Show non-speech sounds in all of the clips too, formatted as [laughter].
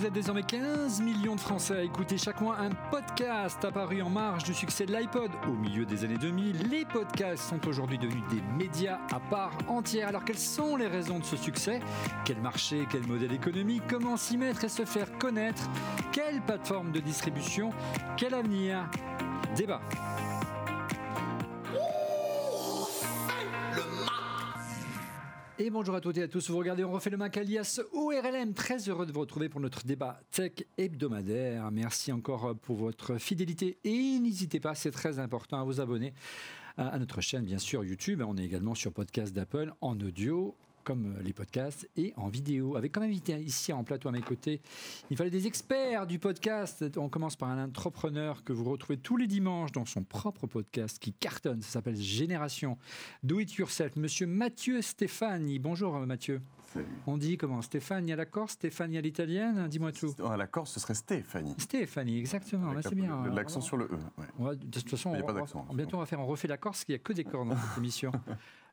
Vous êtes désormais 15 millions de Français à écouter chaque mois un podcast apparu en marge du succès de l'iPod. Au milieu des années 2000, les podcasts sont aujourd'hui devenus des médias à part entière. Alors quelles sont les raisons de ce succès? Quel marché, quel modèle économique? Comment s'y mettre et se faire connaître? Quelle plateforme de distribution? Quel avenir? Débat. Et bonjour à toutes et à tous, vous regardez On refait le Mac alias ORLM, très heureux de vous retrouver pour notre débat tech hebdomadaire. Merci encore pour votre fidélité et n'hésitez pas, c'est très important à vous abonner à notre chaîne bien sûr YouTube. On est également sur podcast d'Apple en audio comme les podcasts et en vidéo. Avec comme invité ici en plateau à mes côtés, il fallait des experts du podcast. On commence par un entrepreneur que vous retrouvez tous les dimanches dans son propre podcast qui cartonne. Ça s'appelle Génération Do It Yourself. Monsieur Mathieu Stéphanie. Bonjour Mathieu. On dit comment? Stéphanie à la Corse, Stéphanie à l'italienne? Dis-moi tout. À la Corse, ce serait Stéphanie. Stéphanie, exactement. c'est bien. L'accent sur le E. Ouais. de toute façon, on, bientôt on va faire On refait la Corse, il n'y a que des cordes dans cette [laughs] émission.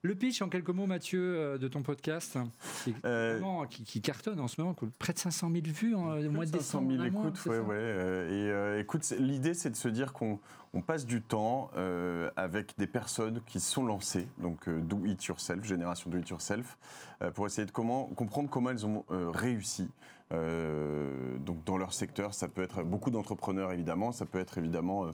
Le pitch, en quelques mots, Mathieu, euh, de ton podcast, qui, euh, qui, cartonne en ce moment, près de 500 000 vues en euh, mois de décembre. 500 000 écoutes, ouais, ouais. et écoute, l'idée, c'est de se dire qu'on on passe du temps avec des personnes qui se sont lancées, donc Do It Yourself, génération Do It Yourself, pour essayer de comment, comprendre comment elles ont réussi. Donc dans leur secteur, ça peut être beaucoup d'entrepreneurs évidemment, ça peut être évidemment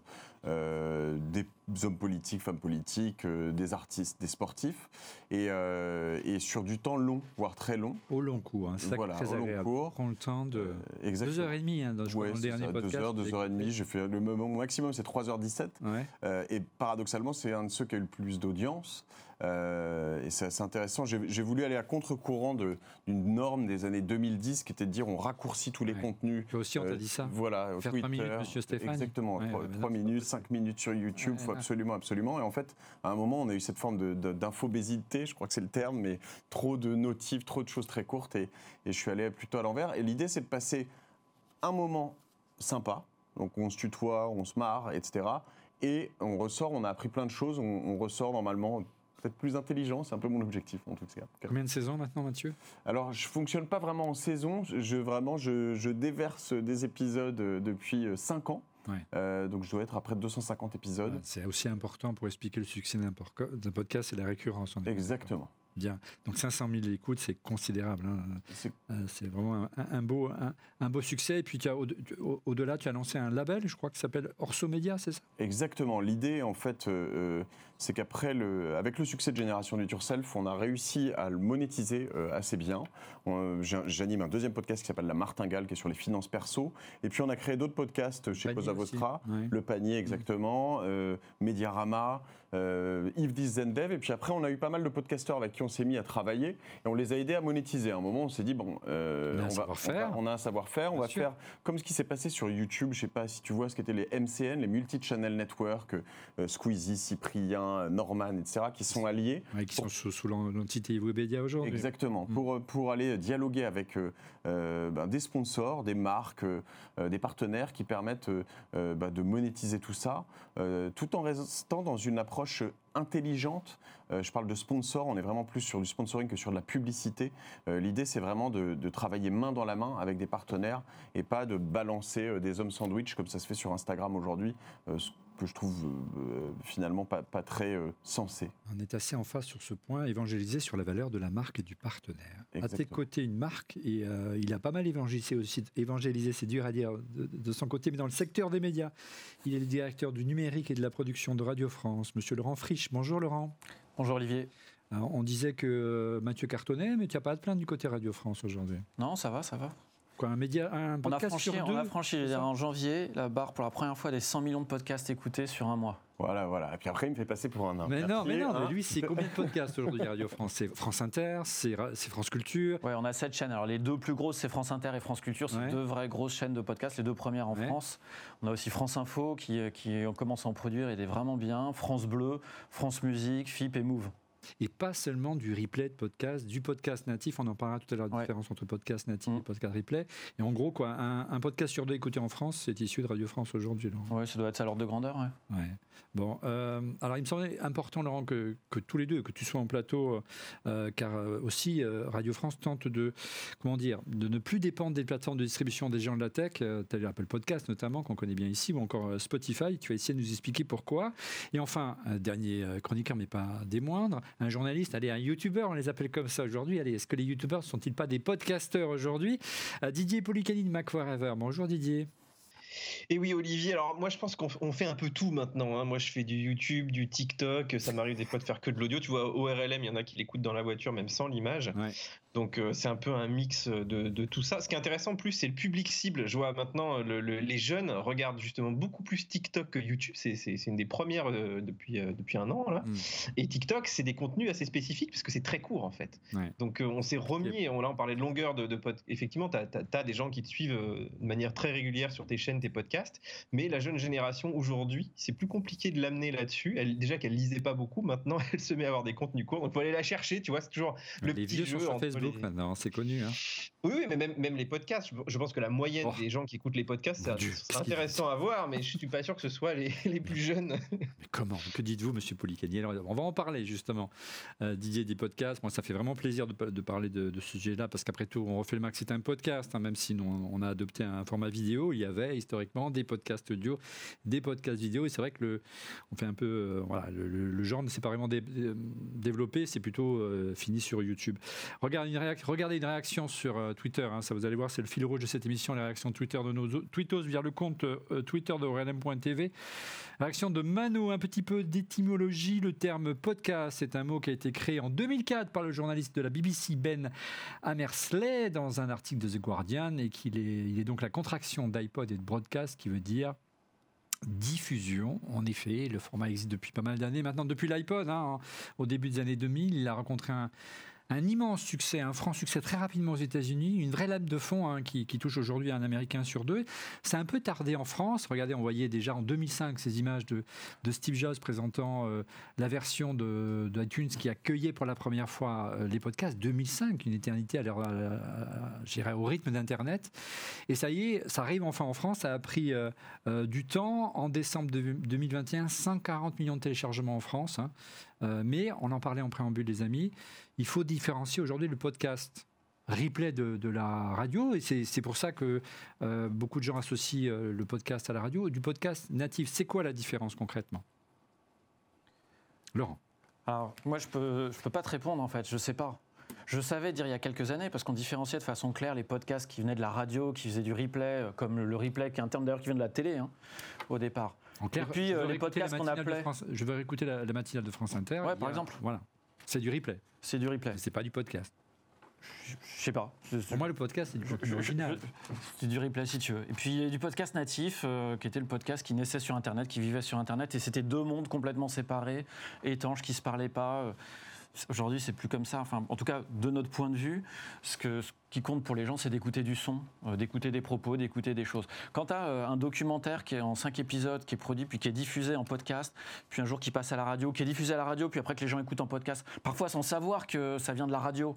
des hommes politiques, femmes politiques, des artistes, des sportifs, et, sur du temps long, voire très long. Au long cours, hein, ça voilà, très au agréable. Long cours. Prend le temps de deux heures et demie hein, dans le dernier podcast. Deux heures, deux heures et demie. J'ai fait le maximum, c'est 3h17. et paradoxalement, c'est un de ceux qui a eu le plus d'audience. Et c'est assez intéressant. J'ai voulu aller à contre-courant d'une norme des années 2010 qui était de dire on raccourcit tous les contenus. Toi aussi, on t'a dit ça. Voilà, Faire Twitter. 3 minutes, monsieur Stéphane. Exactement. 3, minutes, 5 minutes sur YouTube, faut absolument, absolument. Et en fait, à un moment, on a eu cette forme d'infobésité, je crois que c'est le terme, mais trop de notifs, trop de choses très courtes. Et, je suis allé plutôt à l'envers. Et l'idée, c'est de passer un moment sympa. Donc on se tutoie, on se marre, etc. Et on ressort, on a appris plein de choses, on ressort normalement peut-être plus intelligent, c'est un peu mon objectif en tout cas. Combien de saisons maintenant Mathieu? Alors je fonctionne pas vraiment en saison, je, vraiment je, déverse des épisodes euh, depuis 5 euh, ans. Euh, donc je dois être à près de 250 épisodes. C'est aussi important pour expliquer le succès d'un podcast, c'est la récurrence. Exactement. Bien. Donc 500 000 écoutes, c'est considérable. Hein. C'est vraiment un, beau, un, beau succès. Et puis au-delà, tu as lancé un label, je crois, qui s'appelle Orso Media, c'est ça? Exactement. L'idée, en fait, c'est qu'après, le, avec le succès de Génération du Yourself, on a réussi à le monétiser euh, assez bien. J'anime un deuxième podcast qui s'appelle La Martingale, qui est sur les finances perso. Et puis, on a créé d'autres podcasts chez Cosa Vostra, Le Panier exactement, euh, Mediarama, euh, Yves Zendev. Et puis après, on a eu pas mal de podcasteurs avec qui on s'est mis à travailler et on les a aidés à monétiser. À un moment, on s'est dit, bon, euh, on, a va, on, a un savoir-faire, on va faire comme ce qui s'est passé sur YouTube. Je sais pas si tu vois ce qu'étaient les MCN, les Multi-Channel Network, Squeezie, Cyprien, Norman, etc., qui sont alliés. qui sont sous, l'entité Webmedia aujourd'hui. Exactement. Mm. Pour, pour aller dialoguer avec euh, euh, ben, des sponsors, des marques, euh, des partenaires qui permettent ben, de monétiser tout ça, tout en restant dans une approche intelligente. je parle de sponsor, on est vraiment plus sur du sponsoring que sur de la publicité. L'idée, c'est vraiment de, de, travailler main dans la main avec des partenaires et pas de balancer des hommes sandwich comme ça se fait sur Instagram aujourd'hui que je trouve euh, finalement pas, pas très euh, sensé. On est assez en face sur ce point, évangéliser sur la valeur de la marque et du partenaire. À tes côtés, une marque, et euh, il a pas mal évangélisé aussi, évangélisé, c'est dur à dire, de, son côté, mais dans le secteur des médias. Il est le directeur du numérique et de la production de Radio France, monsieur Laurent Frisch. Bonjour Laurent. Bonjour Olivier. on disait que Mathieu cartonnait, mais tu n'as pas de plainte du côté Radio France aujourd'hui. Non, ça va, ça va. Quoi, un média, un podcast on a franchi, sur deux, On a franchi en janvier la barre pour la première fois des 100 millions de podcasts écoutés sur un mois. Voilà, voilà. Et puis après, il me fait passer pour un homme. Mais non, mais non, mais lui, c'est combien de podcasts aujourd'hui, [laughs] Radio France? C'est France Inter, c'est France Culture. Ouais, on a sept chaînes. Alors les deux plus grosses, c'est France Inter et France Culture. C'est deux vraies grosses chaînes de podcasts, les deux premières en France. On a aussi France Info qui, qui commence à en produire et est vraiment bien. France Bleu, France Musique, FIP et Move. Et pas seulement du replay de podcast, du podcast natif. On en parlera tout à l'heure, la différence entre podcast natif et mm. podcast replay. Et en gros, quoi, un, podcast sur deux écouté en France, c'est issu de Radio France aujourd'hui. Oui, ça doit être ça l'ordre de grandeur. Ouais. Bon, euh, alors il me semblait important, Laurent, que, que, tous les deux, que tu sois en plateau, euh, car euh, aussi Radio France tente de, comment dire, de ne plus dépendre des plateformes de distribution des gens de la tech, tel Apple Podcast notamment, qu'on connaît bien ici, ou encore Spotify. Tu vas essayer de nous expliquer pourquoi. Et enfin, dernier chroniqueur, mais pas des moindres, un journaliste, allez, un YouTuber, on les appelle comme ça aujourd'hui. Allez, est-ce que les YouTubers sont-ils pas des podcasteurs aujourd'hui? Didier Policani de Mac Forever. Bonjour Didier. Et oui, Olivier, alors moi je pense qu'on fait un peu tout maintenant. Hein. Moi je fais du YouTube, du TikTok, ça m'arrive des fois de faire que de l'audio. Tu vois, ORLM, il y en a qui l'écoutent dans la voiture même sans l'image. Donc euh, c'est un peu un mix de, tout ça. Ce qui est intéressant en plus, c'est le public cible. Je vois maintenant les jeunes regardent justement beaucoup plus TikTok que YouTube. C'est une des premières euh, depuis, euh, depuis un an. Là. Mm. Et TikTok, c'est des contenus assez spécifiques parce que c'est très court en fait. Donc on s'est remis, on, là on parlait de longueur de, de Effectivement, tu as, des gens qui te suivent de manière très régulière sur tes chaînes, tes podcasts. Mais la jeune génération aujourd'hui, c'est plus compliqué de l'amener là-dessus. Elle, déjà qu'elle lisait pas beaucoup, maintenant [laughs] elle se met à avoir des contenus courts. Donc il faut aller la chercher, tu vois, c'est toujours le petit jeu. Sur Facebook maintenant, c'est connu. Hein. Oui, mais même, même, les podcasts, je pense que la moyenne oh. des gens qui écoutent les podcasts, c'est intéressant à voir, mais je suis pas sûr que ce soit les, les plus jeunes. Mais comment Que dites-vous, monsieur Policani On va en parler justement, euh, Didier, des podcasts. Moi, ça fait vraiment plaisir de, de parler de, ce sujet-là, parce qu'après tout, on refait le max, c'est un podcast, hein, même si nous, on a adopté un format vidéo. Il y avait historiquement des podcasts audio, des podcasts vidéo, et c'est vrai que le, on fait un peu, euh, voilà, le, genre ne s'est pas vraiment euh, développé, c'est plutôt fini sur YouTube. Regardez une, regardez une réaction sur Twitter. Hein, ça vous allez voir, c'est le fil rouge de cette émission, la réaction Twitter de nos tweetos via le compte euh, Twitter de RLM.tv. Réaction de Mano, un petit peu d'étymologie. Le terme podcast, c'est un mot qui a été créé en 2004 par le journaliste de la BBC Ben Amersley dans un article de The Guardian et qu'il est, il est donc la contraction d'iPod et de broadcast qui veut dire diffusion. En effet, le format existe depuis pas mal d'années maintenant, depuis l'iPod. Hein, au début des années 2000, il a rencontré un, un immense succès, un franc succès très rapidement aux États-Unis, une vraie lame de fond hein, qui, touche aujourd'hui un Américain sur deux. C'est un peu tardé en France. Regardez, on voyait déjà en 2005 ces images de, Steve Jobs présentant euh, la version de, iTunes qui accueillait pour la première fois euh, les podcasts. 2005, une éternité à, à, au rythme d'Internet. Et ça y est, ça arrive enfin en France. Ça a pris euh, du temps. En décembre 2021, 140 millions de téléchargements en France. Hein. Mais on en parlait en préambule, les amis il faut différencier aujourd'hui le podcast replay de, la radio et c'est pour ça que euh, beaucoup de gens associent euh, le podcast à la radio du podcast natif. C'est quoi la différence concrètement? Laurent Alors moi je peux je peux pas te répondre en fait, je sais pas. Je savais dire il y a quelques années, parce qu'on différenciait de façon claire les podcasts qui venaient de la radio, qui faisaient du replay, euh, comme le replay qui est un terme d'ailleurs qui vient de la télé hein, au départ. En clair, et puis les podcasts qu'on appelait. je veux réécouter la, la, matinale de France Inter. Ouais, par exemple. Voilà. C'est du replay. C'est du replay. C'est pas du podcast. Je, sais pas. Pour moi, le podcast, c'est du contenu original. C'est du replay si tu veux. Et puis, il y a du podcast natif, euh, qui était le podcast qui naissait sur Internet, qui vivait sur Internet. Et c'était deux mondes complètement séparés, étanches, qui se parlaient pas. Euh, Aujourd'hui, c'est plus comme ça. En tout cas, de notre point de vue, ce, qui compte pour les gens, c'est d'écouter du son, euh, d'écouter des propos, d'écouter des choses. Quand tu as euh, un documentaire qui est en cinq épisodes, qui est produit, puis qui est diffusé en podcast, puis un jour qui passe à la radio, qui est diffusé à la radio, puis après que les gens écoutent en podcast, parfois sans savoir que ça vient de la radio,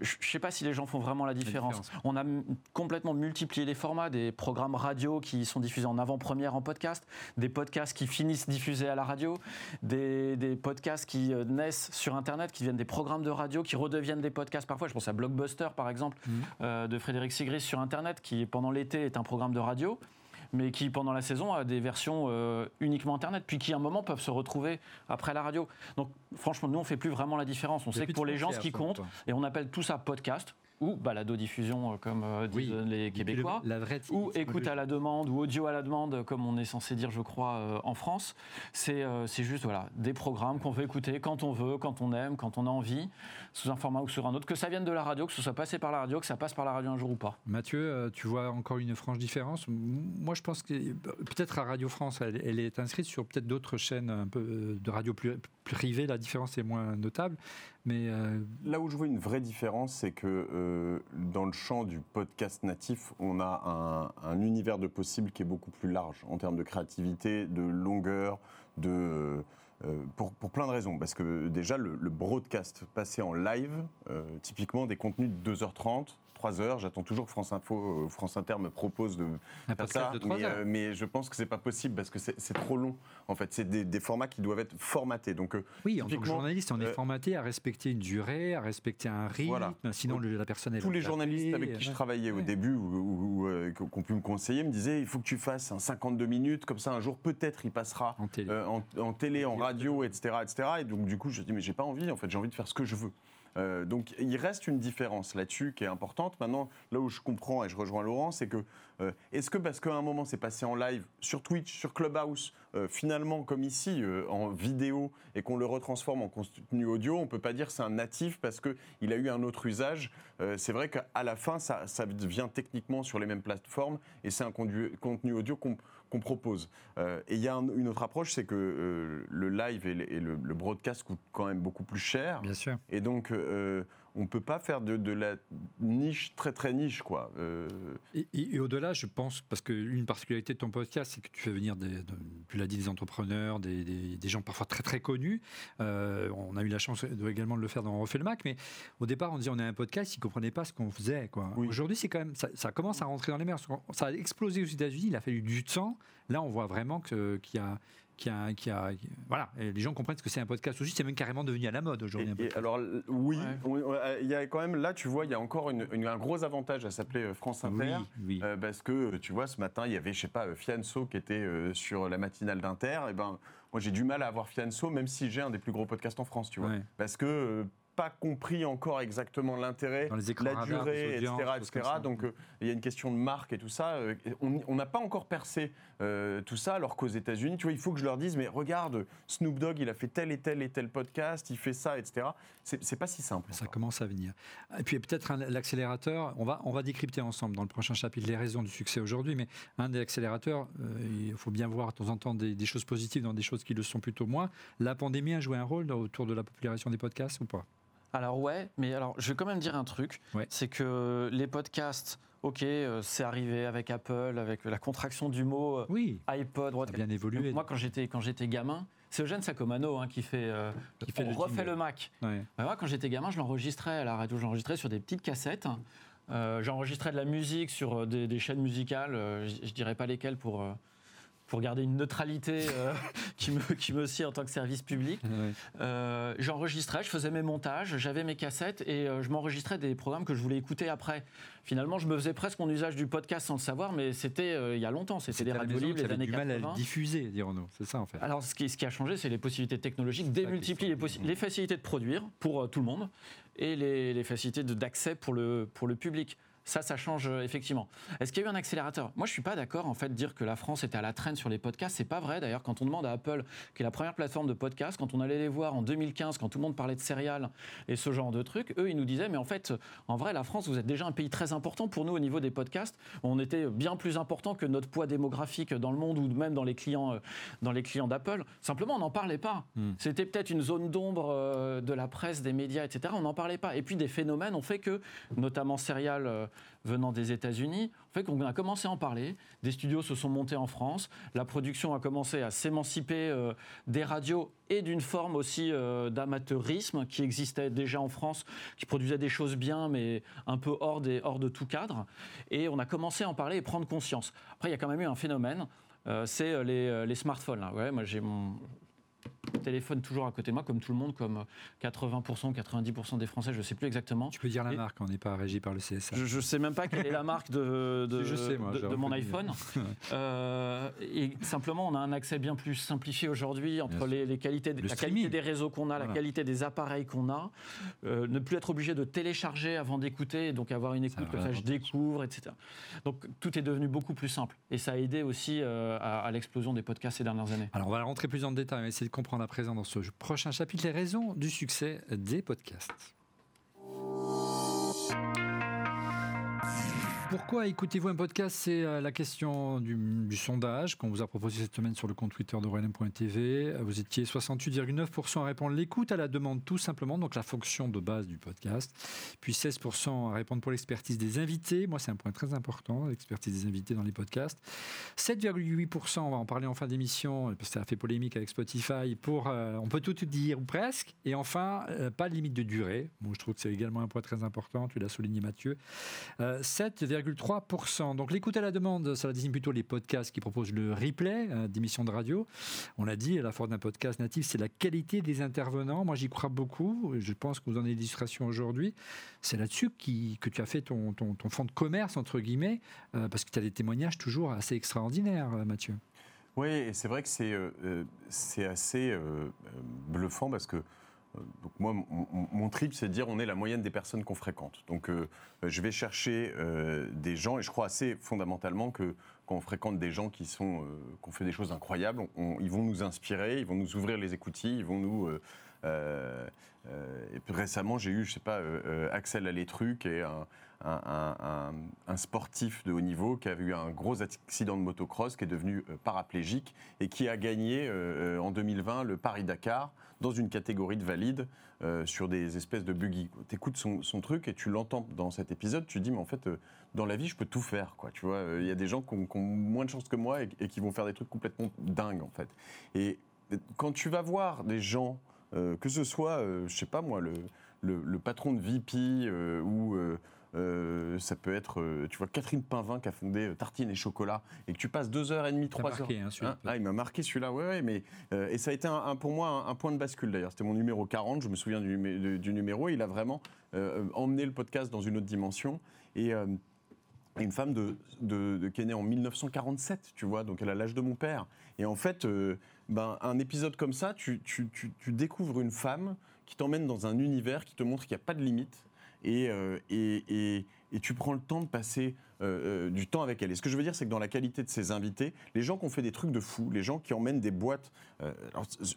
je ne sais pas si les gens font vraiment la différence. On a complètement multiplié les formats, des programmes radio qui sont diffusés en avant-première en podcast, des podcasts qui finissent diffusés à la radio, des, podcasts qui euh, naissent sur Internet, qui deviennent des programmes de radio, qui redeviennent des podcasts parfois. Je pense à Blockbuster, par exemple, mmh. euh, de Frédéric Sigris sur Internet, qui pendant l'été est un programme de radio mais qui pendant la saison a des versions euh, uniquement Internet, puis qui à un moment peuvent se retrouver après la radio. Donc franchement, nous on fait plus vraiment la différence. On sait que pour les gens, ce qui compte, et on appelle tout ça podcast, ou balado-diffusion, euh, comme euh, disent les Québécois, ou écoute à la demande, ou audio à la demande, comme on est censé dire, je crois, euh, en France. C'est juste voilà, des programmes qu'on veut écouter quand on veut, quand on aime, quand on a envie, sous un format ou sur un autre, que ça vienne de la radio, que ce soit passé par la radio, que ça passe par la radio un jour ou pas. Mathieu, tu vois encore une franche différence Moi, je pense que peut-être à Radio France, elle, est inscrite sur peut-être d'autres chaînes un peu de radio plus, privées, la différence est moins notable. Mais euh, Là où je vois une vraie différence, c'est que euh, dans le champ du podcast natif, on a un, univers de possibles qui est beaucoup plus large en termes de créativité, de longueur, de, pour, pour, plein de raisons. Parce que déjà, le, broadcast passé en live, typiquement des contenus de 2h30, 3 heures. J'attends toujours que France Info, France Inter me propose de faire ça. mais, mais, je pense que c'est pas possible parce que c'est trop long. En fait, c'est des, formats qui doivent être formatés. Donc, oui, en tant que journaliste, on est formaté à respecter une durée, à respecter un rythme. Sinon, la personne est. Tous les journalistes avec qui je travaillais au début ou, qui ont pu me conseiller me disaient il faut que tu fasses un 52 minutes, comme ça un jour peut-être il passera en télé, en, télé, en radio, etc., etc. Et donc du coup je dis mais j'ai pas envie en fait, j'ai envie de faire ce que je veux. Euh, donc il reste une différence là-dessus qui est importante. Maintenant, là où je comprends et je rejoins Laurent, c'est que euh, est-ce que parce qu'à un moment c'est passé en live sur Twitch, sur Clubhouse, euh, finalement comme ici en vidéo et qu'on le retransforme en contenu audio, on peut pas dire c'est un natif parce qu'il a eu un autre usage. c'est vrai qu'à la fin ça, ça, vient techniquement sur les mêmes plateformes et c'est un contenu audio qu'on qu'on propose. Euh, et il y a une autre approche, c'est que euh, le live et, le, broadcast coûtent quand même beaucoup plus cher. Bien sûr. Et donc, euh, on ne peut pas faire de, la niche très très niche. quoi. Et, au-delà, je pense, parce qu'une particularité de ton podcast, c'est que tu fais venir, des, tu l'as dit, des entrepreneurs, des, gens parfois très très connus. on a eu la chance de, également de le faire dans refait le Mac, mais au départ, on disait on a un podcast, ils ne comprenaient pas ce qu'on faisait. Quoi. Aujourd'hui, c'est quand même, ça, ça, commence à rentrer dans les mers. Ça a explosé aux États-Unis, il a fallu du temps Là, on voit vraiment qu'il y a qui a, voilà, les gens comprennent ce que c'est un podcast aussi. C'est même carrément devenu à la mode aujourd'hui. alors oui, il y a quand même là, tu vois, il y a encore un gros avantage à s'appeler euh, France Inter, euh, parce que tu vois, ce matin, il y avait, je sais pas, Fianso qui était euh, sur la matinale d'Inter. Et ben, moi, j'ai du mal à avoir Fianso, même si j'ai un des plus gros podcasts en France, tu vois, parce que pas compris encore exactement l'intérêt, la durée, etc. etc. Donc euh, il y a une question de marque et tout ça. Euh, on n'a pas encore percé euh, tout ça, alors qu'aux États-Unis, tu vois, il faut que je leur dise, mais regarde, Snoop Dogg, il a fait tel et tel et tel podcast, il fait ça, etc. C'est pas si simple. Ça commence à venir. Et puis peut-être l'accélérateur, on va, on va décrypter ensemble dans le prochain chapitre les raisons du succès aujourd'hui, mais un des accélérateurs, il faut bien voir de temps en temps des, des choses positives dans des choses qui le sont plutôt moins. La pandémie a joué un rôle autour de la popularisation des podcasts ou pas? Alors ouais, mais alors je vais quand même dire un truc, c'est que les podcasts, ok, euh, c'est arrivé avec Apple, avec la contraction du mot euh, oui, iPod, ça a bien évolué. Moi quand j'étais quand j'étais gamin, c'est Eugène Sacomano hein, qui fait euh, qui fait le refait le Mac. Ouais. Bah, moi quand j'étais gamin, je l'enregistrais à la radio, j'enregistrais sur des petites cassettes. j'enregistrais de la musique sur des, chaînes musicales, je, je, dirais pas lesquelles pour pour garder une neutralité euh, [laughs] qui, me, qui me sied en tant que service public. Euh, j'enregistrais, je faisais mes montages, j'avais mes cassettes et euh, je m'enregistrais des programmes que je voulais écouter après. Finalement, je me faisais presque mon usage du podcast sans le savoir, mais c'était il y a longtemps. C'était des radios libres, les années du mal à le diffuser, dirons-nous. C'est ça en fait. Alors, ce qui, ce qui a changé, c'est les possibilités technologiques démultiplient les, les, facilités de produire pour tout le monde et les, les facilités d'accès pour le, pour le public. Ça, ça change euh, effectivement. Est-ce qu'il y a eu un accélérateur? Moi, je suis pas d'accord en fait de dire que la France était à la traîne sur les podcasts. C'est pas vrai. D'ailleurs, quand on demande à Apple, qui est la première plateforme de podcasts, quand on allait les voir en 2015, quand tout le monde parlait de céréales et ce genre de trucs, eux, ils nous disaient, mais en fait, en vrai, la France, vous êtes déjà un pays très important pour nous au niveau des podcasts. On était bien plus important que notre poids démographique dans le monde ou même dans les clients, euh, dans les clients d'Apple. Simplement, on n'en parlait pas. Hmm. C'était peut-être une zone d'ombre euh, de la presse, des médias, etc. On n'en parlait pas. Et puis des phénomènes ont fait que, notamment céréales venant des États-Unis, fait qu'on a commencé à en parler. Des studios se sont montés en France. La production a commencé à s'émanciper euh, des radios et d'une forme aussi euh, d'amateurisme qui existait déjà en France, qui produisait des choses bien, mais un peu hors, des, hors de tout cadre. Et on a commencé à en parler et prendre conscience. Après, il y a quand même eu un phénomène. Euh, c'est les, smartphones. Ouais, moi, j'ai mon, téléphone toujours à côté de moi, comme tout le monde, comme 80%, 90% des Français, je ne sais plus exactement. Tu peux dire la marque, on n'est pas régi par le CSA. Je ne sais même pas quelle est la marque de, de, mon iPhone. [laughs] Euh, et simplement, on a un accès bien plus simplifié aujourd'hui entre les, qualités, la qualité des réseaux qu'on a, la qualité des appareils qu'on a, euh, ne plus être obligé de télécharger avant d'écouter, donc avoir une écoute que je découvre, etc. Donc tout est devenu beaucoup plus simple. Et ça a aidé aussi euh, à, à l'explosion des podcasts ces dernières années. Alors on va rentrer plus en détail, essayer de comprendre à présent dans ce prochain chapitre les raisons du succès des podcasts. Pourquoi écoutez-vous un podcast? C'est euh, la question du, sondage qu'on vous a proposé cette semaine sur le compte Twitter de d'Aurélien.tv. Vous étiez 68,9% à répondre l'écoute à la demande tout simplement, donc la fonction de base du podcast. Puis 16% à répondre pour l'expertise des invités. Moi, c'est un point très important, l'expertise des invités dans les podcasts. 7,8%, on va en parler en fin d'émission, parce que ça a fait polémique avec Spotify, pour euh, on peut tout dire ou presque. Et enfin, euh, pas de limite de durée. Bon, je trouve que c'est également un point très important, tu l'as souligné Mathieu. 7, 3%. Donc l'écoute à la demande, ça désigne plutôt les podcasts qui proposent le replay euh, d'émissions de radio. On l'a dit, à la force d'un podcast natif, c'est la qualité des intervenants. Moi, j'y crois beaucoup. Je pense que vous en avez l'illustration aujourd'hui. C'est là-dessus que tu as fait ton, ton, fond de commerce, entre guillemets, euh, parce que tu as des témoignages toujours assez extraordinaires, euh, Mathieu. Oui, et c'est vrai que c'est c'est assez bluffant parce que euh, donc moi, mon, trip, c'est de dire on est la moyenne des personnes qu'on fréquente. Donc euh, je vais chercher euh, des gens, et je crois assez fondamentalement que quand on fréquente des gens qui sont, ont fait des choses incroyables, ils vont nous inspirer, ils vont nous ouvrir les écoutilles, ils vont nous... récemment, j'ai eu, je sais pas, Axel Alétru, qui est un, sportif de haut niveau qui a eu un gros accident de motocross, qui est devenu paraplégique et qui a gagné en 2020 le Paris-Dakar dans une catégorie de valide euh, sur des espèces de buggy. Tu écoutes son, truc et tu l'entends dans cet épisode, tu dis, mais en fait, euh, dans la vie, je peux tout faire. Quoi, tu vois, euh, il y a des gens qui ont, moins de chance que moi et, qui vont faire des trucs complètement dingues, en fait. Et quand tu vas voir des gens, que ce soit, je sais pas moi, le, le patron de VP ou euh, ça peut être, euh, tu vois, Catherine Pinvin qui a fondé euh, Tartine et Chocolat, et que tu passes deux heures et demie, trois heures. Hein, hein ah, il m'a marqué celui-là, ouais, ouais mais et ça a été un, pour moi un, point de bascule d'ailleurs. C'était mon numéro 40, je me souviens du, du numéro. il a vraiment emmené le podcast dans une autre dimension. Et une femme de, de, qui est née en 1947, tu vois, donc elle a l'âge de mon père. Et en fait, ben, un épisode comme ça, tu, tu, tu, tu découvres une femme qui t'emmène dans un univers qui te montre qu'il n'y a pas de limite euh, et, et, et, tu prends le temps de passer euh, euh, du temps avec elle. Et ce que je veux dire, c'est que dans la qualité de ses invités, les gens qui ont fait des trucs de fou, les gens qui emmènent des boîtes,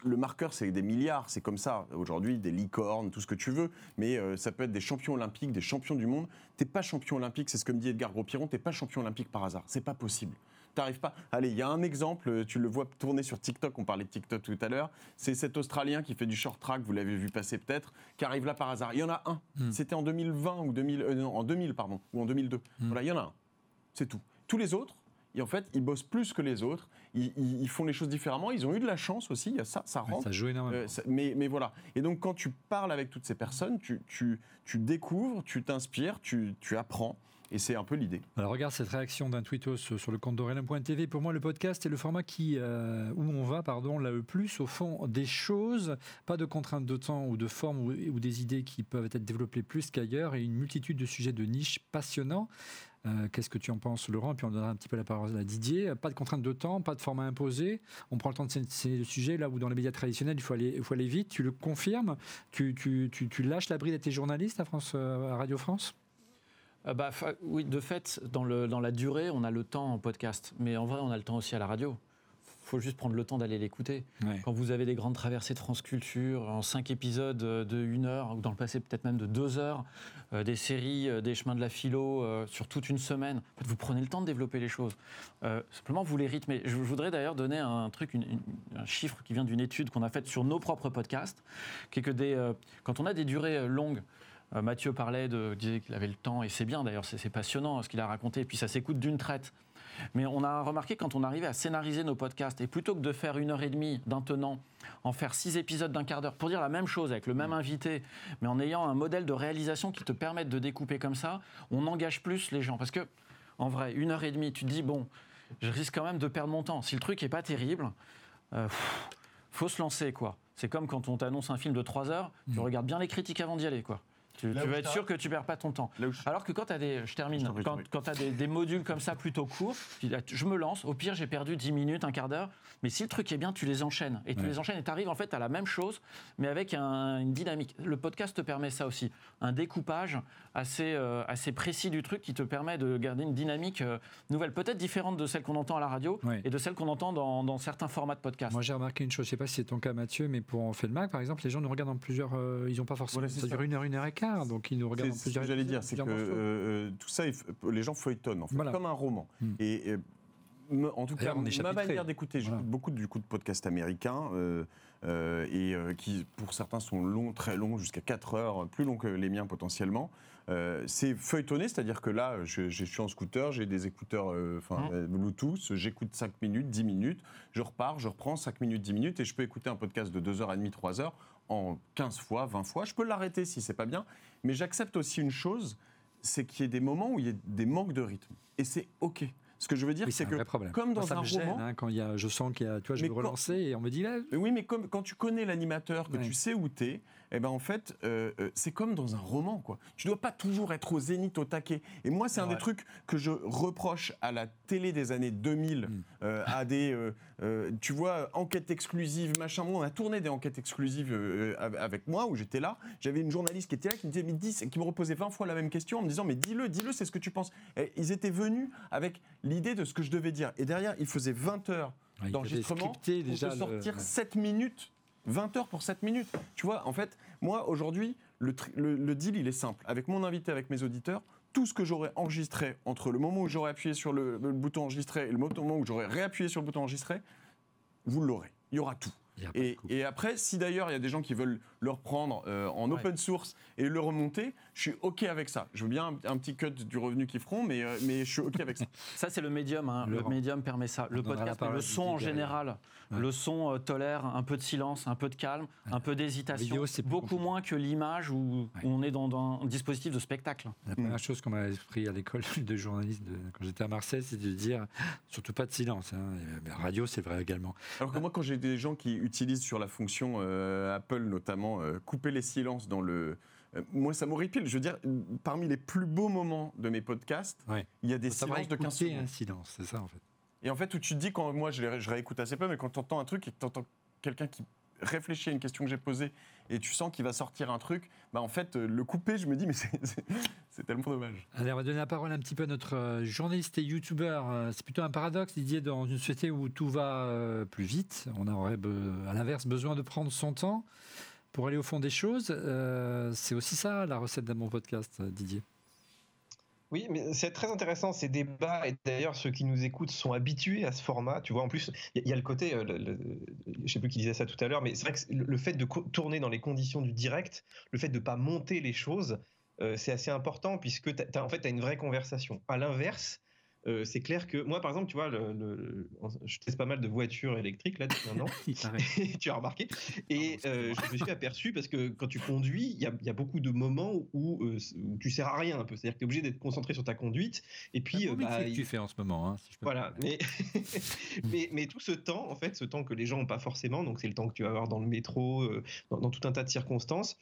le marqueur c'est des milliards, c'est comme ça aujourd'hui, des licornes, tout ce que tu veux, mais ça peut être des champions olympiques, des champions du monde. T'es pas champion olympique, c'est ce que me dit Edgar Gros-Piron, t'es pas champion olympique par hasard, c'est pas possible t'arrives pas. Allez, il y a un exemple, tu le vois tourner sur TikTok, on parlait de TikTok tout à l'heure, c'est cet Australien qui fait du short track, vous l'avez vu passer peut-être, qui arrive là par hasard. Il y en a un. Hmm. C'était en 2020 ou 2000, euh, non, en 2000 pardon, ou en 2002. Hmm. Voilà, il y en a un. C'est tout. Tous les autres, et en fait, ils bossent plus que les autres. Ils, font les choses différemment. Ils ont eu de la chance aussi. Il y a ça, ça rentre. ça joue énormément. Euh, mais, mais, voilà. Et donc, quand tu parles avec toutes ces personnes, tu, tu, tu découvres, tu t'inspires, tu, tu apprends. Et c'est un peu l'idée. Alors regarde cette réaction d'un tweetos sur le compte d'Aurélien.tv. Pour moi, le podcast est le format euh, où on va pardon, là, le plus au fond des choses. Pas de contraintes de temps ou de forme ou, des idées qui peuvent être développées plus qu'ailleurs et une multitude de sujets de niche passionnants. Euh, qu'est-ce que tu en penses, Laurent? Puis on donnera un petit peu la parole à Didier. Pas de contraintes de temps, pas de format imposé. On prend le temps de ces le sujet là où dans les médias traditionnels, il faut aller, vite. Tu le confirmes? Tu, lâches la bride à tes journalistes à, France, euh, à Radio France? Euh, bah, oui, de fait, dans, le, dans la durée, on a le temps en podcast. Mais en vrai, on a le temps aussi à la radio Il faut juste prendre le temps d'aller l'écouter. Quand vous avez des grandes traversées de France Culture en cinq épisodes de une heure, ou dans le passé peut-être même de deux heures, euh, des séries, euh, des chemins de la philo sur toute une semaine, vous prenez le temps de développer les choses. simplement, vous les rythmez. Je, voudrais d'ailleurs donner un truc, un chiffre qui vient d'une étude qu'on a faite sur nos propres podcasts, qui est que des, quand on a des durées longues, euh, Mathieu parlait de, disait qu'il avait le temps, et c'est bien d'ailleurs, c'est passionnant ce qu'il a raconté, et puis ça s'écoute d'une traite. Mais on a remarqué quand on arrivait à scénariser nos podcasts, et plutôt que de faire une heure et demie d'un tenant, en faire six épisodes d'un quart d'heure pour dire la même chose avec le même invité, mais en ayant un modèle de réalisation qui te permette de découper comme ça, on engage plus les gens. Parce que, en vrai, une heure et demie, tu te dis, bon, je risque quand même de perdre mon temps. Si le truc est pas terrible, euh, faut se lancer, quoi. C'est comme quand on t'annonce un film de trois heures, tu mmh. regardes bien les critiques avant d'y aller, quoi. Tu, veux être sûr que tu perds pas ton temps. Alors que quand tu as des, je termine, quand, tu as des, modules comme ça plutôt courts, je me lance, au pire j'ai perdu 10 minutes, un quart d'heure, mais si le truc est bien, tu les enchaînes. Et tu les enchaînes et tu arrives en fait à la même chose, mais avec une dynamique. Le podcast te permet ça aussi, un découpage assez, euh, assez précis du truc qui te permet de garder une dynamique euh, nouvelle, peut-être différente de celle qu'on entend à la radio et de celle qu'on entend dans, certains formats de podcast. Moi j'ai remarqué une chose, je sais pas si c'est ton cas Mathieu, mais pour On fait le Mac par exemple, les gens nous regardent en plusieurs, euh, ils n'ont pas forcément, ça dure une heure, une heure et quart donc ils nous regardent en plusieurs. Ce que j'allais dire, c'est que tout ça, les gens feuilletonnent, en fait, comme un roman. Hmm. Et, en tout cas, ma manière d'écouter, j'écoute beaucoup du coup de podcasts américains. et qui pour certains sont longs, très longs, jusqu'à 4 heures, plus longs que les miens potentiellement. Euh, c'est feuilletonné, c'est-à-dire que là, je, suis en scooter, j'ai des écouteurs euh, mmh. euh, Bluetooth, j'écoute 5 minutes, 10 minutes, je repars, je reprends 5 minutes, 10 minutes, et je peux écouter un podcast de 2h30, 3h en 15 fois, 20 fois. Je peux l'arrêter si c'est pas bien, mais j'accepte aussi une chose, c'est qu'il y ait des moments où il y a des manques de rythme. Et c'est OK. Ce que je veux dire, c'est que comme dans un roman, hein, quand il y a, je sens qu'il y a, tu vois, je vais relancer et on me dit là. Oui, mais comme quand tu connais l'animateur, que tu sais où t'es, eh ben en fait, euh, euh, c'est comme dans un roman, quoi. Tu dois pas toujours être au zénith, au taquet. Et moi, c'est un des trucs que je reproche à la télé des années 2000, mm. euh, à des, tu vois, enquêtes exclusives, machin. Moi, on a tourné des enquêtes exclusives avec moi, où j'étais là. J'avais une journaliste qui était là, qui me disait, mais dis, qui me reposait 20 fois la même question, en me disant, mais dis-le, dis-le, c'est ce que tu penses. Et ils étaient venus avec l'idée de ce que je devais dire. Et derrière, ils faisaient 20 heures d'enregistrement pour déjà sortir 7 minutes 20 heures pour 7 minutes. Tu vois, en fait, moi, aujourd'hui, le, deal, il est simple. Avec mon invité, avec mes auditeurs, tout ce que j'aurais enregistré entre le moment où j'aurais appuyé sur le, bouton enregistrer et le moment où j'aurais réappuyé sur le bouton enregistrer, vous l'aurez. Il y aura tout. Et, après, si d'ailleurs il y a des gens qui veulent le reprendre euh, en open source et le remonter, je suis OK avec ça. Je veux bien un, petit cut du revenu qu'ils feront, mais, euh, mais je suis OK avec ça. [laughs] ça, c'est le médium. Hein. Le, médium permet ça. Le podcast, le son en général. Le son euh, tolère un peu de silence, un peu de calme, un peu d'hésitation. Beaucoup moins que l'image où, on est dans, un dispositif de spectacle. La première chose qu'on m'a appris à l'école [laughs] de journaliste quand j'étais à Marseille, c'est de dire surtout pas de silence. Hein. La radio, c'est vrai également. Alors que moi, quand j'ai des gens qui utilisent sur la fonction euh, Apple notamment euh, couper les silences dans le moi, ça m'horripile. Je veux dire, parmi les plus beaux moments de mes podcasts, il y a des silences de 15 secondes. un silence, c'est ça en fait. Et en fait, où tu te dis, quand moi je, réécoute assez peu, mais quand tu entends un truc et que tu entends quelqu'un qui réfléchit à une question que j'ai posée et tu sens qu'il va sortir un truc, bah en fait, euh, le couper, je me dis, mais [laughs] c'est tellement dommage. Allez, on va donner la parole un petit peu à notre euh, journaliste et youtubeur. Euh, c'est plutôt un paradoxe, Didier, dans une société où tout va plus vite. On aurait, à l'inverse, besoin de prendre son temps pour aller au fond des choses. c'est aussi ça, la recette d'un bon podcast, Didier. Oui, mais c'est très intéressant ces débats et d'ailleurs ceux qui nous écoutent sont habitués à ce format. Tu vois, en plus, il y, a le côté, je euh, je sais plus qui disait ça tout à l'heure, mais c'est vrai que le, fait de tourner dans les conditions du direct, le fait de ne pas monter les choses, euh, c'est assez important puisque en fait, tu as une vraie conversation. À l'inverse, euh, c'est clair que moi, par exemple, tu vois, le, je teste pas mal de voitures électriques là depuis un an. [laughs] [laughs] tu as remarqué. Et euh, je me suis aperçu parce que quand tu conduis, il y a, beaucoup de moments où, euh, où, tu sers à rien un peu. C'est-à-dire que tu es obligé d'être concentré sur ta conduite. Et puis, bah, que tu fais en ce moment. Hein, voilà. Mais, [laughs] mais, mais, tout ce temps, en fait, ce temps que les gens n'ont pas forcément, donc c'est le temps que tu vas avoir dans le métro, dans, tout un tas de circonstances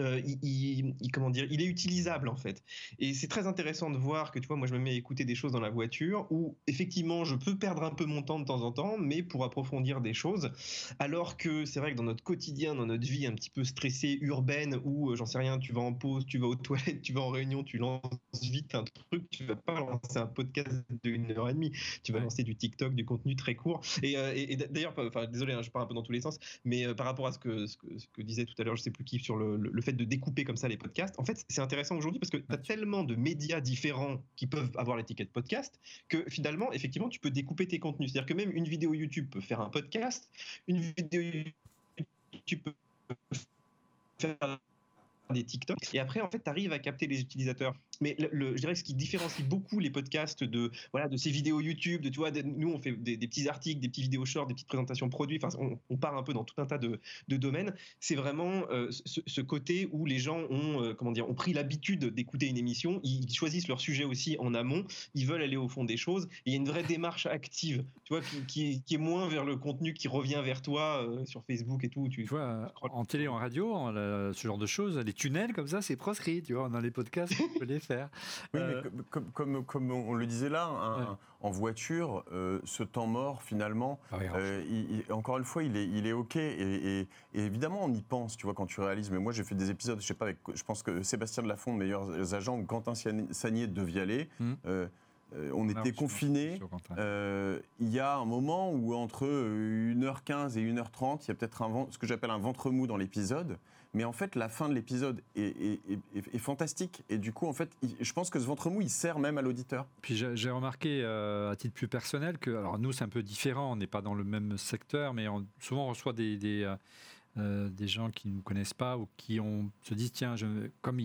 euh, il, comment dire, il est utilisable en fait. Et c'est très intéressant de voir que tu vois, moi je me mets à écouter des choses dans la voiture où effectivement je peux perdre un peu mon temps de temps en temps, mais pour approfondir des choses. Alors que c'est vrai que dans notre quotidien, dans notre vie un petit peu stressée, urbaine, où euh, j'en sais rien, tu vas en pause, tu vas aux toilettes, tu vas en réunion, tu lances vite un truc, tu vas pas lancer un podcast d'une heure et demie, tu vas lancer du TikTok, du contenu très court. Et, euh, d'ailleurs, enfin désolé, hein, je pars un peu dans tous les sens, mais par rapport à ce que, ce que, disait tout à l'heure, je sais plus qui sur le, le fait de découper comme ça les podcasts, en fait, c'est intéressant aujourd'hui parce que tu as tellement de médias différents qui peuvent avoir l'étiquette podcast que finalement, effectivement, tu peux découper tes contenus. C'est-à-dire que même une vidéo YouTube peut faire un podcast, une vidéo YouTube peut faire des TikTok. Et après, en fait, tu arrives à capter les utilisateurs. Mais le, je dirais que ce qui différencie beaucoup les podcasts de, voilà, de ces vidéos YouTube, de, tu vois, nous, on fait des, petits articles, des petits vidéos shorts, des petites présentations produits, enfin, on, part un peu dans tout un tas de, de domaines. C'est vraiment euh, ce, côté où les gens ont, euh, comment dire, ont pris l'habitude d'écouter une émission, ils choisissent leur sujet aussi en amont, ils veulent aller au fond des choses. Il y a une vraie démarche active, tu vois, qui, qui, est moins vers le contenu qui revient vers toi euh, sur Facebook et tout. Tu, vois, en télé, en radio, ce genre de choses, les tunnels comme ça, c'est proscrit, tu vois, dans les podcasts, on peut les faire. Oui, mais euh, comme, comme, on le disait là, en voiture, euh, ce temps mort, finalement, ah euh, encore une fois, il est, il est OK. Et, évidemment, on y pense, tu vois, quand tu réalises. Mais moi, j'ai fait des épisodes, je sais pas, avec, je pense que Sébastien de Lafont, meilleurs agents, ou Quentin Sagnier de Vialet. Hum on était confinés. il y a un moment où entre 1h15 et 1h30, il y a peut-être ce que j'appelle un ventre mou dans l'épisode. Mais en fait, la fin de l'épisode est, fantastique. Et du coup, en fait, je pense que ce ventre mou, il sert même à l'auditeur. Puis j'ai remarqué, à titre plus personnel, que alors nous, c'est un peu différent. On n'est pas dans le même secteur, mais souvent on reçoit des, euh, des gens qui ne nous connaissent pas ou qui se disent tiens, comme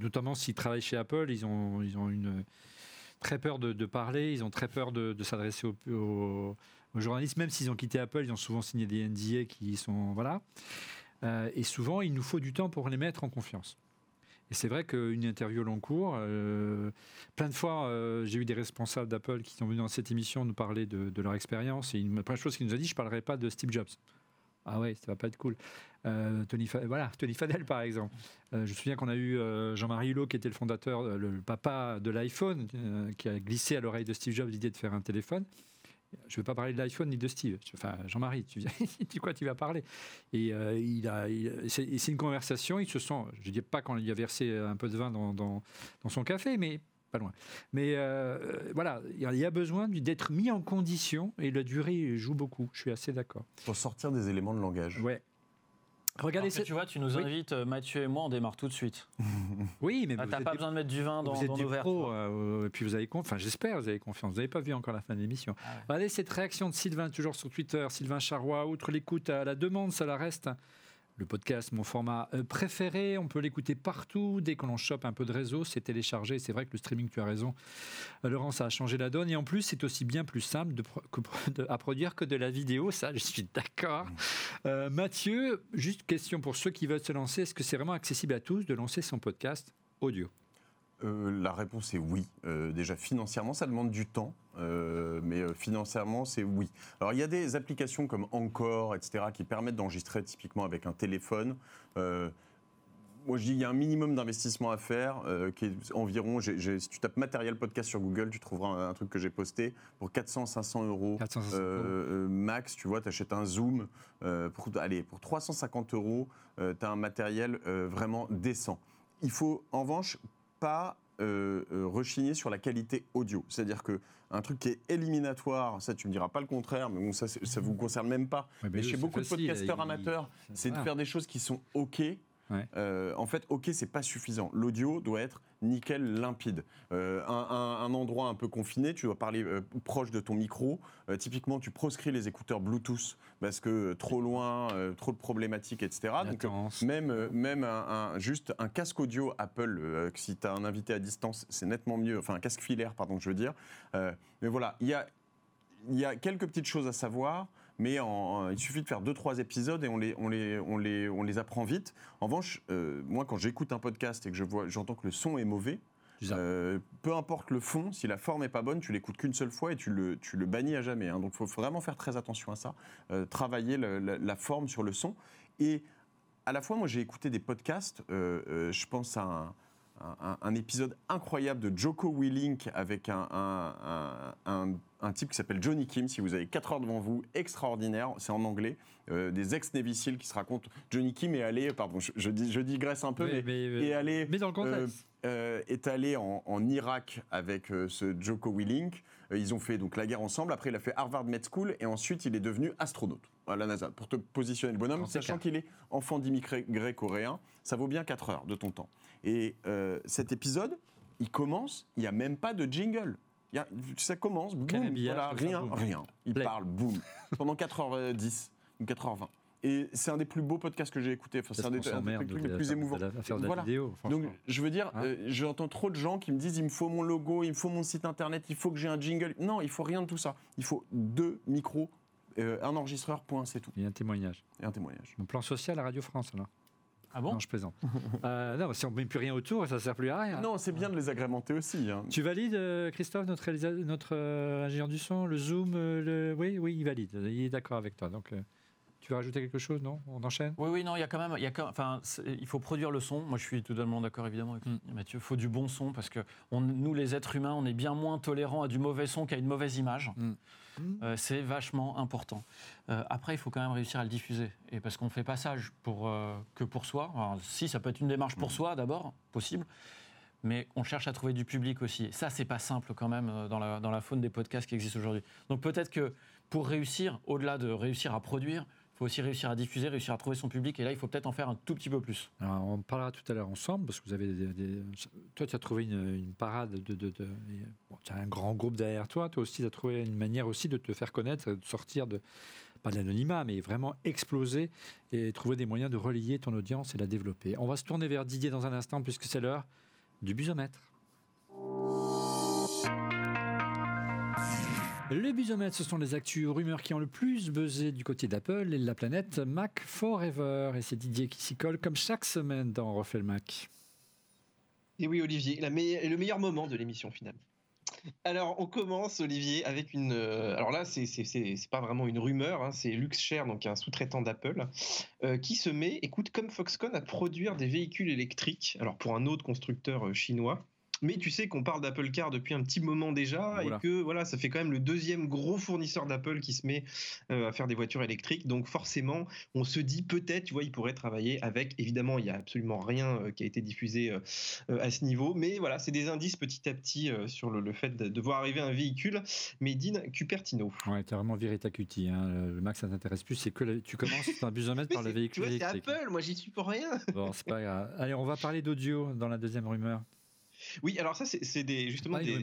notamment s'ils travaillent chez Apple, ils ont, ils ont une, très peur de, parler, ils ont très peur de, s'adresser aux, journalistes, même s'ils ont quitté Apple, ils ont souvent signé des NDA qui sont. Voilà. Euh, et souvent, il nous faut du temps pour les mettre en confiance. Et c'est vrai qu'une interview long cours, euh, plein de fois, j'ai eu des responsables d'Apple qui sont venus dans cette émission nous parler de, leur expérience. Et une première chose qu'ils nous a dit, je ne parlerai pas de Steve Jobs. Ah ouais, ça va pas être cool. Euh, Tony, voilà, [laughs] Tony Fadel, par exemple. Euh, je me souviens qu'on a eu euh, Jean-Marie Hulot, qui était le fondateur, le papa de l'iPhone, qui a glissé à l'oreille de Steve Jobs l'idée de faire un téléphone. Je ne veux pas parler de l'iPhone ni de Steve. Enfin, Jean-Marie, tu, [laughs] tu quoi tu vas parler? Et il a, c'est une conversation. Ils se sont, je ne dis pas quand il a versé un peu de vin dans, dans, dans son café, mais pas loin. Mais euh, voilà, il y a besoin d'être mis en condition et la durée joue beaucoup. Je suis assez d'accord. Pour sortir des éléments de langage. Ouais. Regardez, tu vois, tu nous invites, euh, Mathieu et moi, on démarre tout de suite. [laughs] oui, mais ah, t'as pas besoin de mettre du vin dans, vous êtes dans euh, et puis vous avez enfin j'espère, vous avez confiance. Vous n'avez pas vu encore la fin de l'émission. Ah Regardez cette réaction de Sylvain, toujours sur Twitter, Sylvain Charrois, outre l'écoute à la demande, ça la reste le podcast, mon format euh, préféré. On peut l'écouter partout. Dès qu'on en chope un peu de réseau, c'est téléchargé. C'est vrai que le streaming, tu as raison, euh, Laurent, ça a changé la donne. Et en plus, c'est aussi bien plus simple [laughs] de, à produire que de la vidéo. Ça, je suis d'accord. Mmh. Euh, Mathieu, juste question pour ceux qui veulent se lancer. Est-ce que c'est vraiment accessible à tous de lancer son podcast audio? Euh, la réponse est oui. Euh, déjà financièrement, ça demande du temps, euh, mais financièrement, c'est oui. Alors il y a des applications comme Encore, etc., qui permettent d'enregistrer typiquement avec un téléphone. moi, je dis il y a un minimum d'investissement à faire, qui est environ. si tu tapes matériel podcast sur Google, tu trouveras un, truc que j'ai posté pour 400-500 euros max. Tu vois, tu achètes un Zoom pour allez pour 350 euros, tu as un matériel vraiment décent. Il faut en revanche pas euh, euh, rechigner sur la qualité audio. C'est-à-dire que un truc qui est éliminatoire, ça tu me diras pas le contraire, mais bon ça ça vous concerne même pas. mais, chez beaucoup de podcasteurs amateurs, c'est de faire des choses qui sont ok euh, en fait, ok, c'est pas suffisant. L'audio doit être nickel, limpide. Euh, un, endroit un peu confiné, tu dois parler euh, proche de ton micro. typiquement, tu proscris les écouteurs Bluetooth parce que trop loin, trop de problématiques, etc. Donc, même, même un, juste un casque audio Apple, si tu as un invité à distance, c'est nettement mieux. Enfin, un casque filaire, pardon, je veux dire. mais voilà, il y a, y a quelques petites choses à savoir mais il suffit de faire deux trois épisodes et on les, on les, on les, on les apprend vite. En revanche, euh, moi quand j'écoute un podcast et que je vois, j'entends que le son est mauvais, euh, peu importe le fond, si la forme est pas bonne, tu l'écoutes qu'une seule fois et tu le, tu le bannis à jamais. Hein. Donc il faut, vraiment faire très attention à ça, euh, travailler la, forme sur le son. Et à la fois, moi j'ai écouté des podcasts, je pense à un un, épisode incroyable de Joko Willink avec un, un, type qui s'appelle Johnny Kim. Si vous avez 4 heures devant vous, extraordinaire, c'est en anglais. Euh, des ex-Navy qui se racontent. Johnny Kim est allé, pardon, je, je, je digresse un peu, mais, est allé. Mais dans le contexte. Euh, euh, est allé en, Irak avec ce Joko Willink. ils ont fait donc la guerre ensemble. Après, il a fait Harvard Med School et ensuite il est devenu astronaute à la NASA pour te positionner le bonhomme, sachant qu'il est enfant d'immigrés coréen. Ça vaut bien 4 heures de ton temps. Et euh, cet épisode, il commence, il n'y a même pas de jingle. Ça commence, boum, voilà, rien, rien. Il parle, boum, [laughs] pendant 4h10 ou 4h20. Et c'est un des plus beaux podcasts que j'ai écouté. Enfin, c'est un des, plus, plus émouvants. voilà. Vidéo, Donc, je veux dire, hein euh, j'entends trop de gens qui me disent il me faut mon logo, il me faut mon site internet, il faut que j'ai un jingle. Non, il faut rien de tout ça. Il faut deux micros, euh, un enregistreur, point, c'est tout. Et un témoignage. Et un témoignage. Mon plan social à Radio France, alors. Ah bon Non, je plaisante. [laughs] euh, non, si on ne met plus rien autour, ça ne sert plus à rien. Non, c'est bien de les agrémenter aussi. Hein. Tu valides, euh, Christophe, notre, notre euh, ingénieur du son, le Zoom euh, le... Oui, oui, il valide. Il est d'accord avec toi. Donc, tu veux rajouter quelque chose, non? On enchaîne? Oui, oui, non, il y a quand même, il y a enfin, il faut produire le son. Moi, je suis totalement d'accord, évidemment, avec mm. Mathieu. Il faut du bon son parce que nous, les êtres humains, on est bien moins tolérants à du mauvais son qu'à une mauvaise image. Mm. Euh, c'est vachement important. Euh, après, il faut quand même réussir à le diffuser. Et parce qu'on ne fait pas ça pour, euh, que pour soi. si, ça peut être une démarche pour mm. soi d'abord, possible. mais on cherche à trouver du public aussi. Et ça, c'est pas simple quand même dans la, dans la faune des podcasts qui existent aujourd'hui. Donc peut-être que pour réussir, au-delà de réussir à produire, faut aussi réussir à diffuser, réussir à trouver son public. Et là, il faut peut-être en faire un tout petit peu plus. Alors, on parlera tout à l'heure ensemble, parce que vous avez des, toi, tu as trouvé une, parade de. tu as un grand groupe derrière toi. Toi aussi, tu as trouvé une manière aussi de te faire connaître, de sortir de. Pas de l'anonymat, mais vraiment exploser et trouver des moyens de relier ton audience et la développer. On va se tourner vers Didier dans un instant, puisque c'est l'heure du busomètre. Le busomètre, ce sont les actus rumeurs qui ont le plus buzzé du côté d'Apple et de la planète Mac Forever. Et c'est Didier qui s'y colle comme chaque semaine dans Refait Mac. Et oui, Olivier, le meilleur moment de l'émission finale. Alors, on commence, Olivier, avec une. Euh, alors là, c'est pas vraiment une rumeur, hein, c'est LuxShare, donc un sous-traitant d'Apple, euh, qui se met, écoute, comme Foxconn, à produire des véhicules électriques, alors pour un autre constructeur euh, chinois. Mais tu sais qu'on parle d'Apple Car depuis un petit moment déjà et que voilà, ça fait quand même le deuxième gros fournisseur d'Apple qui se met euh, à faire des voitures électriques. Donc forcément, on se dit peut-être, tu vois, il pourrait travailler avec. Évidemment, il n'y a absolument rien euh, qui a été diffusé euh, à ce niveau, mais voilà, c'est des indices petit à petit sur le, fait de, voir arriver un véhicule made in Cupertino. Ouais, vraiment viré ta cutie. Hein. Le Max, ça t'intéresse plus. C'est que tu commences un busomètre [laughs] par le véhicule tu vois, C'est Apple, moi j'y suis pour rien. Bon, c'est pas grave. Allez, on va parler d'audio dans la deuxième rumeur. Oui, alors ça, c'est des, justement des,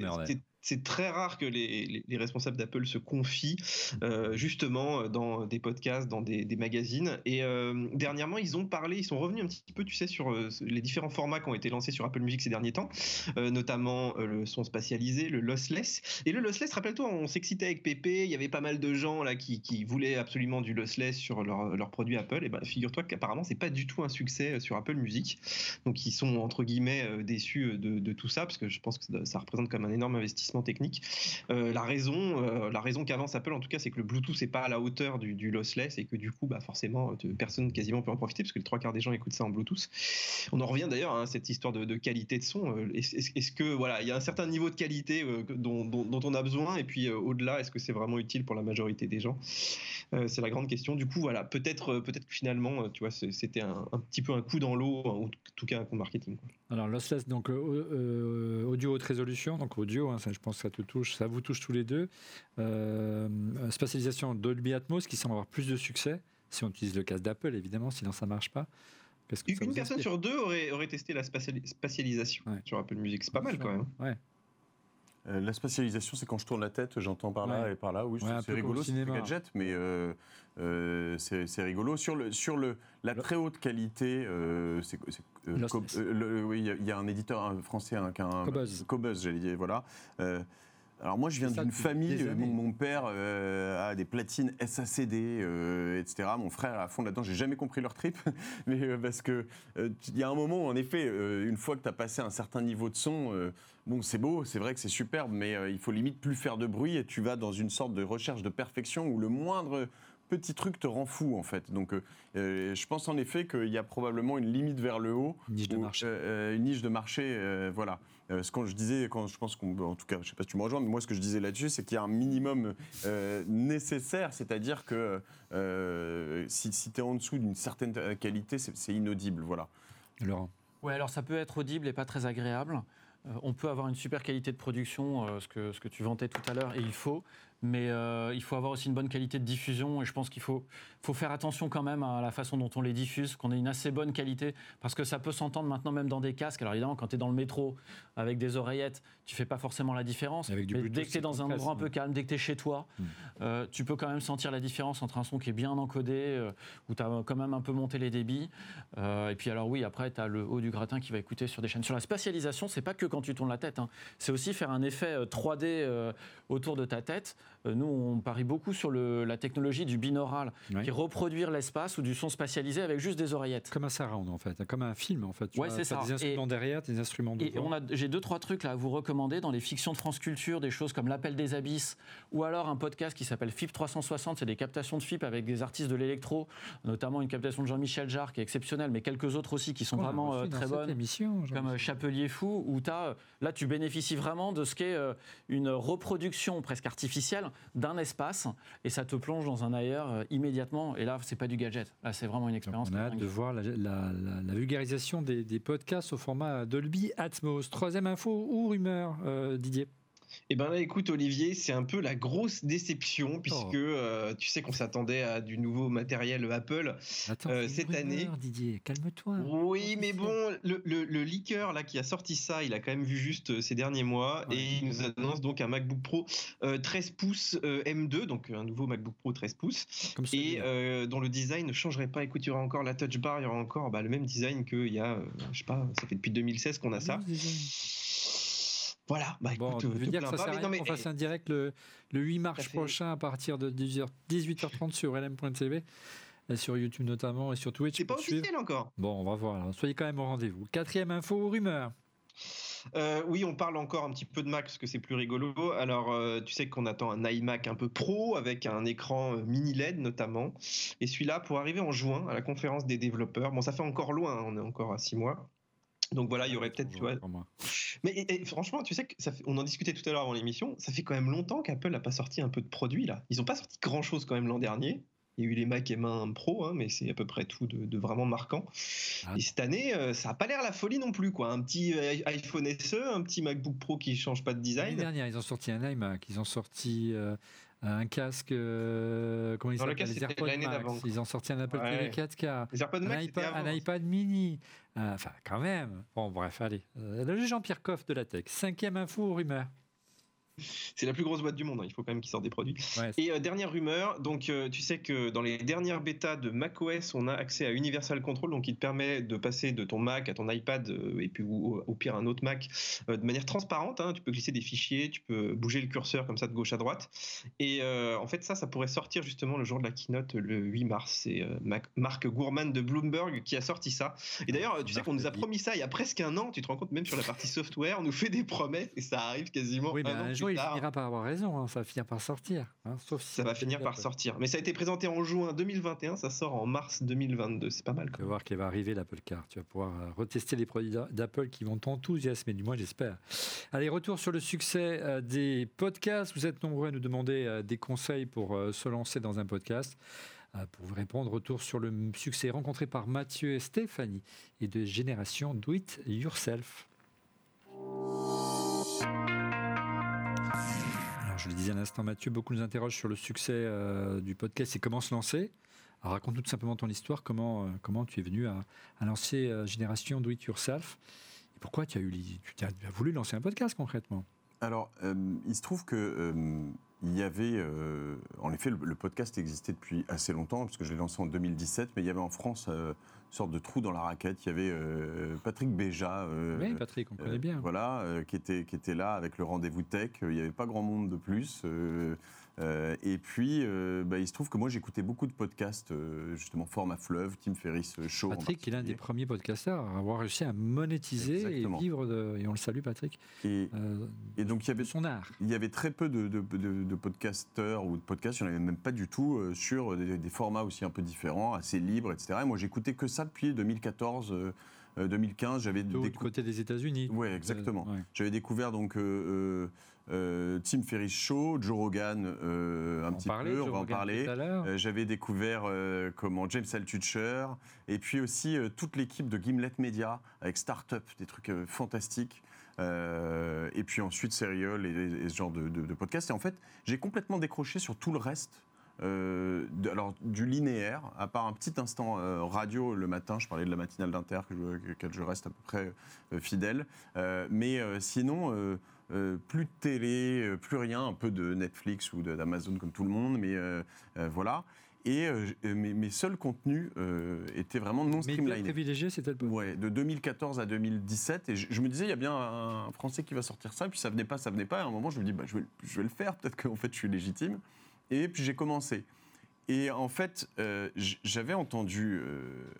c'est très rare que les, responsables d'Apple se confient euh, justement dans des podcasts, dans des, magazines. Et euh, dernièrement, ils ont parlé, ils sont revenus un petit peu, tu sais, sur euh, les différents formats qui ont été lancés sur Apple Music ces derniers temps, notamment le son spatialisé, le lossless. Et le lossless, rappelle-toi, on s'excitait avec Pépé, il y avait pas mal de gens là qui, voulaient absolument du lossless sur leurs leur produits Apple. Et ben, figure-toi qu'apparemment, c'est pas du tout un succès sur Apple Music. Donc, ils sont entre guillemets déçus de, de tout ça parce que je pense que ça représente comme un énorme investissement technique. Euh, la raison, euh, la raison qu'avance Apple en tout cas, c'est que le Bluetooth n'est pas à la hauteur du, lossless et que du coup, bah, forcément, euh, personne quasiment peut en profiter parce que les trois quarts des gens écoutent ça en Bluetooth. On en revient d'ailleurs à cette histoire de, qualité de son. Est-ce que voilà, il y a un certain niveau de qualité dont, on a besoin et puis au-delà, est-ce que c'est vraiment utile pour la majorité des gens? C'est la grande question. Du coup, voilà, peut-être, peut-être que finalement, tu vois, c'était un, petit peu un coup dans l'eau, en tout cas un coup marketing. Alors lossless, donc audio haute résolution, donc audio, hein, ça, je pense que ça te touche, ça vous touche tous les deux. Euh, spatialisation Dolby Atmos qui semble avoir plus de succès si on utilise le casque d'Apple, évidemment, sinon ça marche pas. Une personne sur deux aurait, aurait testé la spatialisation sur Apple Music, c'est pas mal quand même. Ouais. Euh, la spatialisation, c'est quand je tourne la tête, j'entends par là et par là. Oui, c'est rigolo, c'est un gadget, mais euh, euh, c'est rigolo. Sur, le, sur le, la très haute qualité, c'est oui, il y, a un éditeur français, un, un Cobuzz, j'allais dire, voilà. Alors moi, je viens d'une famille. Mon, père a des platines SACD, etc. Mon frère à fond là-dedans. J'ai jamais compris leur trip, [laughs] mais parce que il y a un moment, où, en effet, une fois que tu as passé un certain niveau de son bon, c'est beau, c'est vrai que c'est superbe, mais euh, il faut limite plus faire de bruit et tu vas dans une sorte de recherche de perfection où le moindre petit truc te rend fou en fait. Donc euh, euh, je pense en effet qu'il y a probablement une limite vers le haut. Une niche de marché. une niche de marché, voilà. Ce que je disais, quand je pense qu'on, en tout cas, je sais pas si tu me rejoins, mais moi ce que je disais là-dessus, c'est qu'il y a un minimum nécessaire, c'est-à-dire que si, si tu es en dessous d'une certaine qualité, c'est inaudible, voilà. Laurent. Ouais, alors ça peut être audible et pas très agréable. Euh, on peut avoir une super qualité de production, euh, ce, que, ce que tu vantais tout à l'heure, et il faut, mais euh, il faut avoir aussi une bonne qualité de diffusion et je pense qu'il faut, faut faire attention quand même à la façon dont on les diffuse, qu'on ait une assez bonne qualité parce que ça peut s'entendre maintenant même dans des casques. Alors évidemment, quand tu es dans le métro avec des oreillettes, tu fais pas forcément la différence. mais dès que tu es dans un endroit un peu calme, dès que tu es chez toi, hmm. euh, tu peux quand même sentir la différence entre un son qui est bien encodé, euh, où tu as quand même un peu monté les débits. et puis alors oui, après, tu as le haut du gratin qui va écouter sur des chaînes. Sur la spatialisation, c'est pas que quand tu tournes la tête, hein. c'est aussi faire un effet 3D autour de ta tête. Euh, nous, on parie beaucoup sur la technologie du binaural, qui est reproduire l'espace ou du son spatialisé avec juste des oreillettes. Comme un surround, en fait, comme un film, en fait. Oui, c'est ça. Des instruments derrière, des instruments devant. Et j'ai deux, trois trucs là à vous recommander dans les fictions de France Culture, des choses comme L'appel des abysses, ou alors un podcast qui s'appelle FIP 360, c'est des captations de FIP avec des artistes de l'électro, notamment une captation de Jean-Michel Jarre qui est exceptionnelle, mais quelques autres aussi qui sont vraiment euh, très bonnes, émission, comme euh, Chapelier Fou, où as, là tu bénéficies vraiment de ce qu'est une reproduction presque artificielle d'un espace et ça te plonge dans un ailleurs immédiatement. Et là, c'est pas du gadget. Là, c'est vraiment une expérience. on a hâte de voir la, vulgarisation des, des, podcasts au format Dolby Atmos. Troisième info ou rumeur, Didier? Eh ben là, écoute, Olivier, c'est un peu la grosse déception puisque oh. euh, tu sais qu'on s'attendait à du nouveau matériel Apple euh, cette année. Didier, calme-toi. Oui, mais bon, le, le, leaker là qui a sorti ça, il a quand même vu juste euh, ces derniers mois et il nous annonce donc un MacBook Pro 13 pouces M2, donc un nouveau MacBook Pro 13 pouces et dont le design ne changerait pas. Écoute, il y aura encore la Touch Bar, il y aura encore bah, le même design qu'il y a, je sais pas, ça fait depuis 2016 qu'on a ça. Voilà, bah bon, écoute, veux dire que ça sert à rien qu'on fasse un direct le, 8 mars prochain à partir de 18h30 sur lm.tv, sur YouTube notamment et sur Twitch. C'est pas officiel encore. Bon, on va voir. Soyez quand même au rendez-vous. Quatrième info ou rumeur euh, oui, on parle encore un petit peu de Mac parce que c'est plus rigolo. Alors, euh, tu sais qu'on attend un iMac un peu pro avec un écran euh, mini LED notamment. Et celui-là, pour arriver en juin à la conférence des développeurs, bon, ça fait encore loin, hein, on est encore à six mois. Donc voilà, il y aurait peut-être, tu vois. Mais franchement, tu sais que ça on en discutait tout à l'heure avant l'émission, ça fait quand même longtemps qu'Apple n'a pas sorti un peu de produits là. Ils n'ont pas sorti grand chose quand même l'an dernier. Il y a eu les Mac M1 Pro, hein, mais c'est à peu près tout de, vraiment marquant. Ah. Et cette année, euh, ça n'a pas l'air la folie non plus. Quoi. Un petit euh, iPhone SE, un petit MacBook Pro qui ne change pas de design. L'année dernière, ils ont sorti un iMac, ils ont sorti euh, un casque, comment ils s'appellent Les AirPods Max. Ils ont sorti un Apple TV 4K, un, iPad, un iPad mini. enfin, quand même. Bon, bref, allez. le Jean-Pierre Coff de la tech. Cinquième info ou rumeur [laughs] c'est la plus grosse boîte du monde, hein. il faut quand même qu'ils sortent des produits. Et euh, dernière rumeur, donc euh, tu sais que dans les dernières bêtas de macOS, on a accès à Universal Control, donc il te permet de passer de ton Mac à ton iPad euh, et puis ou, au pire un autre Mac de manière transparente. Hein. tu peux glisser des fichiers, tu peux bouger le curseur comme ça de gauche à droite. Et en fait, ça, ça pourrait sortir justement le jour de la keynote le 8 mars. C'est Marc Gourman de Bloomberg qui a sorti ça. Et d'ailleurs, tu sais qu'on nous a promis ça il y a presque un an. Tu te rends compte, même sur la partie software, on nous fait des promesses et ça arrive quasiment oui, un an il finira par avoir raison, hein, ça va finir par sortir. Hein, sauf ça va finir par sortir. Mais ça a été présenté en juin 2021, ça sort en mars 2022, c'est pas mal. Tu vas voir qu'il va arriver l'Apple Car, tu vas pouvoir euh, retester les produits d'Apple qui vont t'enthousiasmer, du moins j'espère. Allez, retour sur le succès euh, des podcasts. Vous êtes nombreux à nous demander euh, des conseils pour se lancer dans un podcast. Pour vous répondre, retour sur le succès rencontré par Mathieu et Stéphanie et de Génération Do It Yourself je le disais à l'instant, Mathieu, beaucoup nous interrogent sur le succès euh, du podcast et comment se lancer. raconte-nous tout simplement ton histoire, comment, euh, comment tu es venu à, lancer euh, Génération Do It Yourself et pourquoi tu as, eu, tu as voulu lancer un podcast concrètement? Alors, il se trouve que il y avait, en effet, le, podcast existait depuis assez longtemps, puisque je l'ai lancé en 2017, mais il y avait en France sorte de trou dans la raquette. Il y avait euh, Patrick Béja. Euh, oui, Patrick, on connaît bien. voilà, euh, qui, était, qui était là avec le rendez-vous tech. Il n'y avait pas grand monde de plus. Euh, et puis, euh, bah, il se trouve que moi, j'écoutais beaucoup de podcasts, euh, justement, Format Fleuve, Tim Ferriss Show. Patrick, il est l'un des premiers podcasteurs à avoir réussi à monétiser et vivre de. Et on le salue, Patrick. Et, et donc, il y avait. Son art. Il y avait très peu de, de, podcasteurs ou de podcasts, il n'y en avait même pas du tout, sur des, formats aussi un peu différents, assez libres, etc. Et moi, j'écoutais que ça depuis 2014. 2015, j'avais du côté des États-Unis. Oui, exactement. J'avais découvert donc euh, Tim Ferriss Show, Joe Rogan euh, un petit peu, on va en parler. Euh, j'avais découvert comment James Altucher et puis aussi toute l'équipe de Gimlet Media avec Startup, des trucs fantastiques. et puis ensuite Serial et, ce genre de, de, podcast. Et en fait, j'ai complètement décroché sur tout le reste. alors du linéaire, à part un petit instant radio le matin, je parlais de la matinale d'Inter que je, je reste à peu près fidèle, mais sinon euh, plus de télé, euh, plus rien, un peu de Netflix ou d'Amazon comme tout le monde, mais euh, voilà. Et mes, seuls contenus étaient vraiment non streamlinés. privilégié, c'était le Ouais, de 2014 à 2017. Et je, me disais, il y a bien un, Français qui va sortir ça. Puis ça venait pas, ça venait pas. Et à un moment, je me dis, bah, je, vais, je vais le faire. Peut-être qu'en fait, je suis légitime. Et puis j'ai commencé. Et en fait, j'avais entendu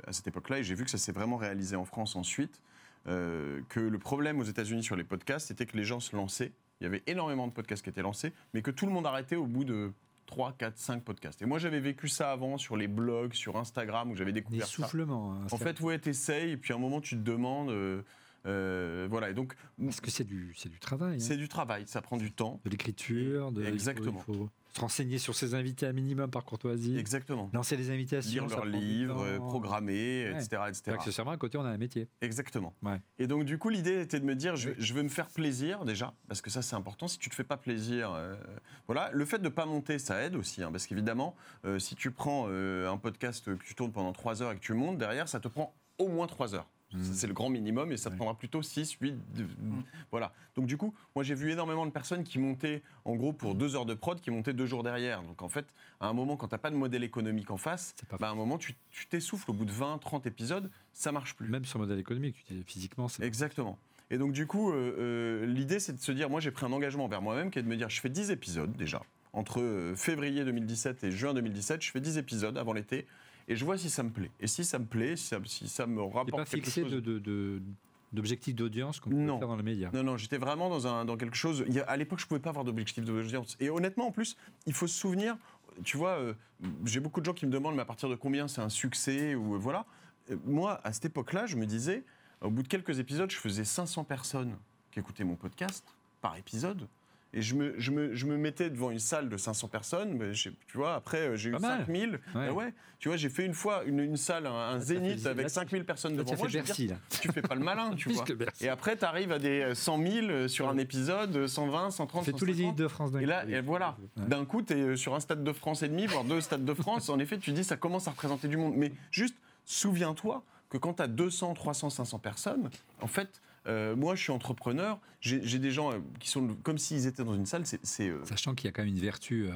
à cette époque-là, et j'ai vu que ça s'est vraiment réalisé en France ensuite, euh, que le problème aux États-Unis sur les podcasts, c'était que les gens se lançaient. Il y avait énormément de podcasts qui étaient lancés, mais que tout le monde arrêtait au bout de 3, 4, 5 podcasts. Et moi, j'avais vécu ça avant sur les blogs, sur Instagram, où j'avais découvert ça. Hein, en fait, ouais, t'essayes, et puis à un moment, tu te demandes. Euh, euh, voilà, et donc. Parce que c'est du, du travail. Hein. C'est du travail, ça prend du temps. De l'écriture, de. Exactement. Se renseigner sur ses invités à minimum par courtoisie. Exactement. Lancer les invitations. Lire leurs livres, programmer, etc. etc. Accessoirement, à côté, on a un métier. Exactement. Et donc, du coup, l'idée était de me dire, je, veux me faire plaisir déjà, parce que ça, c'est important. Si tu te fais pas plaisir, euh, voilà. Le fait de pas monter, ça aide aussi, hein, parce qu'évidemment, euh, si tu prends euh, un podcast que tu tournes pendant 3 heures et que tu montes, derrière, ça te prend au moins 3 heures. Mmh. C'est le grand minimum et ça prendra plutôt 6, 8. Mmh. Voilà. Donc, du coup, moi, j'ai vu énormément de personnes qui montaient, en gros, pour deux heures de prod, qui montaient deux jours derrière. Donc, en fait, à un moment, quand tu n'as pas de modèle économique en face, bah, à un moment, tu t'essouffles. Au bout de 20, 30 épisodes, ça marche plus. Même sur modèle économique, physiquement, c'est. Exactement. Et donc, du coup, euh, euh, l'idée, c'est de se dire moi, j'ai pris un engagement vers moi-même qui est de me dire je fais 10 épisodes déjà. Entre euh, février 2017 et juin 2017, je fais 10 épisodes avant l'été et je vois si ça me plaît. Et si ça me plaît, si ça, si ça me rapporte pas quelque fixé chose... de, de, d'objectifs d'audience comme peut faire dans les médias. Non, non, j'étais vraiment dans, un, dans quelque chose. Il à l'époque, je ne pouvais pas avoir d'objectif d'audience. Et honnêtement, en plus, il faut se souvenir. Tu vois, euh, j'ai beaucoup de gens qui me demandent, mais à partir de combien c'est un succès ou euh, voilà. Euh, moi, à cette époque-là, je me disais, au bout de quelques épisodes, je faisais 500 personnes qui écoutaient mon podcast par épisode. Et je me, je, me, je me, mettais devant une salle de 500 personnes. Mais tu vois, après, euh, j'ai eu 5000. Ouais. ouais. Tu vois, j'ai fait une fois une, une salle, un, zénith avec 5000 personnes devant moi. Fait Bercy, là. Tu fais pas le malin, tu [laughs] vois. Et après, tu arrives à des 100 euh, 000 euh, sur un épisode, 120, 130, C'est tous les zéniths de France. Et là, et voilà. D'un coup, tu es sur un stade de France et demi, voire deux stades de France. en effet, tu dis, ça commence à représenter du monde. Mais juste, souviens-toi que quand tu as 200, 300, 500 personnes, en fait, euh, moi, je suis entrepreneur. J'ai des gens euh, qui sont comme s'ils étaient dans une salle. C'est euh, Sachant qu'il y a quand même une vertu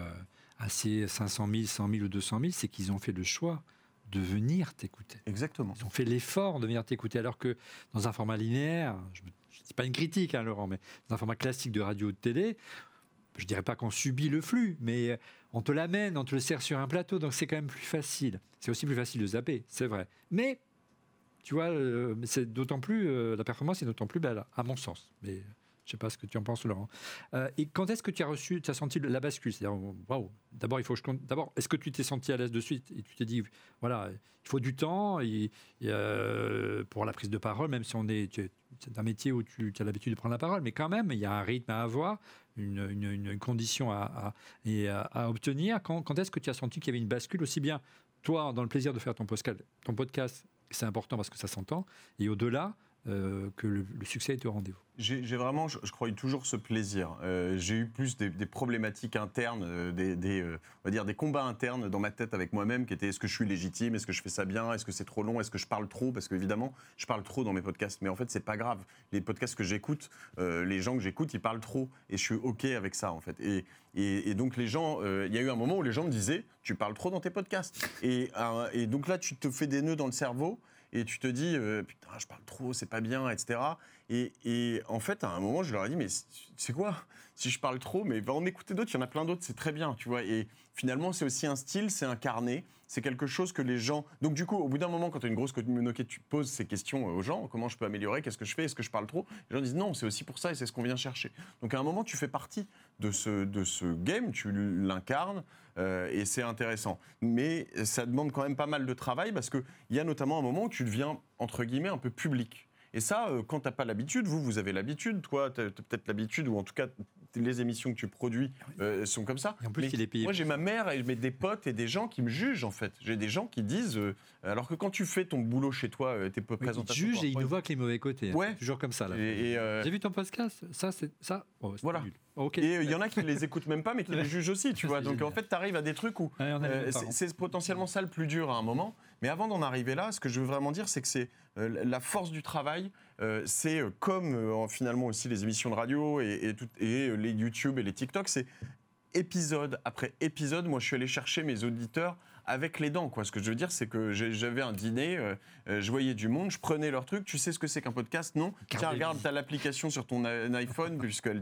à ces 500 000, 100 000 ou 200 000, c'est qu'ils ont fait le choix de venir t'écouter. Exactement. Ils ont fait l'effort de venir t'écouter, alors que dans un format linéaire, je ne dis pas une critique, hein, Laurent, mais dans un format classique de radio ou de télé, je dirais pas qu'on subit le flux, mais on te l'amène, on te le sert sur un plateau, donc c'est quand même plus facile. C'est aussi plus facile de zapper, c'est vrai. Mais tu vois, euh, c'est d'autant plus, euh, la performance est d'autant plus belle, à mon sens. Mais je sais pas ce que tu en penses, Laurent. Euh, et quand est-ce que tu as reçu, tu as senti la bascule? C'est-à-dire, waouh, d'abord, il faut je. D'abord, est-ce que tu t'es senti à l'aise de suite? Et tu t'es dit, voilà, il faut du temps pour la prise de parole, même si on est, c'est un métier où tu, as l'habitude de prendre la parole, mais quand même, il y a un rythme à avoir, une, condition à, obtenir. Quand, est-ce que tu as senti qu'il y avait une bascule aussi bien toi, dans le plaisir de faire ton podcast c'est important parce que ça s'entend, et au-delà, euh, que le, succès est au rendez-vous. J'ai vraiment, je, crois, eu toujours ce plaisir. Euh, j'ai eu plus des, problématiques internes, euh, des, on va dire des combats internes dans ma tête avec moi-même, qui étaient est-ce que je suis légitime, est-ce que je fais ça bien, est-ce que c'est trop long, est-ce que je parle trop, parce qu'évidemment, je parle trop dans mes podcasts. Mais en fait, c'est pas grave. Les podcasts que j'écoute, les gens que j'écoute, ils parlent trop, et je suis ok avec ça, en fait. Et, donc les gens, il y a eu un moment où les gens me disaient, tu parles trop dans tes podcasts. Et donc là, tu te fais des nœuds dans le cerveau et tu te dis euh, putain je parle trop c'est pas bien etc et, en fait à un moment je leur ai dit mais c'est quoi? Si je parle trop mais va en écouter d'autres il y en a plein d'autres c'est très bien tu vois et finalement c'est aussi un style c'est un carnet c'est quelque chose que les gens. Donc, du coup, au bout d'un moment, quand tu as une grosse communauté, tu poses ces questions aux gens comment je peux améliorer Qu'est-ce que je fais Est-ce que je parle trop? Les gens disent non, c'est aussi pour ça et c'est ce qu'on vient chercher. Donc, à un moment, tu fais partie de ce, de ce game, tu l'incarnes euh, et c'est intéressant. Mais ça demande quand même pas mal de travail parce qu'il y a notamment un moment où tu deviens, entre guillemets, un peu public. Et ça, euh, quand tu n'as pas l'habitude, vous, vous avez l'habitude, toi, tu as, peut-être l'habitude, ou en tout cas, les émissions que tu produis euh, sont comme ça. en plus, il est payé. Moi, j'ai ma mère et des potes et des gens qui me jugent, en fait. J'ai des gens qui disent. Euh, alors que quand tu fais ton boulot chez toi, euh, tes présentations. Ils jugent et ils ne voient que les mauvais côtés. Hein. Ouais. Toujours comme ça. Là. J'ai vu ton podcast. Ça, c'est ça. Oh, voilà. Et il y en a qui les écoutent même pas, mais qui les jugent aussi, tu vois. Donc en fait, tu arrives à des trucs où c'est potentiellement ça le plus dur à un moment. Mais avant d'en arriver là, ce que je veux vraiment dire, c'est que c'est la force du travail. C'est comme finalement aussi les émissions de radio et, et les YouTube et les TikTok, c'est épisode après épisode, moi je suis allé chercher mes auditeurs avec les dents. Quoi. Ce que je veux dire, c'est que j'avais un dîner, euh, euh, je voyais du monde, je prenais leur truc. Tu sais ce que c'est qu'un podcast? Non Tiens, regarde, tu as l'application sur ton iPhone, [laughs] puisqu'elle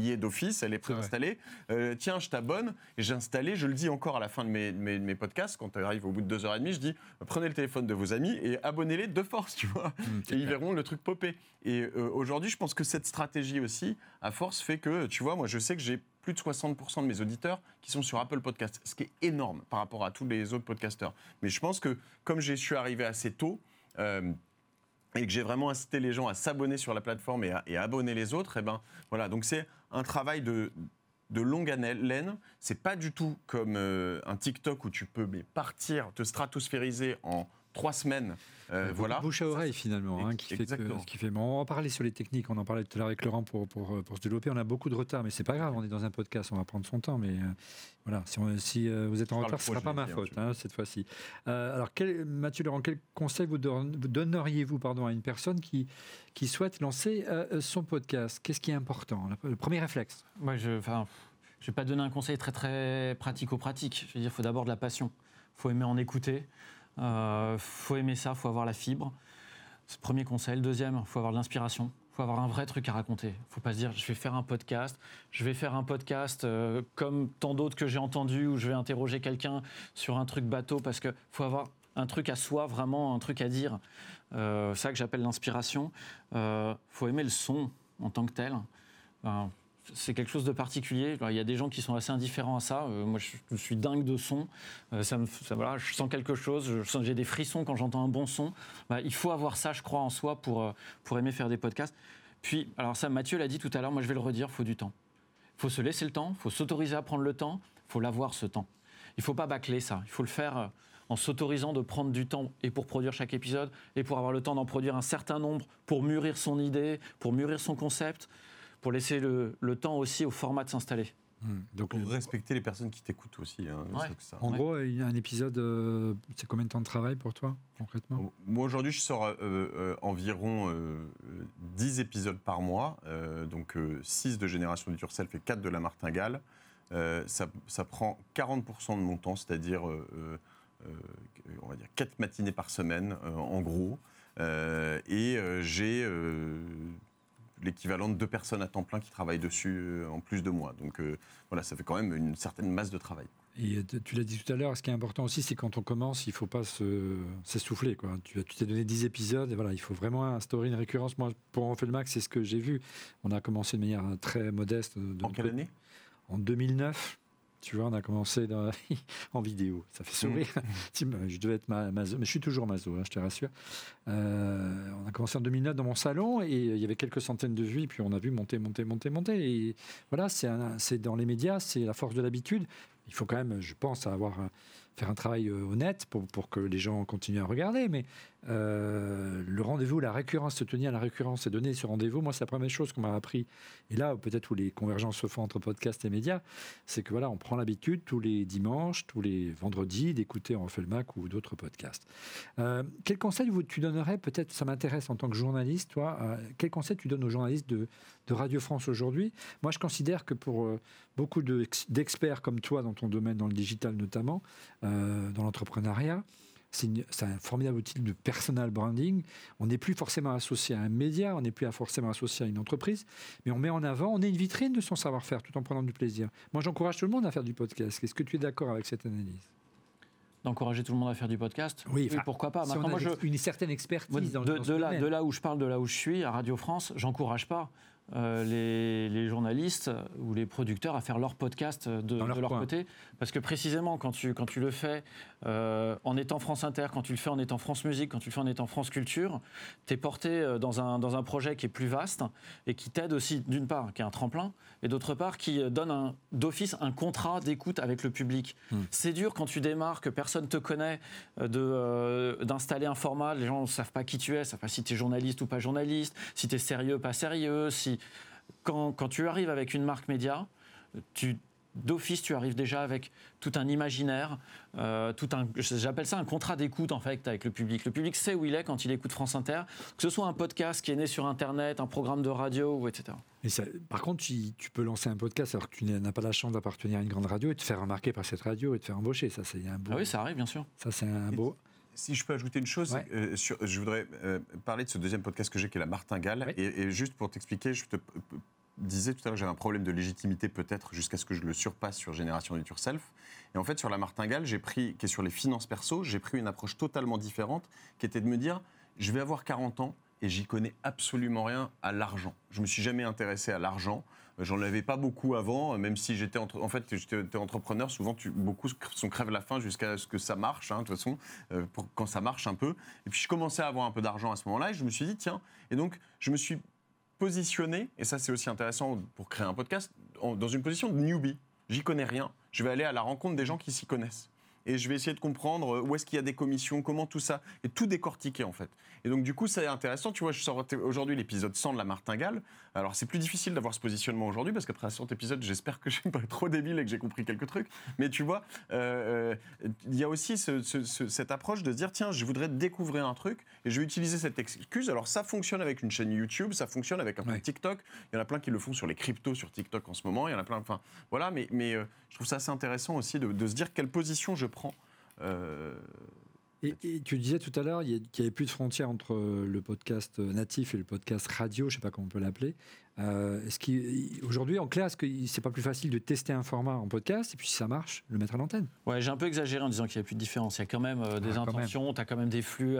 y est d'office, elle est préinstallée. Euh, tiens, je t'abonne. Et j'ai installé, je le dis encore à la fin de mes, mes, podcasts, quand tu arrives au bout de deux heures et demie, je dis prenez le téléphone de vos amis et abonnez-les de force, tu vois. Mmh, et ils verront le truc popper. Et aujourd'hui, je pense que cette stratégie aussi, à force, fait que, tu vois, moi, je sais que j'ai plus de 60% de mes auditeurs qui sont sur Apple Podcast, ce qui est énorme par rapport à tous les autres podcasteurs. Mais je pense que comme je suis arrivé assez tôt, euh, et que j'ai vraiment incité les gens à s'abonner sur la plateforme et à, abonner les autres, et eh ben voilà. Donc c'est un travail de de longue haleine. C'est pas du tout comme un TikTok où tu peux partir, te stratosphériser en trois semaines. Euh, voilà. Bouche à oreille finalement, hein, qui, fait qui fait. Bon, on va parler sur les techniques. On en parlait tout à l'heure avec Laurent pour, pour, pour, se développer. On a beaucoup de retard, mais c'est pas grave. On est dans un podcast, on va prendre son temps. Mais euh, voilà, si, si euh, vous êtes en retard, ce sera pas ma faute hein, cette fois-ci. alors, quel, Mathieu Laurent, quel conseil vous, donneriez-vous pardon à une personne qui qui souhaite lancer son podcast? Qu'est-ce qui est important? Le premier réflexe. Moi, je, enfin, je vais pas donner un conseil très très pratico-pratique. Je veux dire, il faut d'abord de la passion. Il faut aimer en écouter. Euh, faut aimer ça, faut avoir la fibre. C'est le premier conseil. Deuxième, faut avoir de l'inspiration. faut avoir un vrai truc à raconter. faut pas se dire, je vais faire un podcast, je vais faire un podcast euh, comme tant d'autres que j'ai entendus, où je vais interroger quelqu'un sur un truc bateau, parce que faut avoir un truc à soi, vraiment un truc à dire. Euh, ça que j'appelle l'inspiration. Euh, faut aimer le son en tant que tel c'est quelque chose de particulier. il y a des gens qui sont assez indifférents à ça. Euh, moi, je, suis dingue de son. Euh, ça me, voilà, je sens quelque chose. j'ai des frissons quand j'entends un bon son. Bah, il faut avoir ça, je crois, en soi pour, euh, pour aimer faire des podcasts. Puis, alors ça, Mathieu l'a dit tout à l'heure. Moi, je vais le redire. Il faut du temps. Il faut se laisser le temps. Il faut s'autoriser à prendre le temps. Il faut l'avoir ce temps. Il ne faut pas bâcler ça. Il faut le faire en s'autorisant de prendre du temps et pour produire chaque épisode et pour avoir le temps d'en produire un certain nombre pour mûrir son idée, pour mûrir son concept pour laisser le, temps aussi au format de s'installer. Hmm. Donc pour respecter les personnes qui t'écoutent aussi. Hein, en gros, il y a un épisode, euh, c'est combien de temps de travail pour toi concrètement? Moi aujourd'hui, je sors euh, euh, environ 10 épisodes par mois, donc 6 de Génération du Yourself et 4 de la Martingale. Ça, ça, prend 40% de mon temps, c'est-à-dire on va dire 4 matinées par semaine en gros. et j'ai l'équivalent de deux personnes à temps plein qui travaillent dessus euh, en plus de moi. Donc euh, voilà, ça fait quand même une certaine masse de travail. Et tu l'as dit tout à l'heure, ce qui est important aussi, c'est quand on commence, il ne faut pas s'essouffler. Tu t'es donné 10 épisodes, et voilà, il faut vraiment instaurer une récurrence. Moi, pour En fait le max, c'est ce que j'ai vu. On a commencé de manière très modeste. en quelle année? En 2009. Tu vois, on a commencé [laughs] en vidéo. Ça fait sourire. Mm. [laughs] je devais être ma, mazo, mais je suis toujours mazo, hein, je te rassure. Euh, on a commencé en 2009 dans mon salon et il y avait quelques centaines de vues. Et puis on a vu monter, monter, monter, monter. Et voilà, c'est dans les médias, c'est la force de l'habitude. Il faut quand même, je pense, avoir faire un travail euh, honnête pour, pour, que les gens continuent à regarder. Mais euh, le rendez-vous, la récurrence, se tenir à la récurrence et donner ce rendez-vous, moi, c'est la première chose qu'on m'a appris. Et là, peut-être où les convergences se font entre podcast et médias, c'est que voilà, on prend l'habitude tous les dimanches, tous les vendredis, d'écouter En fait le Mac ou d'autres podcasts. Euh, quel conseil vous, tu donnerais, peut-être, ça m'intéresse en tant que journaliste, toi, quel conseil tu donnes aux journalistes de, Radio France aujourd'hui? Moi, je considère que pour beaucoup d'experts comme toi dans ton domaine, dans le digital notamment, euh, dans l'entrepreneuriat. C'est un formidable outil de personal branding. On n'est plus forcément associé à un média, on n'est plus forcément associé à une entreprise, mais on met en avant, on est une vitrine de son savoir-faire tout en prenant du plaisir. Moi, j'encourage tout le monde à faire du podcast. Est-ce que tu es d'accord avec cette analyse? D'encourager tout le monde à faire du podcast? Oui, pourquoi pas. Maintenant, moi, je, une certaine expertise dans, de, là, de là où je parle, de là où je suis, à Radio France, j'encourage pas. Euh, les, journalistes ou les producteurs à faire leur podcast de, leur, côté. Parce que précisément, quand tu, quand tu le fais euh, en étant France Inter, quand tu le fais en étant France Musique, quand tu le fais en étant France Culture, tu es porté euh, dans un, dans un projet qui est plus vaste et qui t'aide aussi, d'une part, qui est un tremplin, et d'autre part, qui donne d'office un contrat d'écoute avec le public. Hmm. C'est dur quand tu démarres, que personne te connaît, d'installer un format, les gens ne savent pas qui tu es, ne savent pas si tu es journaliste ou pas journaliste, si tu es sérieux, pas sérieux, si quand, tu arrives avec une marque média, d'office, tu arrives déjà avec tout un imaginaire, euh, tout un, j'appelle ça un contrat d'écoute en fait avec le public. Le public sait où il est quand il écoute France Inter, que ce soit un podcast qui est né sur Internet, un programme de radio, etc. par contre, tu, peux lancer un podcast alors que tu n'as pas la chance d'appartenir à une grande radio et te faire remarquer par cette radio et te faire embaucher. Ça, c'est un beau. Ah oui, ça arrive, bien sûr. Ça, c'est un beau. Si je peux ajouter une chose, euh, je voudrais euh, parler de ce deuxième podcast que j'ai, qui est la Martingale. Et, juste pour t'expliquer, je te disais tout à l'heure que j'avais un problème de légitimité peut-être jusqu'à ce que je le surpasse sur Génération Do Yourself. Et en fait, sur la Martingale, j'ai pris, qui est sur les finances perso, j'ai pris une approche totalement différente, qui était de me dire, je vais avoir 40 ans et j'y connais absolument rien à l'argent. Je me suis jamais intéressé à l'argent. J'en avais pas beaucoup avant, même si j'étais en fait j'étais entrepreneur. Souvent, tu, beaucoup sont crève la faim jusqu'à ce que ça marche. Hein, de toute façon, euh, quand ça marche un peu. Et puis je commençais à avoir un peu d'argent à ce moment-là, et je me suis dit tiens. Et donc je me suis positionner, et ça c'est aussi intéressant pour créer un podcast, dans une position de newbie. J'y connais rien. Je vais aller à la rencontre des gens qui s'y connaissent et je vais essayer de comprendre où est-ce qu'il y a des commissions, comment tout ça, et tout décortiquer en fait. Et donc du coup, c'est intéressant. Tu vois, je sors aujourd'hui l'épisode 100 de la Martingale. Alors c'est plus difficile d'avoir ce positionnement aujourd'hui parce qu'après 100 épisodes, j'espère que je suis pas trop débile et que j'ai compris quelques trucs. Mais tu vois, euh, euh, il y a aussi cette approche de se dire tiens, je voudrais découvrir un truc et je vais utiliser cette excuse. Alors ça fonctionne avec une chaîne YouTube, ça fonctionne avec un peu TikTok. Il y en a plein qui le font sur les cryptos sur TikTok en ce moment. Il y en a plein. Enfin voilà, mais, mais euh, je trouve ça assez intéressant aussi de, de se dire quelle position je prends euh, et, tu disais tout à l'heure qu'il n'y avait plus de frontières entre le podcast natif et le podcast radio, je ne sais pas comment on peut l'appeler. Euh, est-ce qu'aujourd'hui, en clair, est-ce que c'est pas plus facile de tester un format en podcast et puis si ça marche, le mettre à l'antenne? Ouais, j'ai un peu exagéré en disant qu'il n'y a plus de différence. Il y a quand même euh, des intentions, tu as quand même des flux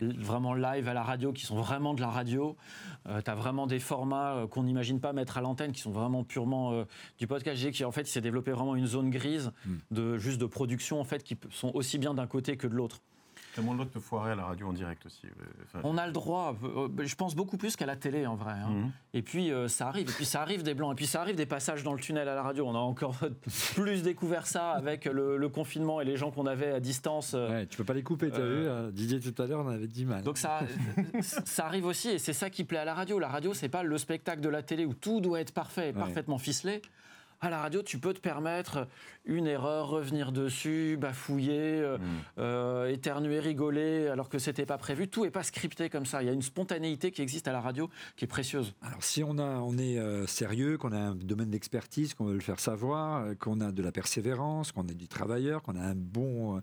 vraiment live à la radio qui sont vraiment de la radio. tu as vraiment des formats qu'on n'imagine pas mettre à l'antenne qui sont vraiment purement du podcast. J'ai en fait, il s'est développé vraiment une zone grise hmm. de juste de production en fait qui sont aussi bien d'un côté que de l'autre. T'as moins le droit de te foirer à la radio en direct aussi. on a le droit, euh, je pense beaucoup plus qu'à la télé en vrai. Hein. Mhm. Et puis euh, ça arrive, et puis ça arrive des blancs, et puis ça arrive des passages dans le tunnel à la radio. On a encore [laughs] plus découvert ça avec le, confinement et les gens qu'on avait à distance. Euh, ouais, tu peux pas les couper, t'as vu Didier tout à l'heure, on avait dit mal. Donc ça, [laughs] ça arrive aussi, et c'est ça qui plaît à la radio. La radio, c'est pas le spectacle de la télé où tout doit être parfait, parfaitement ficelé à la radio, tu peux te permettre une erreur, revenir dessus, bafouiller, euh, mm. euh, éternuer, rigoler, alors que c'était pas prévu. Tout est pas scripté comme ça. Il y a une spontanéité qui existe à la radio qui est précieuse. Alors si on, a, on est euh, sérieux, qu'on a un domaine d'expertise, qu'on veut le faire savoir, qu'on a de la persévérance, qu'on est du travailleur, qu'on a un bon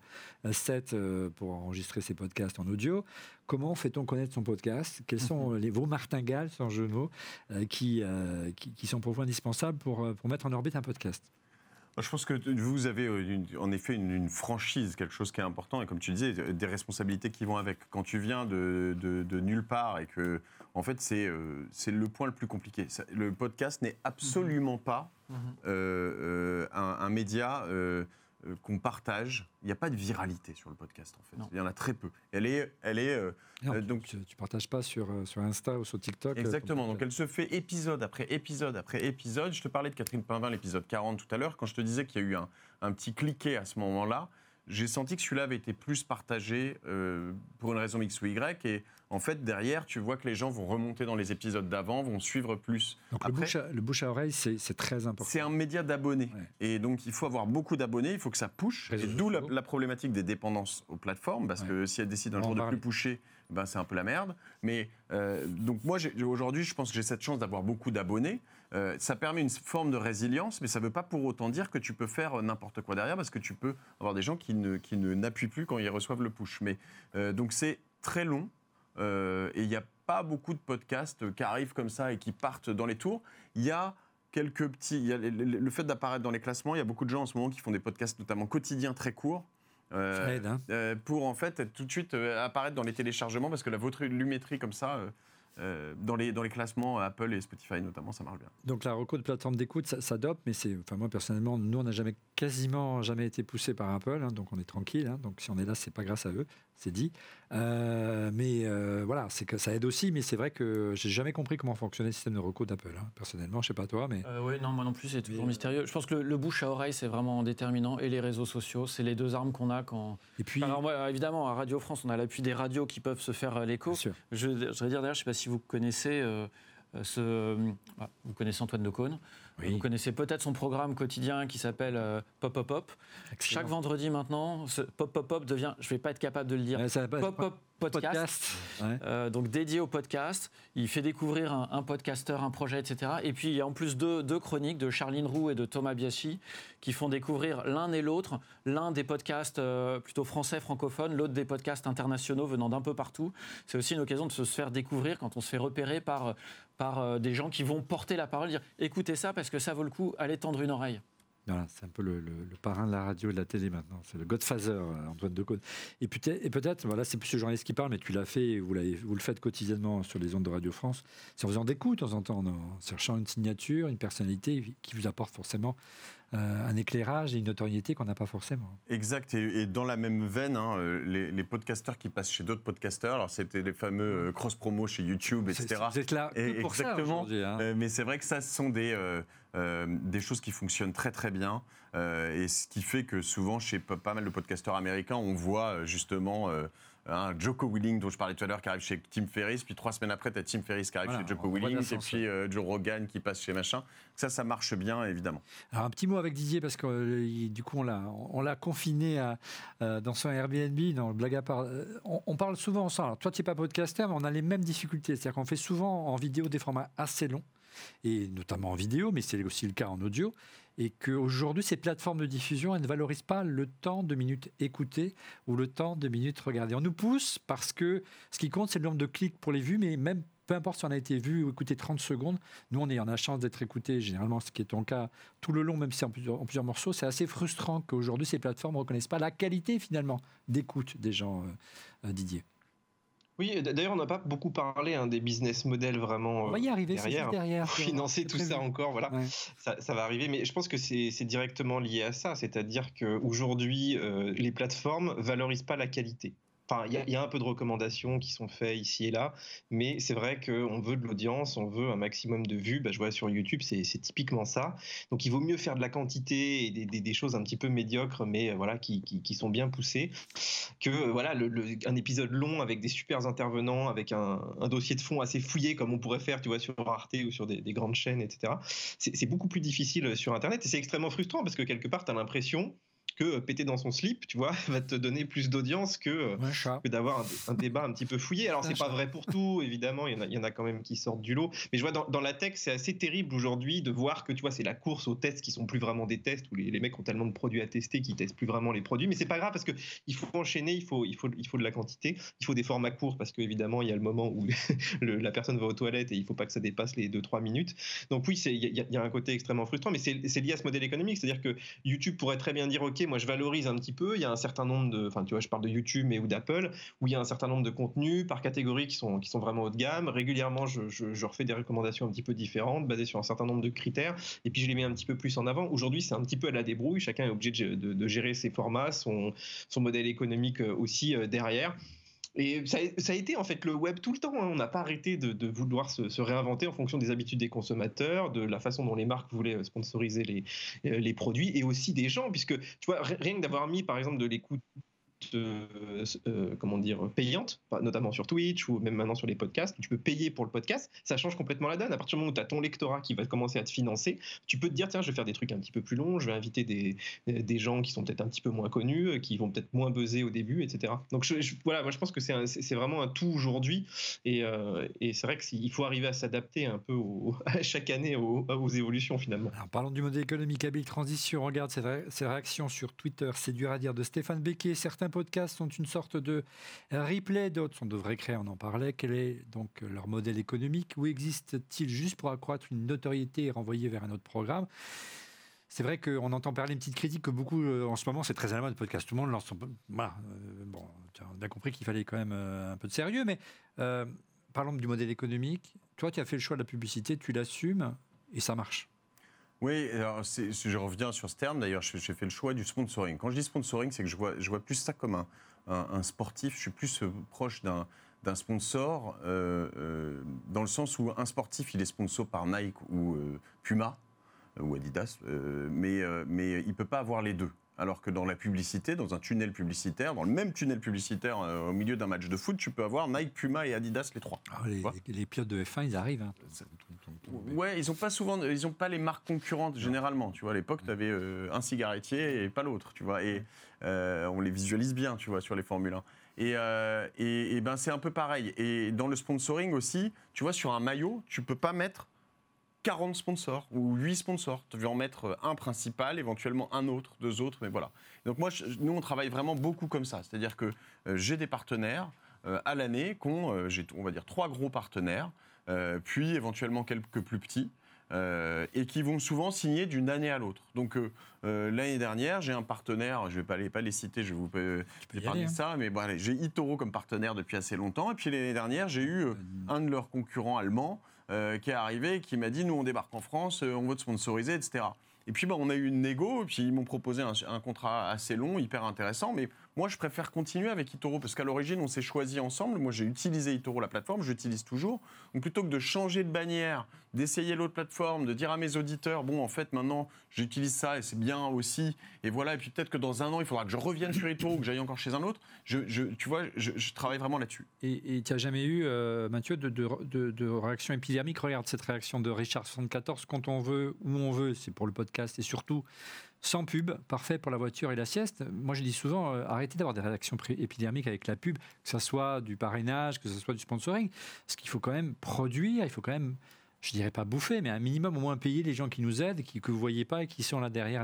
set pour enregistrer ses podcasts en audio, Comment fait-on connaître son podcast? Quels sont mhm. les, vos martingales, sans jeu de mots, euh, qui, euh, qui, qui, sont pour vous indispensables pour, euh, pour mettre en orbite un podcast? Je pense que vous avez en effet une, franchise, quelque chose qui est important, et comme tu disais, des responsabilités qui vont avec. Quand tu viens de, de, nulle part et que, en fait, c'est le point le plus compliqué. Le podcast n'est absolument mhm. pas mhm. un, un, média euh, qu'on partage. Il n'y a pas de viralité sur le podcast, en fait. Il y en a très peu. Elle est. Elle est euh, euh, donc, tu ne partages pas sur, sur Insta ou sur TikTok Exactement. Donc, elle se fait épisode après épisode après épisode. Je te parlais de Catherine Pinvin, l'épisode 40 tout à l'heure, quand je te disais qu'il y a eu un, un petit cliquet à ce moment-là j'ai senti que celui-là avait été plus partagé euh, pour une raison X ou Y. Et en fait, derrière, tu vois que les gens vont remonter dans les épisodes d'avant, vont suivre plus. Donc le, bouche à, oreille, c'est très important. C'est un média d'abonnés. Et donc, il faut avoir beaucoup d'abonnés, il faut que ça push. et d'où la, problématique des dépendances aux plateformes, parce que si elles décident un jour de plus pusher, ben, c'est un peu la merde. Mais euh, donc moi, aujourd'hui, je pense que j'ai cette chance d'avoir beaucoup d'abonnés. Euh, ça permet une forme de résilience, mais ça ne veut pas pour autant dire que tu peux faire n'importe quoi derrière, parce que tu peux avoir des gens qui ne qui ne n'appuient plus quand ils reçoivent le push. Mais euh, donc c'est très long et il n'y a pas beaucoup de podcasts qui arrivent comme ça et qui partent dans les tours. Il y a quelques petits. Il y a le fait d'apparaître dans les classements. Il y a beaucoup de gens en ce moment qui font des podcasts, notamment quotidiens, très courts. Euh, hein. euh, pour en fait tout de suite euh, apparaître dans les téléchargements parce que la volumétrie comme ça dans, les, dans les classements Apple et Spotify notamment, ça marche bien. Donc la reco de plateforme d'écoute, ça, ça mais c'est, enfin moi personnellement, nous on n'a jamais quasiment jamais été poussé par Apple, hein, donc on est tranquille. Hein. donc si on est là, c'est pas grâce à eux, c'est dit. Euh, mais euh, voilà, c'est que ça aide aussi, mais c'est vrai que j'ai jamais compris comment fonctionnait le système de recours d'Apple. Hein. Personnellement, je sais pas toi, mais. Euh, oui, non, moi non plus, c'est toujours mystérieux. Je pense que le, bouche à oreille, c'est vraiment déterminant, et les réseaux sociaux, c'est les deux armes qu'on a quand. Et puis. Alors moi, évidemment, à Radio France, on a l'appui des radios qui peuvent se faire l'écho. Je, je voudrais dire d'ailleurs, je sais pas si vous connaissez ce, bah, vous connaissez Antoine de Vous connaissez peut-être son programme quotidien qui s'appelle euh, Pop Pop Pop. Chaque vendredi maintenant, ce Pop Pop Pop devient, je ne vais pas être capable de le dire, Pop Pop podcast, euh, donc dédié au podcast. Il fait découvrir un, un, podcasteur, un projet, etc. Et puis il y a en plus deux, deux chroniques de Charline Roux et de Thomas Biaschi qui font découvrir l'un et l'autre, l'un des podcasts euh, plutôt français francophones, l'autre des podcasts internationaux venant d'un peu partout. C'est aussi une occasion de se faire découvrir quand on se fait repérer par, par euh, des gens qui vont porter la parole, dire écoutez ça parce que ça vaut le coup, allez tendre une oreille c'est un peu le, parrain de la radio et de la télé maintenant. C'est le Godfather, euh, Antoine Decaune. Et, et peut-être, voilà, c'est plus ce journaliste qui parle, mais tu l'as fait, vous, vous le faites quotidiennement sur les ondes de Radio France. C'est en faisant des coups de temps en temps, en cherchant une signature, une personnalité qui vous apporte forcément un éclairage et une notoriété qu'on n'a pas forcément. Exact. Et, dans la même veine, hein, les, podcasteurs qui passent chez d'autres podcasteurs, alors c'était les fameux cross-promo chez YouTube, etc. Vous êtes là que pour exactement. ça hein. mais c'est vrai que ça, ce sont des, des choses qui fonctionnent très très bien. et ce qui fait que souvent, chez pas mal de podcasteurs américains, on voit justement Hein, Joko Willing, dont je parlais tout à l'heure, qui arrive chez Tim Ferriss, puis trois semaines après, tu as Tim Ferriss qui arrive chez Joko Willing, et puis euh, Joe Rogan qui passe chez machin. Ça, ça marche bien, évidemment. Alors, un petit mot avec Didier, parce que euh, du coup, on l'a, on l'a confiné à, euh, dans son Airbnb, dans le blague à part. On, parle souvent ensemble. Alors, toi, tu n'es pas podcaster, mais on a les mêmes difficultés. C'est-à-dire qu'on fait souvent en vidéo des formats assez longs, et notamment en vidéo, mais c'est aussi le cas en audio et qu'aujourd'hui, ces plateformes de diffusion, elles ne valorisent pas le temps de minutes écoutées ou le temps de minutes regardées. On nous pousse parce que ce qui compte, c'est le nombre de clics pour les vues, mais même peu importe si on a été vu ou écouté 30 secondes, nous, on, on a la chance d'être écouté, généralement, ce qui est ton cas tout le long, même si en plusieurs, en plusieurs morceaux. C'est assez frustrant qu'aujourd'hui, ces plateformes ne reconnaissent pas la qualité, finalement, d'écoute des gens, euh, euh, Didier. Oui, d'ailleurs, on n'a pas beaucoup parlé hein, des business models vraiment. On va y arriver, derrière, derrière pour financer tout ça encore, voilà. Ça, ça, va arriver, mais je pense que c'est directement lié à ça, c'est-à-dire qu'aujourd'hui, euh, les plateformes valorisent pas la qualité. Enfin, il y, a un peu de recommandations qui sont faites ici et là, mais c'est vrai qu'on veut de l'audience, on veut un maximum de vues. Bah, je vois sur YouTube, c'est typiquement ça. Donc, il vaut mieux faire de la quantité et des, choses un petit peu médiocres, mais euh, voilà, qui, sont bien poussées, que euh, voilà, un épisode long avec des super intervenants, avec un, dossier de fond assez fouillé, comme on pourrait faire, tu vois, sur Arte ou sur des, des grandes chaînes, etc. C'est beaucoup plus difficile sur Internet et c'est extrêmement frustrant parce que quelque part, tu as l'impression que péter dans son slip, tu vois, [laughs] va te donner plus d'audience que, que d'avoir un, débat un petit peu fouillé. Alors, c'est pas vrai pour tout, évidemment, il y, en a, il y en a quand même qui sortent du lot. Mais je vois dans, la tech, c'est assez terrible aujourd'hui de voir que, tu vois, c'est la course aux tests qui sont plus vraiment des tests, où les, mecs ont tellement de produits à tester qu'ils testent plus vraiment les produits. Mais c'est pas grave parce qu'il faut enchaîner, il faut, il, faut, il faut de la quantité, il faut des formats courts parce qu'évidemment, il y a le moment où [laughs] la personne va aux toilettes et il faut pas que ça dépasse les 2-3 minutes. Donc, oui, il y, y, a un côté extrêmement frustrant, mais c'est lié à ce modèle économique. C'est-à-dire que YouTube pourrait très bien dire, OK, moi, je valorise un petit peu. Il y a un certain nombre de, enfin, tu vois, je parle de YouTube mais ou d'Apple, où il y a un certain nombre de contenus par catégorie qui sont, qui sont vraiment haut de gamme. Régulièrement, je, je, refais des recommandations un petit peu différentes, basées sur un certain nombre de critères, et puis je les mets un petit peu plus en avant. Aujourd'hui, c'est un petit peu à la débrouille. Chacun est obligé de, de, gérer ses formats, son, son modèle économique euh, aussi euh, derrière. Et ça, a été en fait le web tout le temps. Hein. On n'a pas arrêté de, vouloir se, réinventer en fonction des habitudes des consommateurs, de la façon dont les marques voulaient sponsoriser les, euh, les produits et aussi des gens, puisque tu vois, rien que d'avoir mis par exemple de l'écoute euh, euh, comment dire, payante, notamment sur Twitch ou même maintenant sur les podcasts. Tu peux payer pour le podcast. Ça change complètement la donne. À partir du moment où tu as ton lectorat qui va commencer à te financer, tu peux te dire tiens, je vais faire des trucs un petit peu plus longs, je vais inviter des, des gens qui sont peut-être un petit peu moins connus, euh, qui vont peut-être moins buzzer au début, etc. Donc voilà, moi je pense que c'est vraiment un tout aujourd'hui. Et, c'est vrai qu'il faut arriver à s'adapter un peu à chaque année aux, évolutions finalement. Alors parlons du modèle économique habile transition. Regarde cette, réaction sur Twitter, c'est dur à dire, de Stéphane Becquet. Certains podcasts sont une sorte de replay, d'autres sont de vrais créés, on en parlait. Quel est donc leur modèle économique? Où existe-t-il juste pour accroître une notoriété et renvoyer vers un autre programme? C'est vrai qu'on entend parler une petite critique que beaucoup, euh, en ce moment, c'est très à la mode de podcast. Tout le monde lance son. Voilà. Euh, bon, on a compris qu'il fallait quand même euh, un peu de sérieux, mais parlons du modèle économique. Toi, tu as fait le choix de la publicité, tu l'assumes et ça marche. Oui, alors je reviens sur ce terme. D'ailleurs, j'ai fait le choix du sponsoring. Quand je dis sponsoring, c'est que je vois, je vois plus ça comme un, sportif. Je suis plus euh, proche d'un sponsor, euh, euh, dans le sens où un sportif, il est sponsor par Nike ou Puma ou Adidas, mais, mais il ne peut pas avoir les deux. Alors que dans la publicité, dans un tunnel publicitaire, dans le même tunnel publicitaire euh, au milieu d'un match de foot, tu peux avoir Nike, Puma et Adidas les trois. Ah, les, pilotes de F1, ils arrivent. Hein. Ouais, ils ont pas souvent, ils ont pas les marques concurrentes généralement. Tu vois, à l'époque, tu avais euh, un cigarettier et pas l'autre. Tu vois, et euh, on les visualise bien, tu vois, sur les Formule 1. Et, et, et ben c'est un peu pareil. Et dans le sponsoring aussi, tu vois, sur un maillot, tu peux pas mettre 40 sponsors ou 8 sponsors. Tu veux en mettre euh, un principal, éventuellement un autre, deux autres, mais voilà. Donc moi, nous, on travaille vraiment beaucoup comme ça. C'est-à-dire que euh, j'ai des partenaires euh, à l'année, qu'on, j'ai, on va dire, trois gros partenaires, puis éventuellement quelques plus petits. et qui vont souvent signer d'une année à l'autre. Donc l'année dernière, j'ai un partenaire, je ne vais pas les, pas les citer, je vais vous épargner hein. ça, mais bon, j'ai Itoro comme partenaire depuis assez longtemps. Et puis l'année dernière, j'ai eu un de leurs concurrents allemands qui est arrivé, qui m'a dit nous on débarque en France, euh, on veut te sponsoriser, etc. Et puis, bah, on a eu une négo, et puis ils m'ont proposé un, contrat assez long, hyper intéressant. Mais moi, je préfère continuer avec Itoro, parce qu'à l'origine, on s'est choisi ensemble. Moi, j'ai utilisé Itoro, la plateforme, je l'utilise toujours. Donc, plutôt que de changer de bannière, d'essayer l'autre plateforme, de dire à mes auditeurs, bon, en fait, maintenant, j'utilise ça et c'est bien aussi. Et voilà, et puis peut-être que dans un an, il faudra que je revienne sur Itoro ou que j'aille encore chez un autre. Tu vois, je, travaille vraiment là-dessus. Et tu n'as jamais eu, euh, Mathieu, de, de, de, réaction épidermique Regarde cette réaction de Richard 74, quand on veut, où on veut, c'est pour le podcast et surtout sans pub, parfait pour la voiture et la sieste. Moi, je dis souvent, euh, arrêtez d'avoir des réactions épidermiques avec la pub, que ce soit du parrainage, que ce soit du sponsoring, parce qu'il faut quand même produire, il faut quand même, je dirais pas bouffer, mais un minimum au moins payer les gens qui nous aident, qui, que vous voyez pas et qui sont là derrière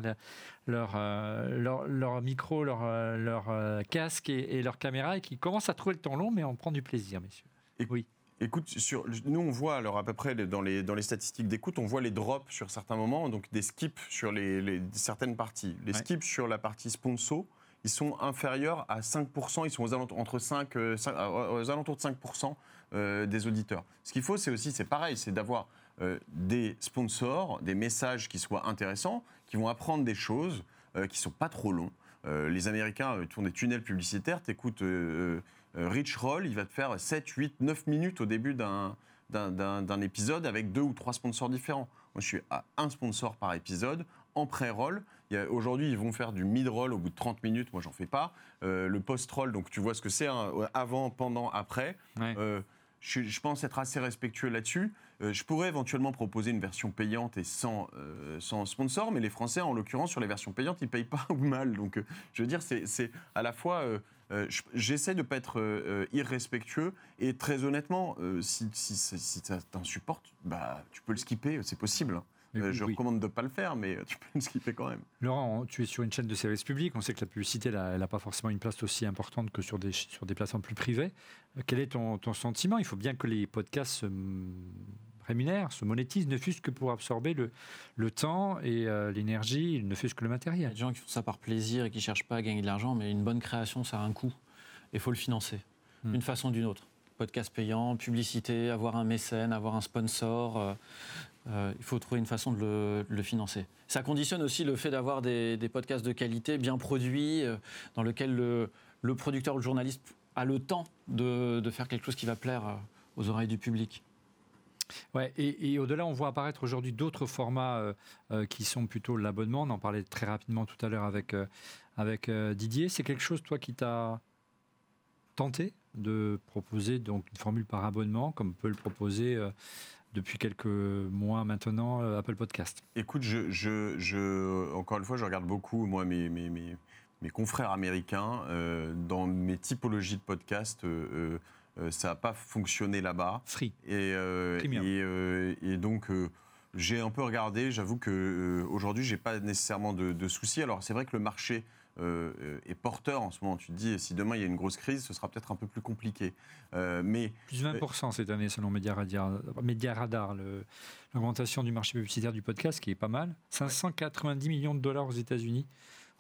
leur, euh, leur, leur, micro, leur, euh, casque et, leur caméra et qui commencent à trouver le temps long, mais on prend du plaisir, messieurs. oui. Écoute, sur, nous on voit alors à peu près dans les, dans les statistiques d'écoute, on voit les drops sur certains moments, donc des skips sur les, certaines parties. Les skips sur la partie sponsor, ils sont inférieurs à 5%, ils sont aux alentours, entre 5, euh, euh, aux alentours de 5% euh, des auditeurs. Ce qu'il faut, c'est aussi, c'est pareil, c'est d'avoir des sponsors, des messages qui soient intéressants, qui vont apprendre des choses, qui ne sont pas trop longs. les Américains tournent des tunnels publicitaires, t'écoutes euh, Rich Roll, il va te faire 7, 8, 9 minutes au début d'un d'un épisode avec deux ou trois sponsors différents. Moi, je suis à un sponsor par épisode. En pré-roll, aujourd'hui, ils vont faire du mid-roll au bout de 30 minutes. Moi, j'en fais pas. Euh, le post-roll, donc tu vois ce que c'est, hein, avant, pendant, après. Euh, je, pense être assez respectueux là-dessus. je pourrais éventuellement proposer une version payante et sans, sans sponsor, mais les Français, en l'occurrence, sur les versions payantes, ils payent pas [laughs] ou mal. Donc, je veux dire, c'est à la fois euh, j'essaie de ne pas être euh, euh, irrespectueux et très honnêtement, si, si, si ça t'insupporte, bah, tu peux le skipper, c'est possible. Hein. je recommande de ne pas le faire, mais tu peux le skipper quand même. Laurent, tu es sur une chaîne de service public. On sait que la publicité, elle n'a pas forcément une place aussi importante que sur des, sur des plateformes plus privées. Quel est ton, ton sentiment? Il faut bien que les podcasts rémunère, se monétise, ne fût-ce que pour absorber le, le temps et euh, l'énergie, ne fût-ce que le matériel. Il y a des gens qui font ça par plaisir et qui ne cherchent pas à gagner de l'argent, mais une bonne création, ça a un coût. Et il faut le financer, hmm. d'une façon ou d'une autre. Podcast payant, publicité, avoir un mécène, avoir un sponsor. Euh, euh, il faut trouver une façon de le, financer. Ça conditionne aussi le fait d'avoir des, podcasts de qualité, bien produits, dans lesquels le, le, producteur ou le journaliste a le temps de, de faire quelque chose qui va plaire aux oreilles du public. Ouais, et, au-delà, on voit apparaître aujourd'hui d'autres formats euh, euh, qui sont plutôt l'abonnement. On en parlait très rapidement tout à l'heure avec, euh, avec Didier. C'est quelque chose, toi, qui t'a tenté de proposer donc une formule par abonnement, comme peut le proposer depuis quelques mois maintenant Apple Podcast? Écoute, encore une fois, je regarde beaucoup, moi, mes, mes, confrères américains, dans mes typologies de podcasts ça n'a pas fonctionné là-bas. Free. Et, euh, euh, et, donc, j'ai un peu regardé. J'avoue que aujourd'hui, j'ai pas nécessairement de, soucis. Alors, c'est vrai que le marché est porteur en ce moment. Tu te dis, si demain il y a une grosse crise, ce sera peut-être un peu plus compliqué. mais plus 20% cette année selon Media Radar, Media Radar l'augmentation du marché publicitaire du podcast, qui est pas mal. 590 millions de dollars aux États-Unis.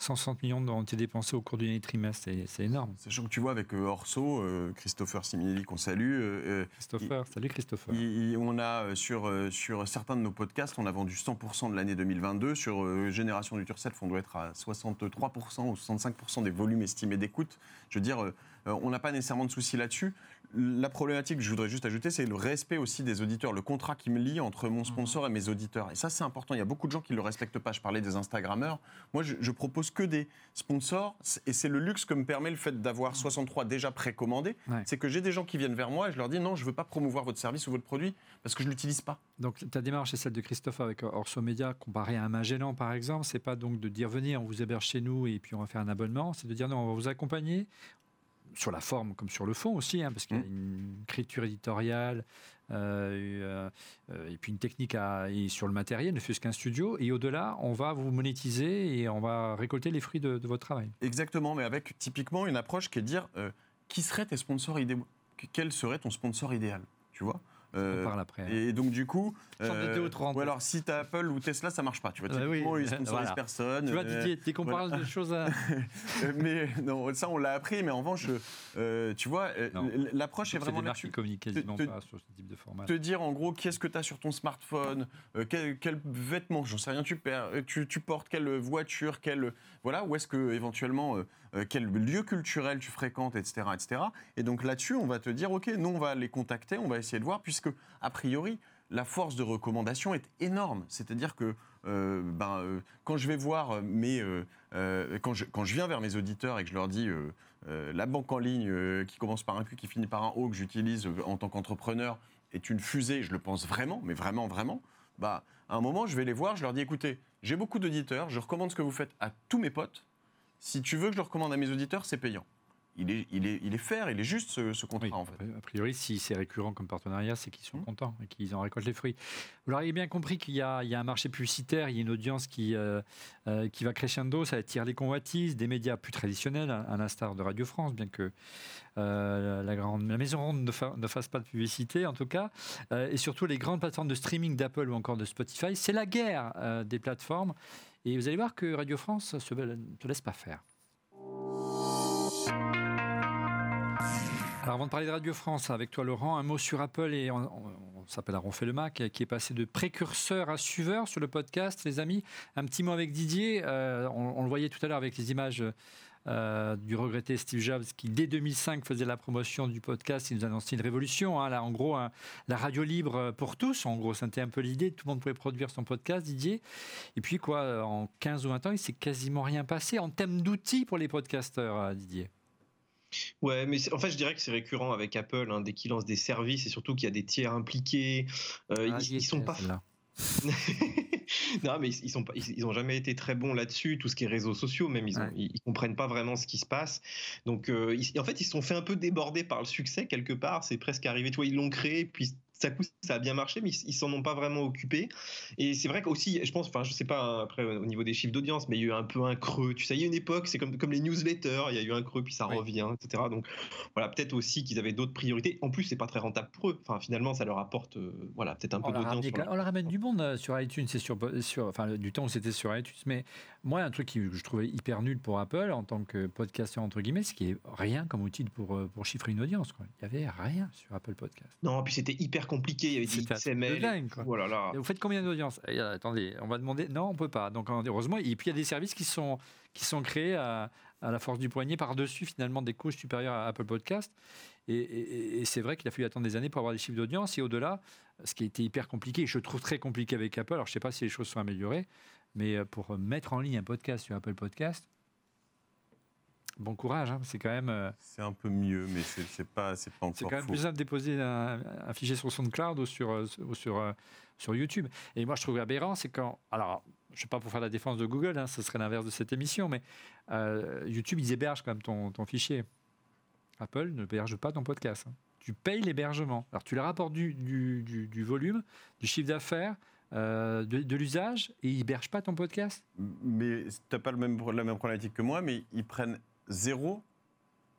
160 millions ont été dépensés au cours du trimestre, c'est énorme. Sachant que tu vois avec euh, Orso, euh, Christopher Siminelli qu'on salue. Euh, Christopher, salut Christopher. on a sur, sur certains de nos podcasts, on a vendu 100% de l'année 2022. Sur Génération du Turcet, on doit être à 63% ou 65% des volumes estimés d'écoute. Je veux dire, on n'a pas nécessairement de soucis là-dessus la problématique que je voudrais juste ajouter, c'est le respect aussi des auditeurs, le contrat qui me lie entre mon sponsor et mes auditeurs. Et ça, c'est important. Il y a beaucoup de gens qui ne le respectent pas. Je parlais des Instagrammeurs. Moi, je, propose que des sponsors. Et c'est le luxe que me permet le fait d'avoir 63 déjà précommandés. C'est que j'ai des gens qui viennent vers moi et je leur dis non, je ne veux pas promouvoir votre service ou votre produit parce que je ne l'utilise pas. Donc ta démarche est celle de Christophe avec Orso Media comparé à un Magellan par exemple. C'est pas donc de dire venez, on vous héberge chez nous et puis on va faire un abonnement. C'est de dire non, on va vous accompagner, sur la forme comme sur le fond aussi, hein, parce qu'il y a mmh. une écriture éditoriale euh, euh, et puis une technique à, sur le matériel, ne fût-ce qu'un studio. Et au-delà, on va vous monétiser et on va récolter les fruits de, votre travail. Exactement, mais avec typiquement une approche qui est de dire euh, qui seraient tes sponsors idéaux Quel serait ton sponsor idéal Tu vois? Euh, on parle après. Hein. Et donc, du coup. Euh, ou alors, si tu as Apple ou Tesla, ça marche pas. Tu vois, typiquement, oui. ils [laughs] sponsorisent personne. Tu vois, Didier, dès qu'on parle de choses à. [laughs] mais non, ça, on l'a appris, mais en revanche, tu vois, l'approche est vraiment là-dessus. quasiment te, pas sur ce type de format. Te dire, en gros, qu'est-ce que tu as sur ton smartphone, quel, quel vêtement, j'en sais rien, tu, perds, tu, tu portes, quelle voiture, quelle. Voilà, où est-ce que, éventuellement euh, quel lieu culturel tu fréquentes, etc. etc. Et donc là-dessus, on va te dire, OK, nous, on va les contacter, on va essayer de voir, puisque, a priori, la force de recommandation est énorme. C'est-à-dire que euh, ben, euh, quand je vais voir mes, quand, je, quand je viens vers mes auditeurs et que je leur dis la banque en ligne qui commence par un Q, qui finit par un O, que j'utilise en tant qu'entrepreneur, est une fusée, je le pense vraiment, mais vraiment, vraiment, bah, à un moment, je vais les voir, je leur dis écoutez, j'ai beaucoup d'auditeurs, je recommande ce que vous faites à tous mes potes, si tu veux que je le recommande à mes auditeurs, c'est payant. Il est, il, est, il est fair, il est juste ce, contrat en fait. A priori, si c'est récurrent comme partenariat, c'est qu'ils sont mmh. contents et qu'ils en récoltent les fruits. Vous l'aurez bien compris qu'il y, y, a un marché publicitaire, il y a une audience qui, euh, euh, qui va crescendo, ça attire les convoitises, des médias plus traditionnels, à l'instar de Radio France, bien que euh, la, grande, la maison ronde ne, ne, fasse pas de publicité en tout cas, et surtout les grandes plateformes de streaming d'Apple ou encore de Spotify. C'est la guerre des plateformes. Et vous allez voir que Radio France ne te laisse pas faire. Avant de parler de Radio France, avec toi Laurent, un mot sur Apple et on, s'appelle On fait le Mac, qui est passé de précurseur à suiveur sur le podcast, les amis. Un petit mot avec Didier, euh, on, le voyait tout à l'heure avec les images euh, du regretté Steve Jobs qui dès 2005 faisait la promotion du podcast, il nous annonçait une révolution. Hein. là, en gros, la radio libre pour tous. En gros, c'était un peu l'idée. Tout le monde pouvait produire son podcast, Didier. Et puis quoi, en 15 ou 20 ans, il s'est quasiment rien passé en termes d'outils pour les podcasteurs, euh, Didier. Ouais, mais en fait, je dirais que c'est récurrent avec Apple, hein, dès qu'ils lancent des services et surtout qu'il y a des tiers impliqués. Euh, ah, ils, [laughs] ils, sont pas. non, mais ils sont pas, ils, ont jamais été très bons là-dessus. Tout ce qui est réseaux sociaux, même ils, ont, ils, comprennent pas vraiment ce qui se passe. Donc, euh, en fait, ils se sont fait un peu déborder par le succès quelque part. C'est presque arrivé. Toi, ils l'ont créé, puis ça, ça a bien marché, mais ils s'en ont pas vraiment occupé. Et c'est vrai qu'aussi, je pense, enfin, je sais pas hein, après au niveau des chiffres d'audience, mais il y a eu un peu un creux. Tu sais, il y a une époque, c'est comme, comme les newsletters, il y a eu un creux, puis ça revient, etc. Donc voilà, peut-être aussi qu'ils avaient d'autres priorités. En plus, c'est pas très rentable pour eux. Enfin, finalement, ça leur apporte, euh, voilà, peut-être un peu d'audience. On leur ramène du monde euh, sur iTunes, c'est sur, sur, enfin, du temps où c'était sur iTunes. Mais moi, un truc que je trouvais hyper nul pour Apple en tant que podcasteur entre guillemets, c'est qu'il n'y a rien comme outil pour euh, pour chiffrer une audience. Quoi. Il y avait rien sur Apple Podcast. Non, puis c'était hyper compliqué. Il y avait des vous faites combien d'audience eh, Attendez, on va demander. Non, on peut pas. Donc heureusement, et puis il y a des services qui sont qui sont créés à, la force du poignet par-dessus finalement des couches supérieures à Apple Podcast. Et, c'est vrai qu'il a fallu attendre des années pour avoir des chiffres d'audience. Et au-delà, ce qui a été hyper compliqué, je trouve très compliqué avec Apple. Alors je sais pas si les choses sont améliorées, mais euh, pour mettre en ligne un podcast sur Apple Podcast, Bon courage, hein, c'est quand même. Euh, c'est un peu mieux, mais c'est pas, c'est pas encore. C'est quand même plus simple de déposer un, fichier sur SoundCloud ou sur, euh, ou sur, euh, sur YouTube. Et moi, je trouve aberrant, c'est quand. Alors, je ne sais pas pour faire la défense de Google, hein, ce serait l'inverse de cette émission, mais YouTube, ils hébergent quand même ton, ton fichier. Apple ne héberge pas ton podcast. Hein. Tu payes l'hébergement. Alors, tu leur apportes du, du, du, volume, du chiffre d'affaires. de, de l'usage et ils hébergent pas ton podcast Mais tu n'as pas le même, la même problématique que moi, mais ils prennent zéro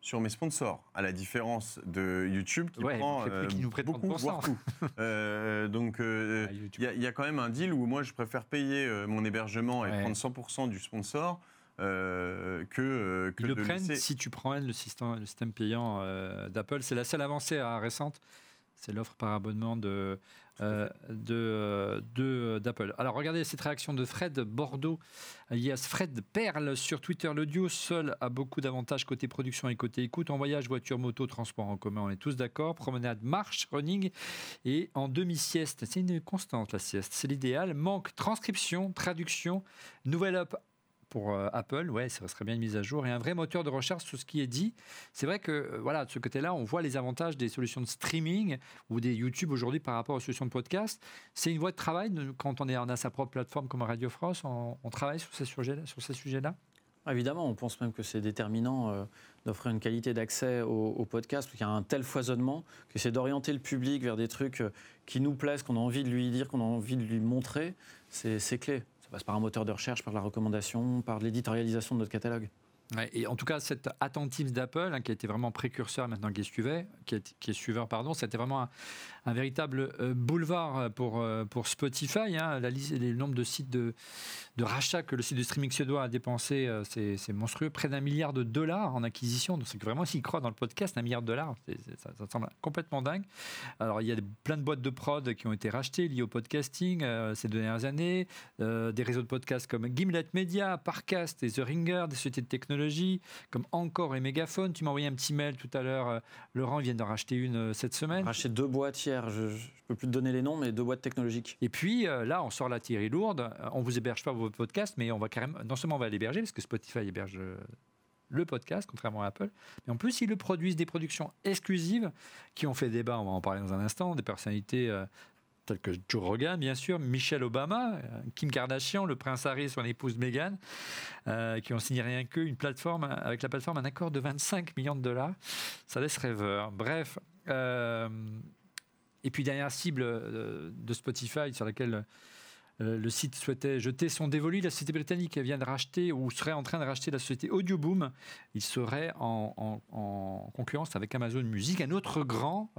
sur mes sponsors, à la différence de YouTube qui prend euh, nous beaucoup, voire tout. [laughs] Euh, donc euh, ah, il y, a quand même un deal où moi je préfère payer mon hébergement et prendre 100% du sponsor que, que Ils le prennent si tu prends le système, le système payant d'Apple. C'est la seule avancée récente. C'est l'offre par abonnement de, euh, de, de, d'Apple. Alors regardez cette réaction de Fred Bordeaux, alias Fred Perle sur Twitter. L'audio seul a beaucoup d'avantages côté production et côté écoute. En voyage, voiture, moto, transport en commun, on est tous d'accord. Promenade, marche, running et en demi-sieste. C'est une constante la sieste, c'est l'idéal. Manque transcription, traduction, nouvelle up pour euh, Apple, ouais, ça serait bien une mise à jour et un vrai moteur de recherche sur ce qui est dit. C'est vrai que euh, voilà, de ce côté-là, on voit les avantages des solutions de streaming ou des YouTube aujourd'hui par rapport aux solutions de podcast. C'est une voie de travail quand on, est, on a sa propre plateforme comme Radio France, on, travaille sur ces sujets-là. Sujets-là? Évidemment, on pense même que c'est déterminant euh, d'offrir une qualité d'accès au, au, podcast, qu'il y a un tel foisonnement, que c'est d'orienter le public vers des trucs qui nous plaisent, qu'on a envie de lui dire, qu'on a envie de lui montrer, c'est clé passe par un moteur de recherche, par la recommandation, par l'éditorialisation de notre catalogue. et en tout cas, cette attentive d'Apple, hein, qui a été vraiment précurseur maintenant qui est suiveur, qui est, qui est suiveur pardon, c'était vraiment un, véritable euh, boulevard pour, euh, pour Spotify. Hein. la le nombre de sites de, de rachat que le site de streaming suédois a dépensé, euh, c'est monstrueux. Près d'un milliard de dollars en acquisition. Donc, c'est vraiment, s'ils croient dans le podcast, un milliard de dollars, ça, semble complètement dingue. Alors, il y a plein de boîtes de prod qui ont été rachetées liées au podcasting ces dernières années. des réseaux de podcasts comme Gimlet Media, Parcast et The Ringer, des sociétés de technologie comme Encore et Megaphone. Tu m'as envoyé un petit mail tout à l'heure. Euh, Laurent vient de racheter une euh, cette semaine. Racheter deux boîtes Je ne peux plus te donner les noms, mais deux boîtes technologiques. Et puis euh, là, on sort la Thierry lourde. On vous héberge pas vos podcasts, mais on va carrément. Non seulement on va l'héberger, parce que Spotify héberge le podcast, contrairement à Apple. Mais en plus, ils le produisent des productions exclusives qui ont fait débat, on va en parler dans un instant, des personnalités tels que Joe Rogan, bien sûr, Michelle Obama, euh, Kim Kardashian, le prince Harry son épouse Meghan, euh, qui ont signé rien que une plateforme, avec la plateforme un accord de 25 millions de dollars. Ça laisse rêveur. Bref. Euh, et puis, dernière cible de Spotify sur laquelle le site souhaitait jeter son dévolu. La société britannique vient de racheter ou serait en train de racheter la société Audioboom. Il serait en, concurrence avec Amazon Music, un autre grand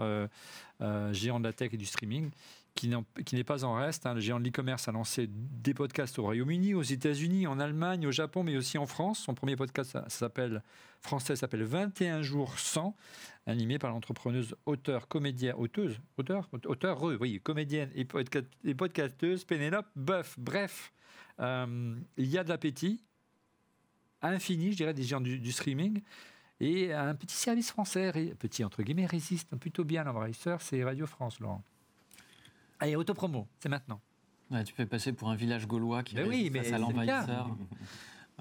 géant de la tech et du streaming qui n'est pas en reste. Hein. Le géant de l'e-commerce a lancé des podcasts au Royaume-Uni, aux États-Unis, en Allemagne, au Japon, mais aussi en France. Son premier podcast s'appelle français s'appelle 21 jours sans, animé par l'entrepreneuse auteur, comédienne, auteuse, auteur, auteur, oui, comédienne et, podcasteuse Pénélope Boeuf. Bref, euh, il y a de l'appétit infini, je dirais, des géants du, streaming. Et un petit service français, petit entre guillemets, résiste plutôt bien l'envahisseur, c'est Radio France, Laurent. Allez, autopromo, c'est maintenant. tu peux passer pour un village gaulois qui ben oui, face mais à l'envahisseur.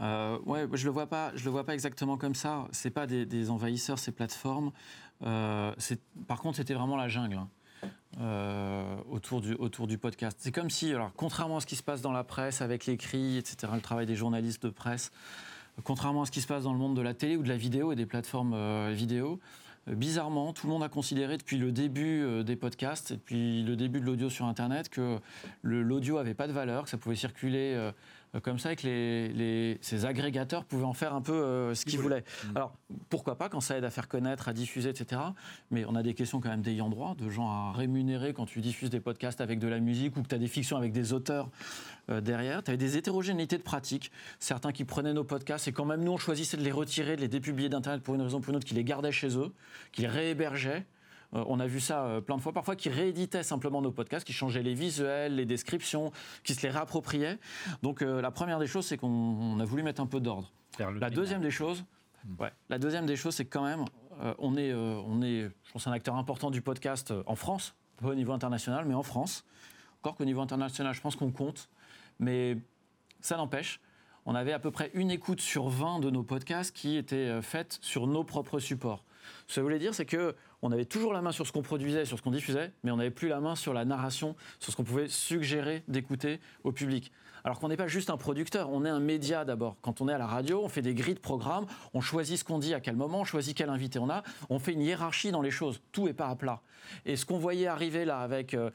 Euh, ouais, je le vois pas. Je le vois pas exactement comme ça. C'est pas des, envahisseurs, ces plateformes. Euh, par contre, c'était vraiment la jungle. Hein, euh, autour, du, autour du podcast. C'est comme si, alors, contrairement à ce qui se passe dans la presse avec l'écrit, etc., le travail des journalistes de presse, contrairement à ce qui se passe dans le monde de la télé ou de la vidéo et des plateformes vidéo, bizarrement, tout le monde a considéré depuis le début euh, des podcasts et depuis le début de l'audio sur Internet que l'audio n'avait pas de valeur, que ça pouvait circuler euh, euh, comme ça que les, ces agrégateurs pouvaient en faire un peu euh, ce qu'ils voulaient. Mmh. Alors, pourquoi pas quand ça aide à faire connaître, à diffuser, etc. Mais on a des questions quand même d'ayant droit, de gens à rémunérer quand tu diffuses des podcasts avec de la musique ou que tu as des fictions avec des auteurs euh, derrière. Tu avais des hétérogénéités de pratiques. Certains qui prenaient nos podcasts et quand même nous, on choisissait de les retirer, de les dépublier d'Internet pour une raison ou pour une autre, qui les gardaient chez eux, qui les réhébergeaient. Euh, on a vu ça euh, plein de fois, parfois qui rééditaient simplement nos podcasts, qui changeaient les visuels, les descriptions, qui se les réappropriaient. Donc euh, la première des choses, c'est qu'on a voulu mettre un peu d'ordre. La deuxième des choses, hmm. la deuxième des choses, c'est quand même, on est, on est, je pense, un acteur important du podcast en France, pas au niveau international, mais en France. Encore qu'au niveau international, je pense qu'on compte, mais ça n'empêche. On avait à peu près une écoute sur 20 de nos podcasts qui étaient faites sur nos propres supports. Ce que ça voulait dire, c'est que on avait toujours la main sur ce qu'on produisait, sur ce qu'on diffusait, mais on n'avait plus la main sur la narration, sur ce qu'on pouvait suggérer d'écouter au public. Alors qu'on n'est pas juste un producteur, on est un média d'abord. Quand on est à la radio, on fait des grilles de programmes, on choisit ce qu'on dit à quel moment, on choisit quel invité on a, on fait une hiérarchie dans les choses. Tout est pas à plat. Et ce qu'on voyait arriver là avec euh,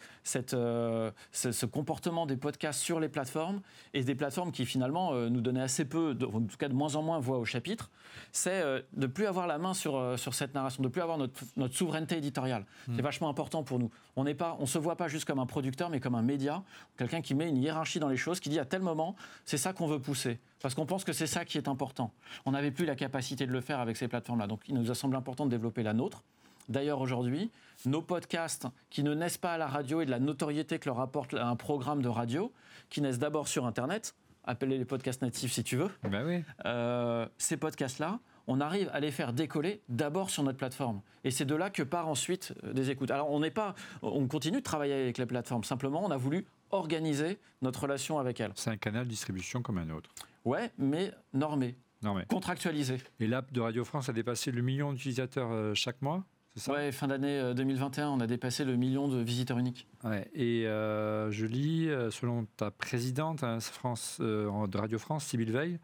euh, ce, comportement des podcasts sur les plateformes et des plateformes qui finalement euh, nous donnaient assez peu, en tout cas de moins en moins voix au chapitre, c'est de ne plus avoir la main sur, sur cette narration, de ne plus avoir notre, notre souveraineté éditoriale. Mmh. C'est vachement important pour nous. On ne on se voit pas juste comme un producteur, mais comme un média, quelqu'un qui met une hiérarchie dans les choses, qui dit à tel moment, c'est ça qu'on veut pousser. Parce qu'on pense que c'est ça qui est important. On n'avait plus la capacité de le faire avec ces plateformes-là. Donc il nous a semblé important de développer la nôtre. D'ailleurs, aujourd'hui, nos podcasts qui ne naissent pas à la radio et de la notoriété que leur apporte un programme de radio, qui naissent d'abord sur Internet, appelez les podcasts natifs si tu veux, ben oui. Euh, ces podcasts-là, on arrive à les faire décoller d'abord sur notre plateforme. Et c'est de là que part ensuite euh, des écoutes. Alors on n'est pas, on continue de travailler avec les plateformes. Simplement, on a voulu organiser notre relation avec elles. C'est un canal de distribution comme un autre. Ouais, mais normé. Normé. Contractualisé. Et l'app de Radio France a dépassé le million d'utilisateurs euh, chaque mois? Ça? Ouais, fin d'année 2021, euh, on a dépassé le million de visiteurs uniques. Ouais, et je lis, selon ta présidente hein, France, de Radio France, Sybille Veil,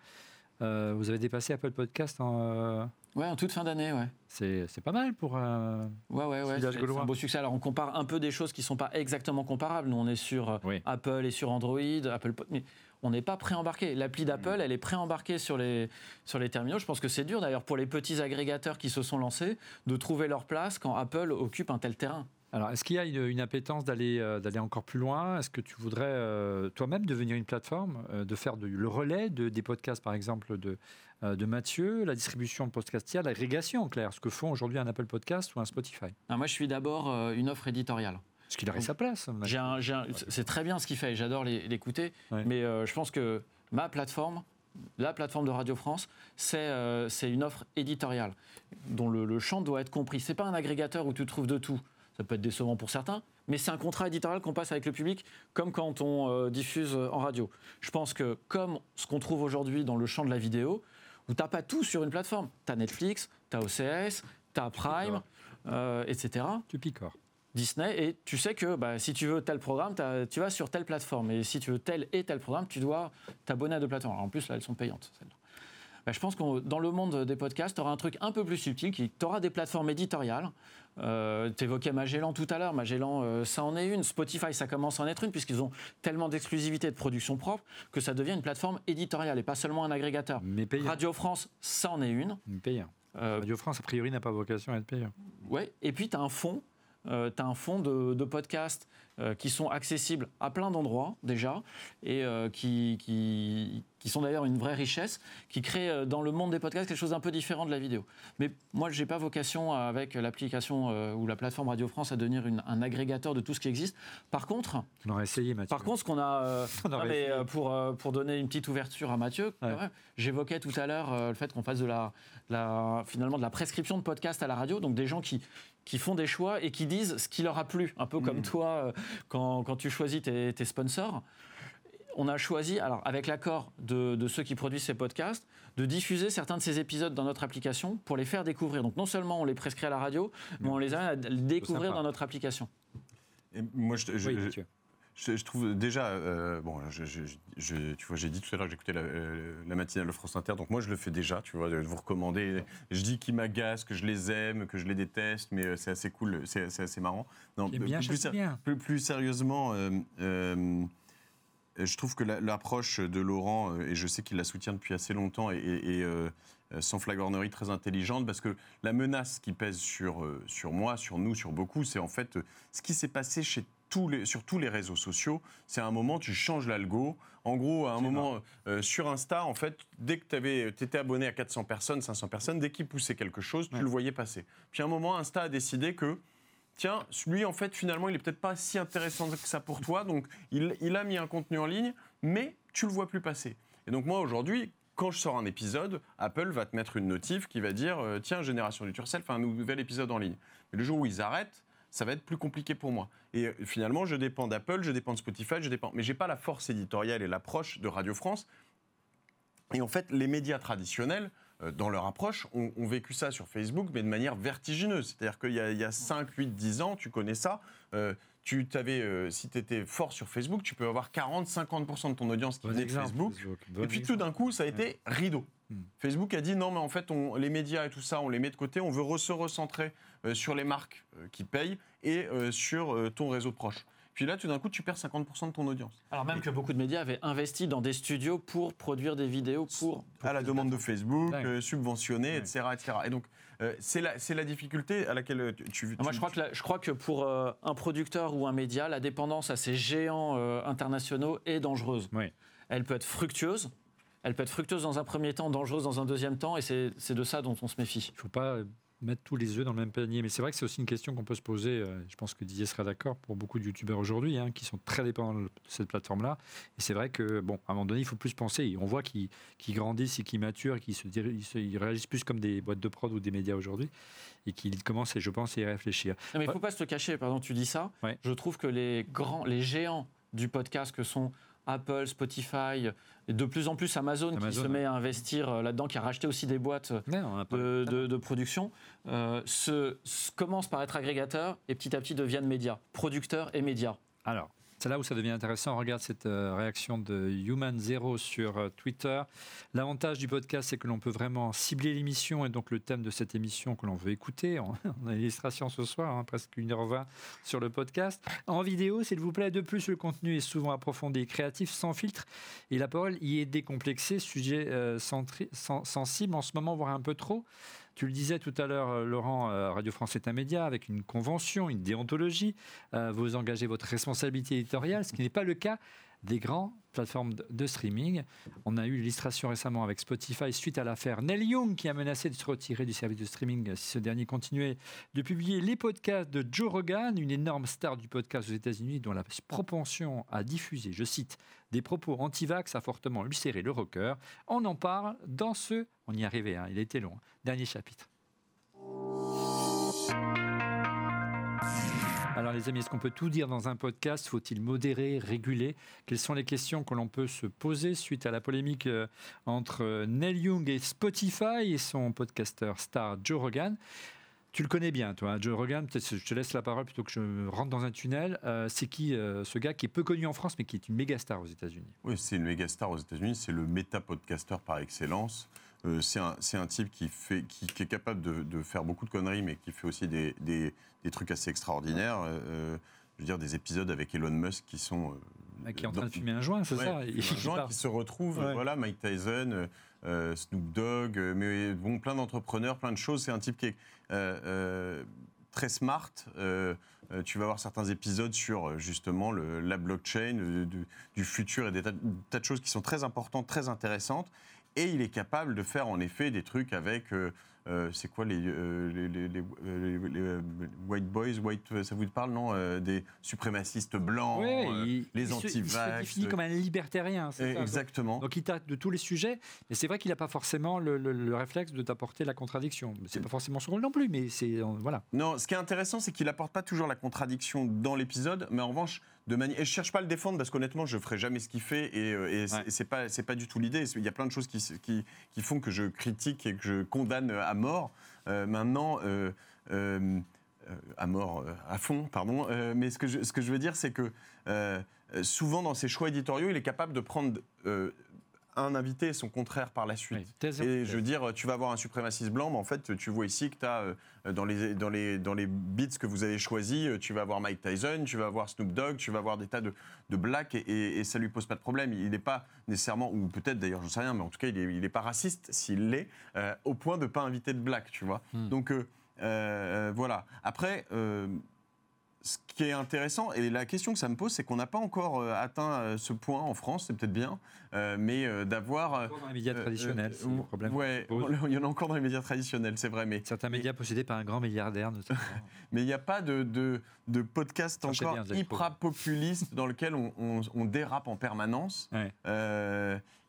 euh, vous avez dépassé Apple Podcast en. Euh, ouais, en toute fin d'année, ouais. C'est, pas mal pour un ouais, ouais, ouais, c'est, un beau succès. Alors, on compare un peu des choses qui ne sont pas exactement comparables. Nous, on est sur euh, Apple et sur Android. Apple, mais on n'est pas pré-embarqué. L'appli d'Apple, elle est pré-embarquée sur les, sur les terminaux. Je pense que c'est dur d'ailleurs pour les petits agrégateurs qui se sont lancés de trouver leur place quand Apple occupe un tel terrain. Alors, est-ce qu'il y a une, appétence d'aller euh, d'aller encore plus loin? Est-ce que tu voudrais euh, toi-même devenir une plateforme, euh, de faire le relais de, des podcasts, par exemple, de, de Mathieu, la distribution de podcasts, l'agrégation en clair, ce que font aujourd'hui un Apple Podcast ou un Spotify ah, Moi, je suis d'abord une offre éditoriale. Parce qu'il aurait sa place. C'est très bien ce qu'il fait, j'adore l'écouter, mais je pense que ma plateforme, la plateforme de Radio France, c'est une offre éditoriale dont le, le champ doit être compris. C'est pas un agrégateur où tu trouves de tout ça peut être décevant pour certains, mais c'est un contrat éditorial qu'on passe avec le public, comme quand on euh, diffuse euh, en radio. Je pense que comme ce qu'on trouve aujourd'hui dans le champ de la vidéo, où tu n'as pas tout sur une plateforme, tu as Netflix, tu as OCS, tu as Prime, euh, etc. Tu picores. Disney, et tu sais que bah, si tu veux tel programme, tu vas sur telle plateforme, et si tu veux tel et tel programme, tu dois t'abonner à deux plateformes. en plus, là, elles sont payantes. Bah, je pense que dans le monde des podcasts, tu auras un truc un peu plus subtil, qui tu auras des plateformes éditoriales euh, tu évoquais Magellan tout à l'heure. Magellan, euh, ça en est une. Spotify, ça commence à en être une, puisqu'ils ont tellement d'exclusivité de production propre que ça devient une plateforme éditoriale et pas seulement un agrégateur. Mais Radio France, ça en est une. Payant. Euh, Radio France, a priori, n'a pas vocation à être payant. Ouais, et puis tu as un fonds. Tu as un fonds de, de podcasts qui sont accessibles à plein d'endroits déjà et qui, qui, qui sont d'ailleurs une vraie richesse, qui créent euh, dans le monde des podcasts quelque chose d'un peu différent de la vidéo. Mais moi, je n'ai pas vocation, avec l'application euh, ou la plateforme Radio France, à devenir un agrégateur de tout ce qui existe. Par contre, on aurait essayé, Mathieu. Par contre, ce qu'on a, euh, [laughs] pour, pour donner une petite ouverture à Mathieu, j'évoquais tout à l'heure le fait qu'on fasse de la, la, finalement de la prescription de podcasts à la radio, donc des gens qui, qui font des choix et qui disent ce qui leur a plu, un peu comme mmh. toi quand, quand, tu choisis tes, tes sponsors on a choisi, alors avec l'accord de, ceux qui produisent ces podcasts, de diffuser certains de ces épisodes dans notre application pour les faire découvrir. Donc non seulement on les prescrit à la radio, mais on les a à découvrir dans notre application. moi, je, je, trouve déjà, euh, bon, tu vois, j'ai dit tout à l'heure que j'écoutais la, euh, la, matinale de France Inter, donc moi je le fais déjà, tu vois, de vous recommander. Je dis qu'ils m'agacent, que je les aime, que je les déteste, mais euh, c'est assez cool, c'est assez marrant. Non, bien, plus, bien. Plus, sérieusement. Euh, je trouve que l'approche de Laurent, et je sais qu'il la soutient depuis assez longtemps, est, euh, sans flagornerie très intelligente, parce que la menace qui pèse sur, sur moi, sur nous, sur beaucoup, c'est en fait ce qui s'est passé chez tous les, sur tous les réseaux sociaux. C'est un moment, tu changes l'algo. En gros, à un moment, sur Insta, en fait, dès que tu étais abonné à 400 personnes, 500 personnes, dès qu'il poussait quelque chose, tu le voyais passer. Puis à un moment, Insta a décidé que tiens, lui, en fait, finalement, il est peut-être pas si intéressant que ça pour toi, donc il, a mis un contenu en ligne, mais tu le vois plus passer. Et donc moi, aujourd'hui, quand je sors un épisode, Apple va te mettre une notif qui va dire, euh, tiens, Génération du Turcel fait un nouvel épisode en ligne. Mais le jour où ils arrêtent, ça va être plus compliqué pour moi. Et euh, finalement, je dépends d'Apple, je dépends de Spotify, je dépends. Mais j'ai pas la force éditoriale et l'approche de Radio France. Et en fait, les médias traditionnels, euh, dans leur approche, ont, vécu ça sur Facebook, mais de manière vertigineuse. C'est-à-dire qu'il y, a 5, 8, 10 ans, tu connais ça. Euh, tu avais, euh, si tu étais fort sur Facebook, tu peux avoir 40-50% de ton audience qui venait de Facebook. et puis tout d'un coup, ça a été rideau. Hmm. Facebook a dit non, mais en fait, on, les médias et tout ça, on les met de côté, on veut se recentrer sur les marques qui payent et sur ton réseau proche. Puis là, tout d'un coup, tu perds 50% de ton audience. Alors même que beaucoup de médias avaient investi dans des studios pour produire des vidéos pour... à la demande de Facebook, euh, subventionnés, etc., etc. Et donc, euh, c'est la, la, difficulté à laquelle euh, tu... Moi, je crois, que je crois que pour un producteur ou un média, la dépendance à ces géants internationaux est dangereuse. Oui. Elle peut être fructueuse, elle peut être fructueuse dans un premier temps, dangereuse dans un deuxième temps, et c'est de ça dont on se méfie. Il ne faut pas mettre tous les œufs dans le même panier. Mais c'est vrai que c'est aussi une question qu'on peut se poser. Euh, je pense que Didier sera d'accord pour beaucoup de youtubeurs aujourd'hui hein, qui sont très dépendants de cette plateforme-là. Et c'est vrai que, bon, à un moment donné, il faut plus penser. On voit qu'ils grandissent et qu'ils maturent, qu'ils se, ils réagissent plus comme des boîtes de prod ou des médias aujourd'hui et qu'ils commencent, je pense, à y réfléchir. mais il ne faut pas se cacher, pardon, tu dis ça. Je trouve que les grands, les géants du podcast que sont Apple, Spotify, et de plus en plus Amazon, qui se met à investir euh, là-dedans, qui a racheté aussi des boîtes de, production, euh, se, commence par être agrégateur et petit à petit deviennent médias, producteurs et médias. Alors, C'est là où ça devient intéressant. On regarde cette euh, réaction de Human Zero sur euh, Twitter. L'avantage du podcast, c'est que l'on peut vraiment cibler l'émission et donc le thème de cette émission que l'on veut écouter. On, [laughs] a l'illustration ce soir, hein, presque 1h20 sur le podcast. En vidéo, s'il vous plaît, de plus, le contenu est souvent approfondi et créatif, sans filtre. Et la parole y est décomplexée, sujet euh, sensible en ce moment, voire un peu trop. Tu le disais tout à l'heure, euh, Laurent, euh, Radio France est un média avec une convention, une déontologie. Euh, vous engagez votre responsabilité éditoriale, ce qui n'est pas le cas des grandes plateformes de streaming. On a eu l'illustration récemment avec Spotify suite à l'affaire Neil Young qui a menacé de se retirer du service de streaming si ce dernier continuait de publier les podcasts de Joe Rogan, une énorme star du podcast aux États-Unis dont la propension à diffuser, je cite, des propos anti-vax a fortement ulcéré le rocker. On en parle dans ce... On y arrivait, hein, il était long. Hein, dernier chapitre. Alors les amis, est-ce qu'on peut tout dire dans un podcast? Faut-il modérer, réguler? Quelles sont les questions que l'on peut se poser suite à la polémique euh, entre euh, Neil Young et Spotify et son podcasteur star Joe Rogan? Tu le connais bien, toi, hein, Joe Rogan. Je te laisse la parole plutôt que je rentre dans un tunnel. Euh, c'est qui ce gars qui est peu connu en France, mais qui est une méga star aux États-Unis? Oui, c'est une méga star aux États-Unis. C'est le méta-podcasteur par excellence. C'est un, un, type qui, fait, qui, est capable de, de, faire beaucoup de conneries, mais qui fait aussi des, des, des trucs assez extraordinaires. Euh, euh, je veux dire, des épisodes avec Elon Musk qui sont. Euh, qui est en train de fumer un joint, c'est ça Un [laughs] joint qui se retrouve, voilà, Mike Tyson, Snoop Dogg, mais bon, plein d'entrepreneurs, plein de choses. C'est un type qui est très smart. tu vas voir certains épisodes sur justement le, la blockchain, du, futur et des tas, tas, de choses qui sont très importantes, très intéressantes. Et il est capable de faire en effet des trucs avec euh, c'est quoi les, euh, les, euh, white boys, white, ça vous parle, non Des suprémacistes blancs, les anti-vax. Il se définit comme un libertarien, c'est ça Exactement. Donc, il tâte de tous les sujets, mais c'est vrai qu'il n'a pas forcément le, réflexe de t'apporter la contradiction. C'est pas forcément son rôle non plus, mais c'est voilà. Non, ce qui est intéressant, c'est qu'il n'apporte pas toujours la contradiction dans l'épisode, mais en revanche, de manière. Et je cherche pas à le défendre parce qu'honnêtement, je ferai jamais ce qu'il fait et, et c'est pas c'est pas du tout l'idée. Il y a plein de choses qui, qui, qui font que je critique et que je condamne à mort. Euh, maintenant, euh, euh, à mort, à fond, pardon. mais ce que, je, ce que je veux dire, c'est que souvent dans ses choix éditoriaux, il est capable de prendre un invité et son contraire par la suite. et je veux dire, tu vas avoir un suprémaciste blanc, mais en fait, tu vois ici que tu as, dans les, dans, les, dans les beats que vous avez choisis, tu vas avoir Mike Tyson, tu vas avoir Snoop Dogg, tu vas avoir des tas de, de blacks, et, et, ça lui pose pas de problème. Il n'est pas nécessairement, ou peut-être d'ailleurs, je ne sais rien, mais en tout cas, il n'est pas raciste, s'il l'est, euh, au point de ne pas inviter de black, tu vois. Hmm. Donc, euh, euh, voilà. Après ce qui est intéressant, et la question que ça me pose, c'est qu'on n'a pas encore euh, atteint euh, ce point en France, c'est peut-être bien, euh, mais d'avoir... Encore dans les médias traditionnels, c'est le problème. Ouais, [laughs] il y en a encore dans les médias traditionnels, c'est vrai, mais... Certains médias possédés par un grand milliardaire, notamment. [laughs] mais il n'y a pas de, de, de podcast encore hyper populiste dans lequel on, on, dérape en permanence. Ouais.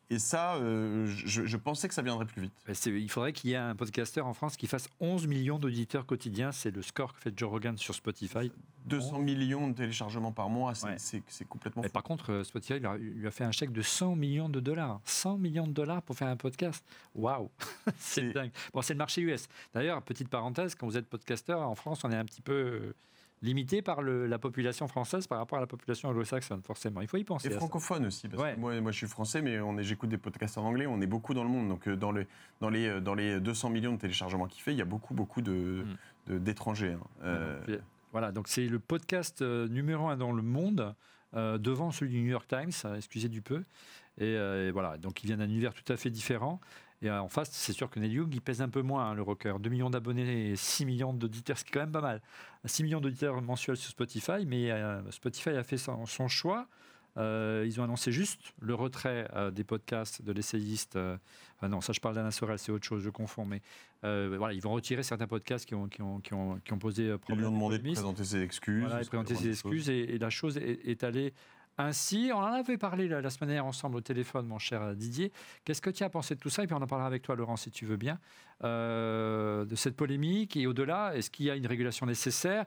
Et ça, euh, je, pensais que ça viendrait plus vite. Il faudrait qu'il y ait un podcasteur en France qui fasse 11 millions d'auditeurs quotidiens. C'est le score que fait Joe Rogan sur Spotify. 200 millions de téléchargements par mois, c'est complètement Par contre, euh, Spotify lui a fait un chèque de 100 millions de dollars. 100 millions de dollars pour faire un podcast. Waouh [laughs] C'est dingue. Bon, c'est le marché US. D'ailleurs, petite parenthèse, quand vous êtes podcasteur, en France, on est un petit peu euh, limité par la population française par rapport à la population anglo-saxonne, forcément. Il faut y penser. Et francophone aussi, parce que moi, moi, je suis français, mais j'écoute des podcasts en anglais, on est beaucoup dans le monde. Donc, euh, dans, les, dans, les, euh, dans les 200 millions de téléchargements qu'il fait, il y a beaucoup, beaucoup d'étrangers. De, mm. d'étrangers. Hein. Euh, voilà, donc c'est le podcast numéro un dans le monde, devant celui du New York Times, excusez du peu. Et, et, voilà, donc il vient d'un univers tout à fait différent. Et en face, c'est sûr que Neil Young, il pèse un peu moins, hein, le rocker. 2 millions d'abonnés et 6 millions d'auditeurs, ce qui est quand même pas mal. 6 millions d'auditeurs mensuels sur Spotify, mais euh, Spotify a fait son, choix. Euh, ils ont annoncé juste le retrait euh, des podcasts de l'essayiste. non, ça, je parle d'Anna Sorel, c'est autre chose, je confonds. Mais voilà, ils vont retirer certains podcasts qui ont, qui ont, qui ont, qui ont posé problème. Ils lui ont demandé de présenter ses excuses. Voilà, présenter ses excuses et, la chose est allée ainsi, on en avait parlé la, semaine dernière ensemble au téléphone, mon cher Didier. Qu'est-ce que tu as pensé de tout ça? Et puis on en parlera avec toi, Laurent, si tu veux bien, euh, de cette polémique. Et au-delà, est-ce qu'il y a une régulation nécessaire?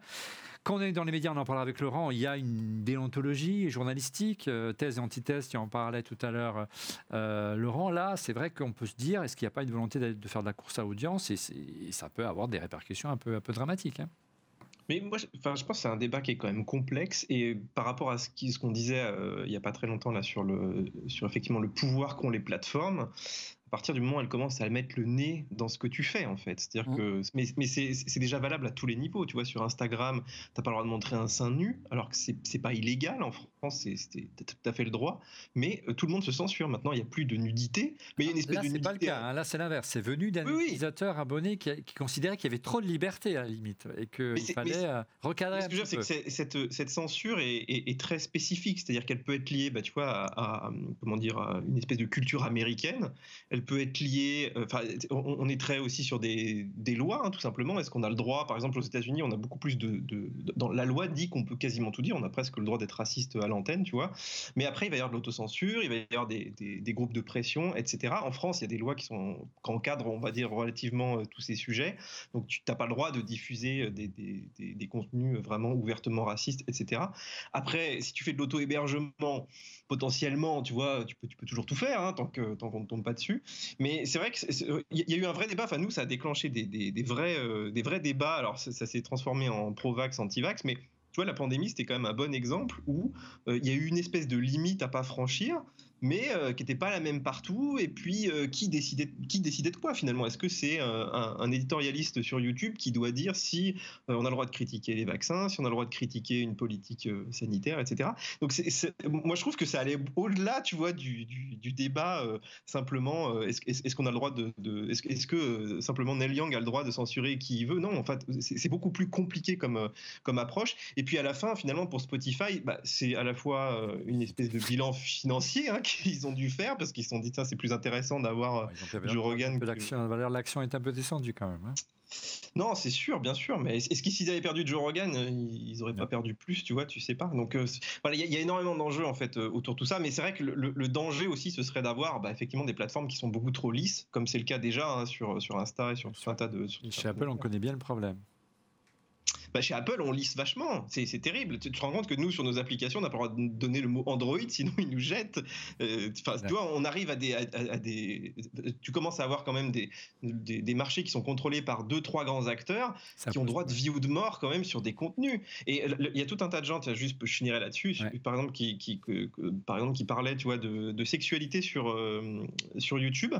Quand on est dans les médias, on en parlera avec Laurent, il y a une déontologie journalistique, euh, thèse et antithèse, tu en parlais tout à l'heure, euh, Laurent. Là, c'est vrai qu'on peut se dire, est-ce qu'il n'y a pas une volonté de faire de la course à audience? Et, ça peut avoir des répercussions un peu, un peu dramatiques. Hein Mais moi, je, enfin, je pense que c'est un débat qui est quand même complexe et par rapport à ce qu'on disait euh, il n'y a pas très longtemps là sur le sur effectivement le pouvoir qu'ont les plateformes, à partir du moment où elle commence à mettre le nez dans ce que tu fais en fait. C'est-à-dire mmh. que mais, mais c'est déjà valable à tous les niveaux. Tu vois, sur Instagram, t'as pas le droit de montrer un sein nu, alors que c'est pas illégal en France, c'est tout à fait le droit. Mais euh, tout le monde se censure. Maintenant, il n'y a plus de nudité, mais il y a une espèce là, de nudité. Pas le cas. Hein. Là, c'est l'inverse. C'est venu d'un utilisateur abonné qui, considérait qu'il y avait trop de liberté à la limite et qu'il fallait euh, recadrer. Ce que je veux dire, c'est que cette, cette, censure est, est, très spécifique. C'est-à-dire qu'elle peut être liée, bah, tu vois, à, comment dire, à une espèce de culture américaine. Elle peut être liée. Euh, on, est très aussi sur des, des lois, hein, tout simplement. Est-ce qu'on a le droit, par exemple, aux États-Unis, on a beaucoup plus de, de, dans la loi dit qu'on peut quasiment tout dire. On a presque le droit d'être raciste à l'antenne, tu vois. Mais après, il va y avoir de l'autocensure, il va y avoir des, groupes de pression, etc. En France, il y a des lois qui encadrent, on va dire, relativement euh, tous ces sujets. Donc, tu n'as pas le droit de diffuser euh, des, contenus vraiment ouvertement racistes, etc. Après, si tu fais de l'auto-hébergement, potentiellement, tu vois, tu peux, toujours tout faire hein, tant qu'on ne tombe pas dessus. Mais c'est vrai qu'il y a eu un vrai débat. Enfin, nous, ça a déclenché euh, des vrais débats. Alors, ça, s'est transformé en pro-vax, anti-vax, mais tu vois, la pandémie, c'était quand même un bon exemple où euh, il y a eu une espèce de limite à pas franchir mais euh, qui n'était pas la même partout. Et puis, euh, qui, décidait, qui décidait de quoi finalement? Est-ce que c'est euh, un, éditorialiste sur YouTube qui doit dire si on a le droit de critiquer les vaccins, si on a le droit de critiquer une politique sanitaire, etc. Donc, moi, je trouve que ça allait au-delà, tu vois, du, du, débat simplement. est-ce, qu'on a le droit de, est-ce, que simplement Neil Young a le droit de censurer qui il veut? Non, en fait, c'est, beaucoup plus compliqué comme comme approche. Et puis à la fin, finalement, pour Spotify, bah, c'est à la fois une espèce de bilan financier. Hein, qu'ils ont dû faire parce qu'ils se sont dit ça c'est plus intéressant d'avoir Joe Rogan. Que... L'action est un peu descendue quand même. Hein. Non, c'est sûr, bien sûr, mais est-ce qu'ils s'ils avaient perdu Joe Rogan, euh, ils auraient pas perdu plus, tu vois, tu sais pas. Donc euh, voilà, il y, a énormément d'enjeux en fait euh, autour de tout ça, mais c'est vrai que le, danger aussi, ce serait d'avoir bah, effectivement des plateformes qui sont beaucoup trop lisses, comme c'est le cas déjà hein, sur sur Insta et sur tout un tas de. Chez Apple, on connaît bien le problème. Bah, chez Apple, on lisse vachement. C'est terrible. Tu te rends compte que nous, sur nos applications, on n'a pas le droit de donner le mot Android, [laughs] sinon ils nous jettent. Euh, tu vois, on arrive à des, à, des, Tu commences à avoir quand même des, des, marchés qui sont contrôlés par deux, trois grands acteurs qui ont droit de vie ou de mort quand même sur des contenus. Et il y a tout un tas de gens, juste, je finirai là-dessus, par exemple, qui, qui par exemple, qui parlaient, tu vois, de, de sexualité sur, euh, sur YouTube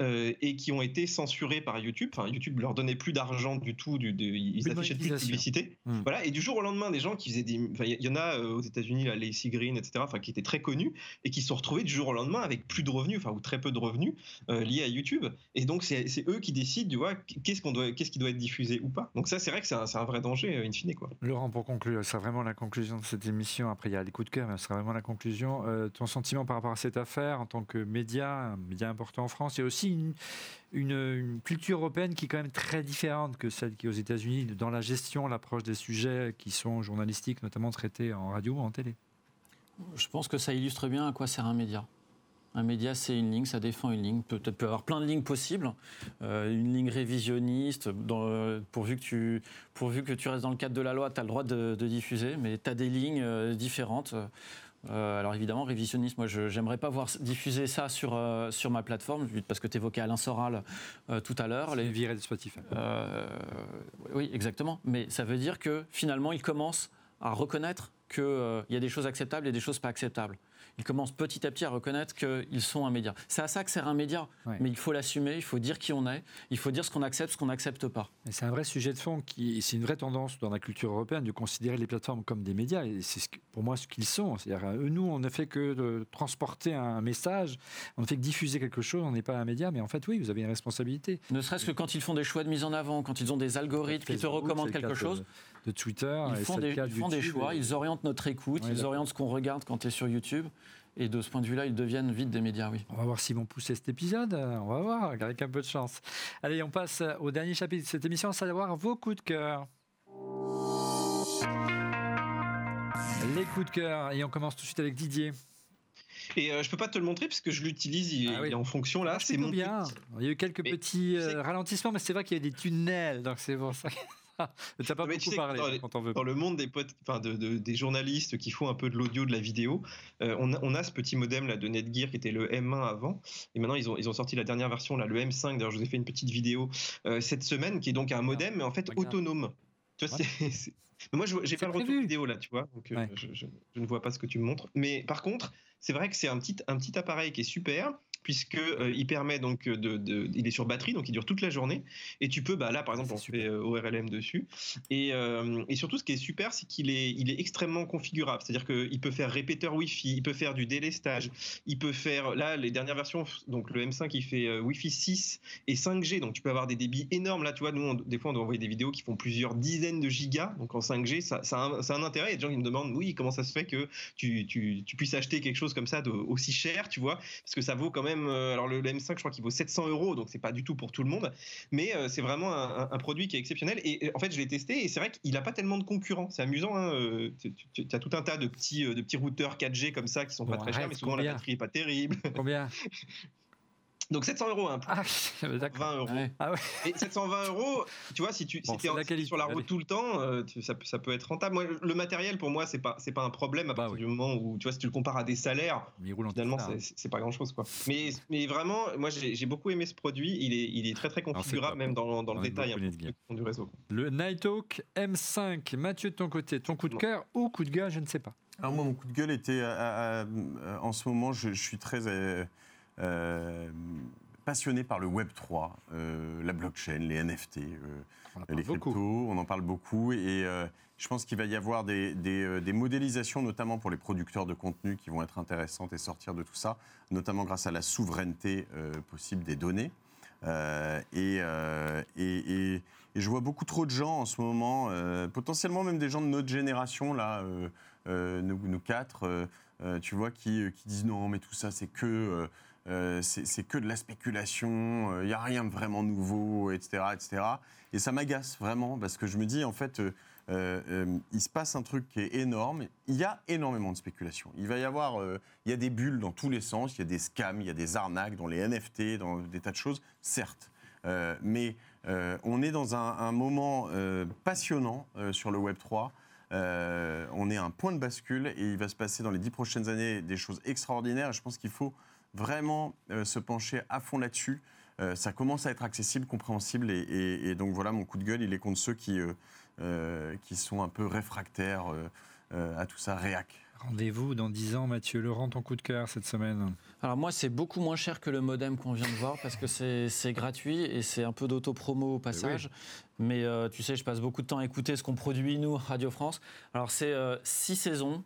euh, et qui ont été censurés par YouTube. Enfin, YouTube leur donnait plus d'argent du tout, du, ils affichaient plus de publicité Hmm. Voilà, et du jour au lendemain, des gens qui faisaient des. Il y en a euh, aux États-Unis, les Lacey Green, etc., qui étaient très connus et qui se sont retrouvés du jour au lendemain avec plus de revenus, enfin, ou très peu de revenus euh, liés à YouTube. Et donc, c'est eux qui décident, tu vois, qu'est-ce qu'on doit, qu'est-ce qui doit être diffusé ou pas. Donc, ça, c'est vrai que c'est un, vrai danger, euh, in fine, quoi. Laurent, pour conclure, ce sera vraiment la conclusion de cette émission. Après, il y a les coups de cœur, mais ce sera vraiment la conclusion. ton sentiment par rapport à cette affaire en tant que média, un média important en France, il y a aussi une une, culture européenne qui est quand même très différente que celle qui est aux États-Unis dans la gestion, l'approche des sujets qui sont journalistiques, notamment traités en radio ou en télé. Je pense que ça illustre bien à quoi sert un média. Un média, c'est une ligne, ça défend une ligne. Peut-être peut avoir plein de lignes possibles. Euh, une ligne révisionniste, pourvu, que tu, pourvu que tu restes dans le cadre de la loi, tu as le droit de, diffuser, mais tu as des lignes euh, différentes. Euh, alors évidemment, révisionniste, moi j'aimerais pas voir diffuser ça sur, euh, sur ma plateforme, parce que tu évoquais Alain Soral euh, tout à l'heure. Les virées de Spotify. oui, exactement. Mais ça veut dire que finalement, il commence à reconnaître qu'il y a des choses acceptables et des choses pas acceptables ils commencent petit à petit à reconnaître qu'ils sont un média. C'est à ça que sert un média, mais il faut l'assumer, il faut dire qui on est, il faut dire ce qu'on accepte, ce qu'on n'accepte pas. C'est un vrai sujet de fond, qui, c'est une vraie tendance dans la culture européenne de considérer les plateformes comme des médias, et c'est pour moi ce qu'ils sont. C'est-à-dire, euh, nous, on ne fait que de transporter un message, on ne fait que diffuser quelque chose, on n'est pas un média, mais en fait, oui, vous avez une responsabilité. Ne serait-ce que quand ils font des choix de mise en avant, quand ils ont des algorithmes qui te recommandent quelque chose. De, Twitter, ils font, des, ils font des, choix, ils orientent notre écoute, ils orientent ce qu'on regarde quand tu es sur YouTube. Et de ce point de vue-là, ils deviennent vite des médias, oui. On va voir s'ils vont pousser cet épisode. On va voir, avec un peu de chance. Allez, on passe au dernier chapitre de cette émission, à savoir vos coups de cœur. Les coups de cœur. Et on commence tout de suite avec Didier. Et euh, je peux pas te le montrer parce que je l'utilise, il, ah est en fonction là. C'est bien. Il y a eu quelques petits euh, ralentissements, mais c'est vrai qu'il y a des tunnels, donc c'est bon ça. Tu pas beaucoup parlé dans, quand on veut. Dans le monde des, enfin de, des journalistes qui font un peu de l'audio, de la vidéo, euh, on, a, on, a, ce petit modem là de Netgear qui était le M1 avant, et maintenant ils ont, ils ont sorti la dernière version là, le M5. D'ailleurs, je vous ai fait une petite vidéo euh, cette semaine qui est donc un modem, mais en fait autonome. Tu vois, c'est [laughs] moi, j'ai pas le retour vidéo là, tu vois, donc je, je, ne vois pas ce que tu me montres. Mais par contre, c'est vrai que c'est un petit, un petit appareil qui est super puisque euh, il permet donc de, il est sur batterie donc il dure toute la journée. Et tu peux bah là par exemple on fait euh, ORLM dessus. Et, euh, et, surtout ce qui est super c'est qu'il est il est extrêmement configurable. C'est-à-dire qu'il peut faire répéteur Wi-Fi il peut faire du délestage il peut faire là les dernières versions donc le M5 il fait Wi-Fi 6 et 5G donc tu peux avoir des débits énormes. Là tu vois nous des fois on doit envoyer des vidéos qui font plusieurs dizaines de gigas. Donc en 5G ça, ça, a, un, un, intérêt. Il y a des gens qui me demandent oui comment ça se fait que tu, tu, tu puisses acheter quelque chose comme ça de, aussi cher tu vois parce que ça vaut quand même euh, alors le, M5, je crois qu'il vaut 700 euros, donc c'est pas du tout pour tout le monde, mais euh, c'est vraiment un, produit qui est exceptionnel. Et, en fait, je l'ai testé et c'est vrai qu'il n'a pas tellement de concurrents. C'est amusant. Hein, euh, tu, as tout un tas de petits, de petits routeurs 4G comme ça qui sont pas très chers, mais souvent la batterie est pas terrible. Combien [laughs] Donc 700 euros un ah, [laughs] 20 euros. Ah et 720 euros, tu vois, si tu si es, sur la route tout le temps, euh, ça, ça, peut être rentable. Moi, le matériel, pour moi, c'est pas c'est pas un problème à bah partir du moment où tu vois, si tu le compares à des salaires, finalement, c'est pas grand chose quoi. Mais mais vraiment, moi, j'ai beaucoup aimé ce produit. Il est il est très très configurable même dans, dans le détail hein, du réseau. Le Nighthawk M5. Mathieu de ton côté, ton coup de cœur ou coup de gueule, je ne sais pas. Alors moi, mon coup de gueule était en ce moment, je, je suis très euh, euh, passionné par le Web 3, euh, la blockchain, les NFT, euh, les cryptos, on en parle beaucoup. Et je pense qu'il va y avoir des, des, modélisations, notamment pour les producteurs de contenu, qui vont être intéressantes et sortir de tout ça, notamment grâce à la souveraineté possible des données. Et, et, et, je vois beaucoup trop de gens en ce moment, potentiellement même des gens de notre génération, là, nous, nous, quatre, tu vois, qui, qui, disent non, mais tout ça, c'est que euh, c'est que de la spéculation, il euh, n'y a rien de vraiment nouveau, etc. etc. Et ça m'agace vraiment, parce que je me dis, en fait, euh, il se passe un truc qui est énorme. Il y a énormément de spéculation. Il va y avoir, il y a des bulles dans tous les sens, il y a des scams, il y a des arnaques dans les NFT, dans des tas de choses, certes. mais on est dans un, moment passionnant sur le Web 3. on est à un point de bascule et il va se passer dans les dix prochaines années des choses extraordinaires. Je pense qu'il faut vraiment euh, se pencher à fond là-dessus. Euh, ça commence à être accessible, compréhensible, et, donc voilà, mon coup de gueule, il est contre ceux qui, euh, qui sont un peu réfractaires à tout ça, réac. Rendez-vous dans 10 ans, Mathieu Laurent, ton coup de cœur cette semaine Alors moi, c'est beaucoup moins cher que le modem qu'on vient de voir parce que c'est gratuit et c'est un peu d'auto-promo au passage. Mais tu sais, je passe beaucoup de temps à écouter ce qu'on produit, nous, Radio France. Alors c'est 6 saisons.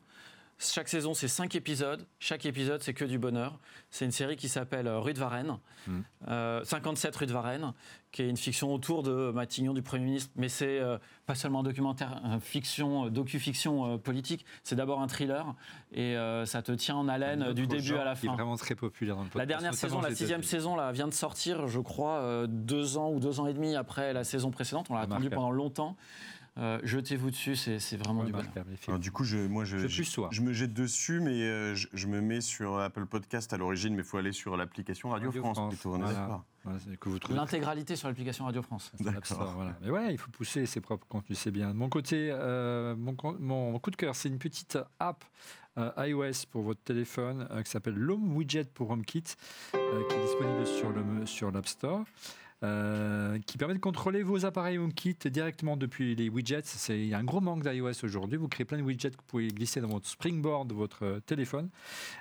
Chaque saison, c'est 5 épisodes. Chaque épisode, c'est que du bonheur. C'est une série qui s'appelle euh, Rue de Varennes, 57 hmm. euh, Rue de Varennes, qui est une fiction autour de Matignon, du Premier ministre. Mais c'est euh, pas seulement un documentaire, une fiction, docu-fiction politique. C'est d'abord un thriller et ça te tient en haleine du début à la fin. C'est vraiment très populaire dans le La dernière saison, la sixième saison, là, vient de sortir, je crois, deux ans ou deux ans et demi après la saison précédente. On l'a attendu pendant longtemps. Euh, jetez-vous dessus, c'est vraiment du bon. du coup, je, moi, je, je, me jette dessus, mais euh, je, me mets sur Apple Podcast à l'origine, mais il faut aller sur l'application Radio, France, plutôt. L'intégralité sur l'application Radio France. Voilà. Mais ouais, il faut pousser ses propres contenus, c'est bien. De mon côté, euh, mon, mon, coup de cœur, c'est une petite app iOS pour votre téléphone qui s'appelle l'Home Widget pour HomeKit, qui est disponible sur l'App sur Store. Euh, qui permet de contrôler vos appareils HomeKit directement depuis les widgets. Il y a un gros manque d'iOS aujourd'hui. Vous créez plein de widgets que vous pouvez glisser dans votre Springboard votre euh, téléphone.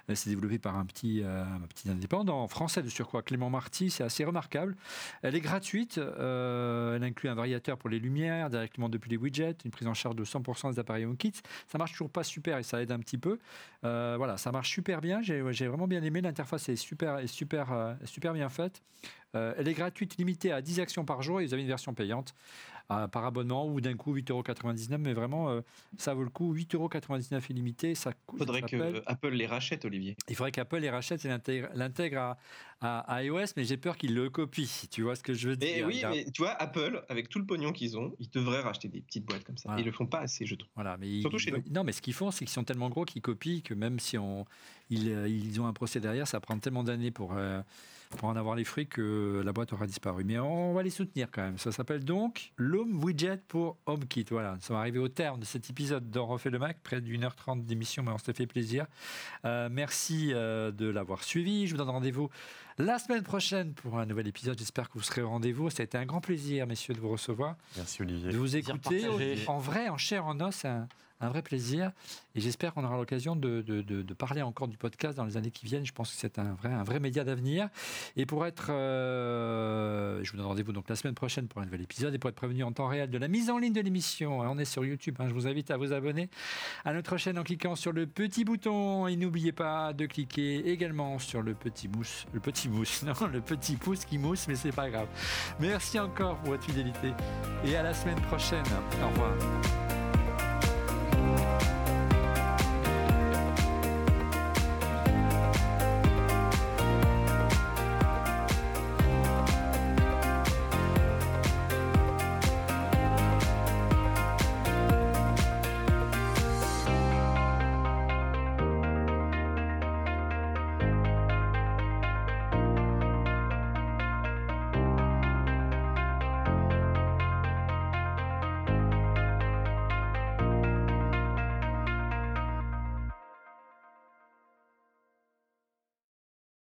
Euh, c'est développé par un petit, un petit indépendant français de surcroît, Clément Marty. C'est assez remarquable. Elle est gratuite. elle inclut un variateur pour les lumières directement depuis les widgets, une prise en charge de 100% des appareils HomeKit. Ça marche toujours pas super et ça aide un petit peu. voilà, ça marche super bien. J'ai, vraiment bien aimé. L'interface est super, est super, super bien faite. Euh, elle est gratuite, limitée à 10 actions par jour et vous avez une version payante euh, par abonnement ou d'un coup 8,99€. Mais vraiment, euh, ça vaut le coup. 8,99€ illimité. Ça Il faudrait que Apple les rachète, Olivier. Il faudrait qu'Apple les rachète et l'intègre à, iOS, mais j'ai peur qu'ils le copient. Tu vois ce que je veux dire et Oui, mais tu vois, Apple, avec tout le pognon qu'ils ont, ils devraient racheter des petites boîtes comme ça. Ils le font pas assez, je trouve. Voilà, mais Surtout chez nous. Non, mais ce qu'ils font, c'est qu'ils sont tellement gros qu'ils copient que même si on, ils, ils ont un procès derrière, ça prend tellement d'années pour pour en avoir les fruits que la boîte aura disparu. Mais on va les soutenir quand même. Ça s'appelle donc l'Home Widget pour HomeKit. Voilà, ça va arriver au terme de cet épisode d'On refait le Mac, près d'une heure trente d'émission, mais on s'est fait plaisir. Euh, merci euh, de l'avoir suivi. Je vous donne rendez-vous la semaine prochaine pour un nouvel épisode. J'espère que vous serez au rendez-vous. Ça a été un grand plaisir, messieurs, de vous recevoir. Merci Olivier. De vous écouter en vrai, en chair, en os un vrai plaisir. Et j'espère qu'on aura l'occasion de, parler encore du podcast dans les années qui viennent. Je pense que c'est un vrai, un vrai média d'avenir. Et pour être. Euh, je vous donne rendez-vous donc la semaine prochaine pour un nouvel épisode. Et pour être prévenu en temps réel de la mise en ligne de l'émission, on est sur YouTube. Hein, je vous invite à vous abonner à notre chaîne en cliquant sur le petit bouton. Et n'oubliez pas de cliquer également sur le petit mousse. Le petit mousse, [laughs] non, le petit pouce qui mousse, mais c'est pas grave. Merci encore pour votre fidélité. Et à la semaine prochaine. Au revoir.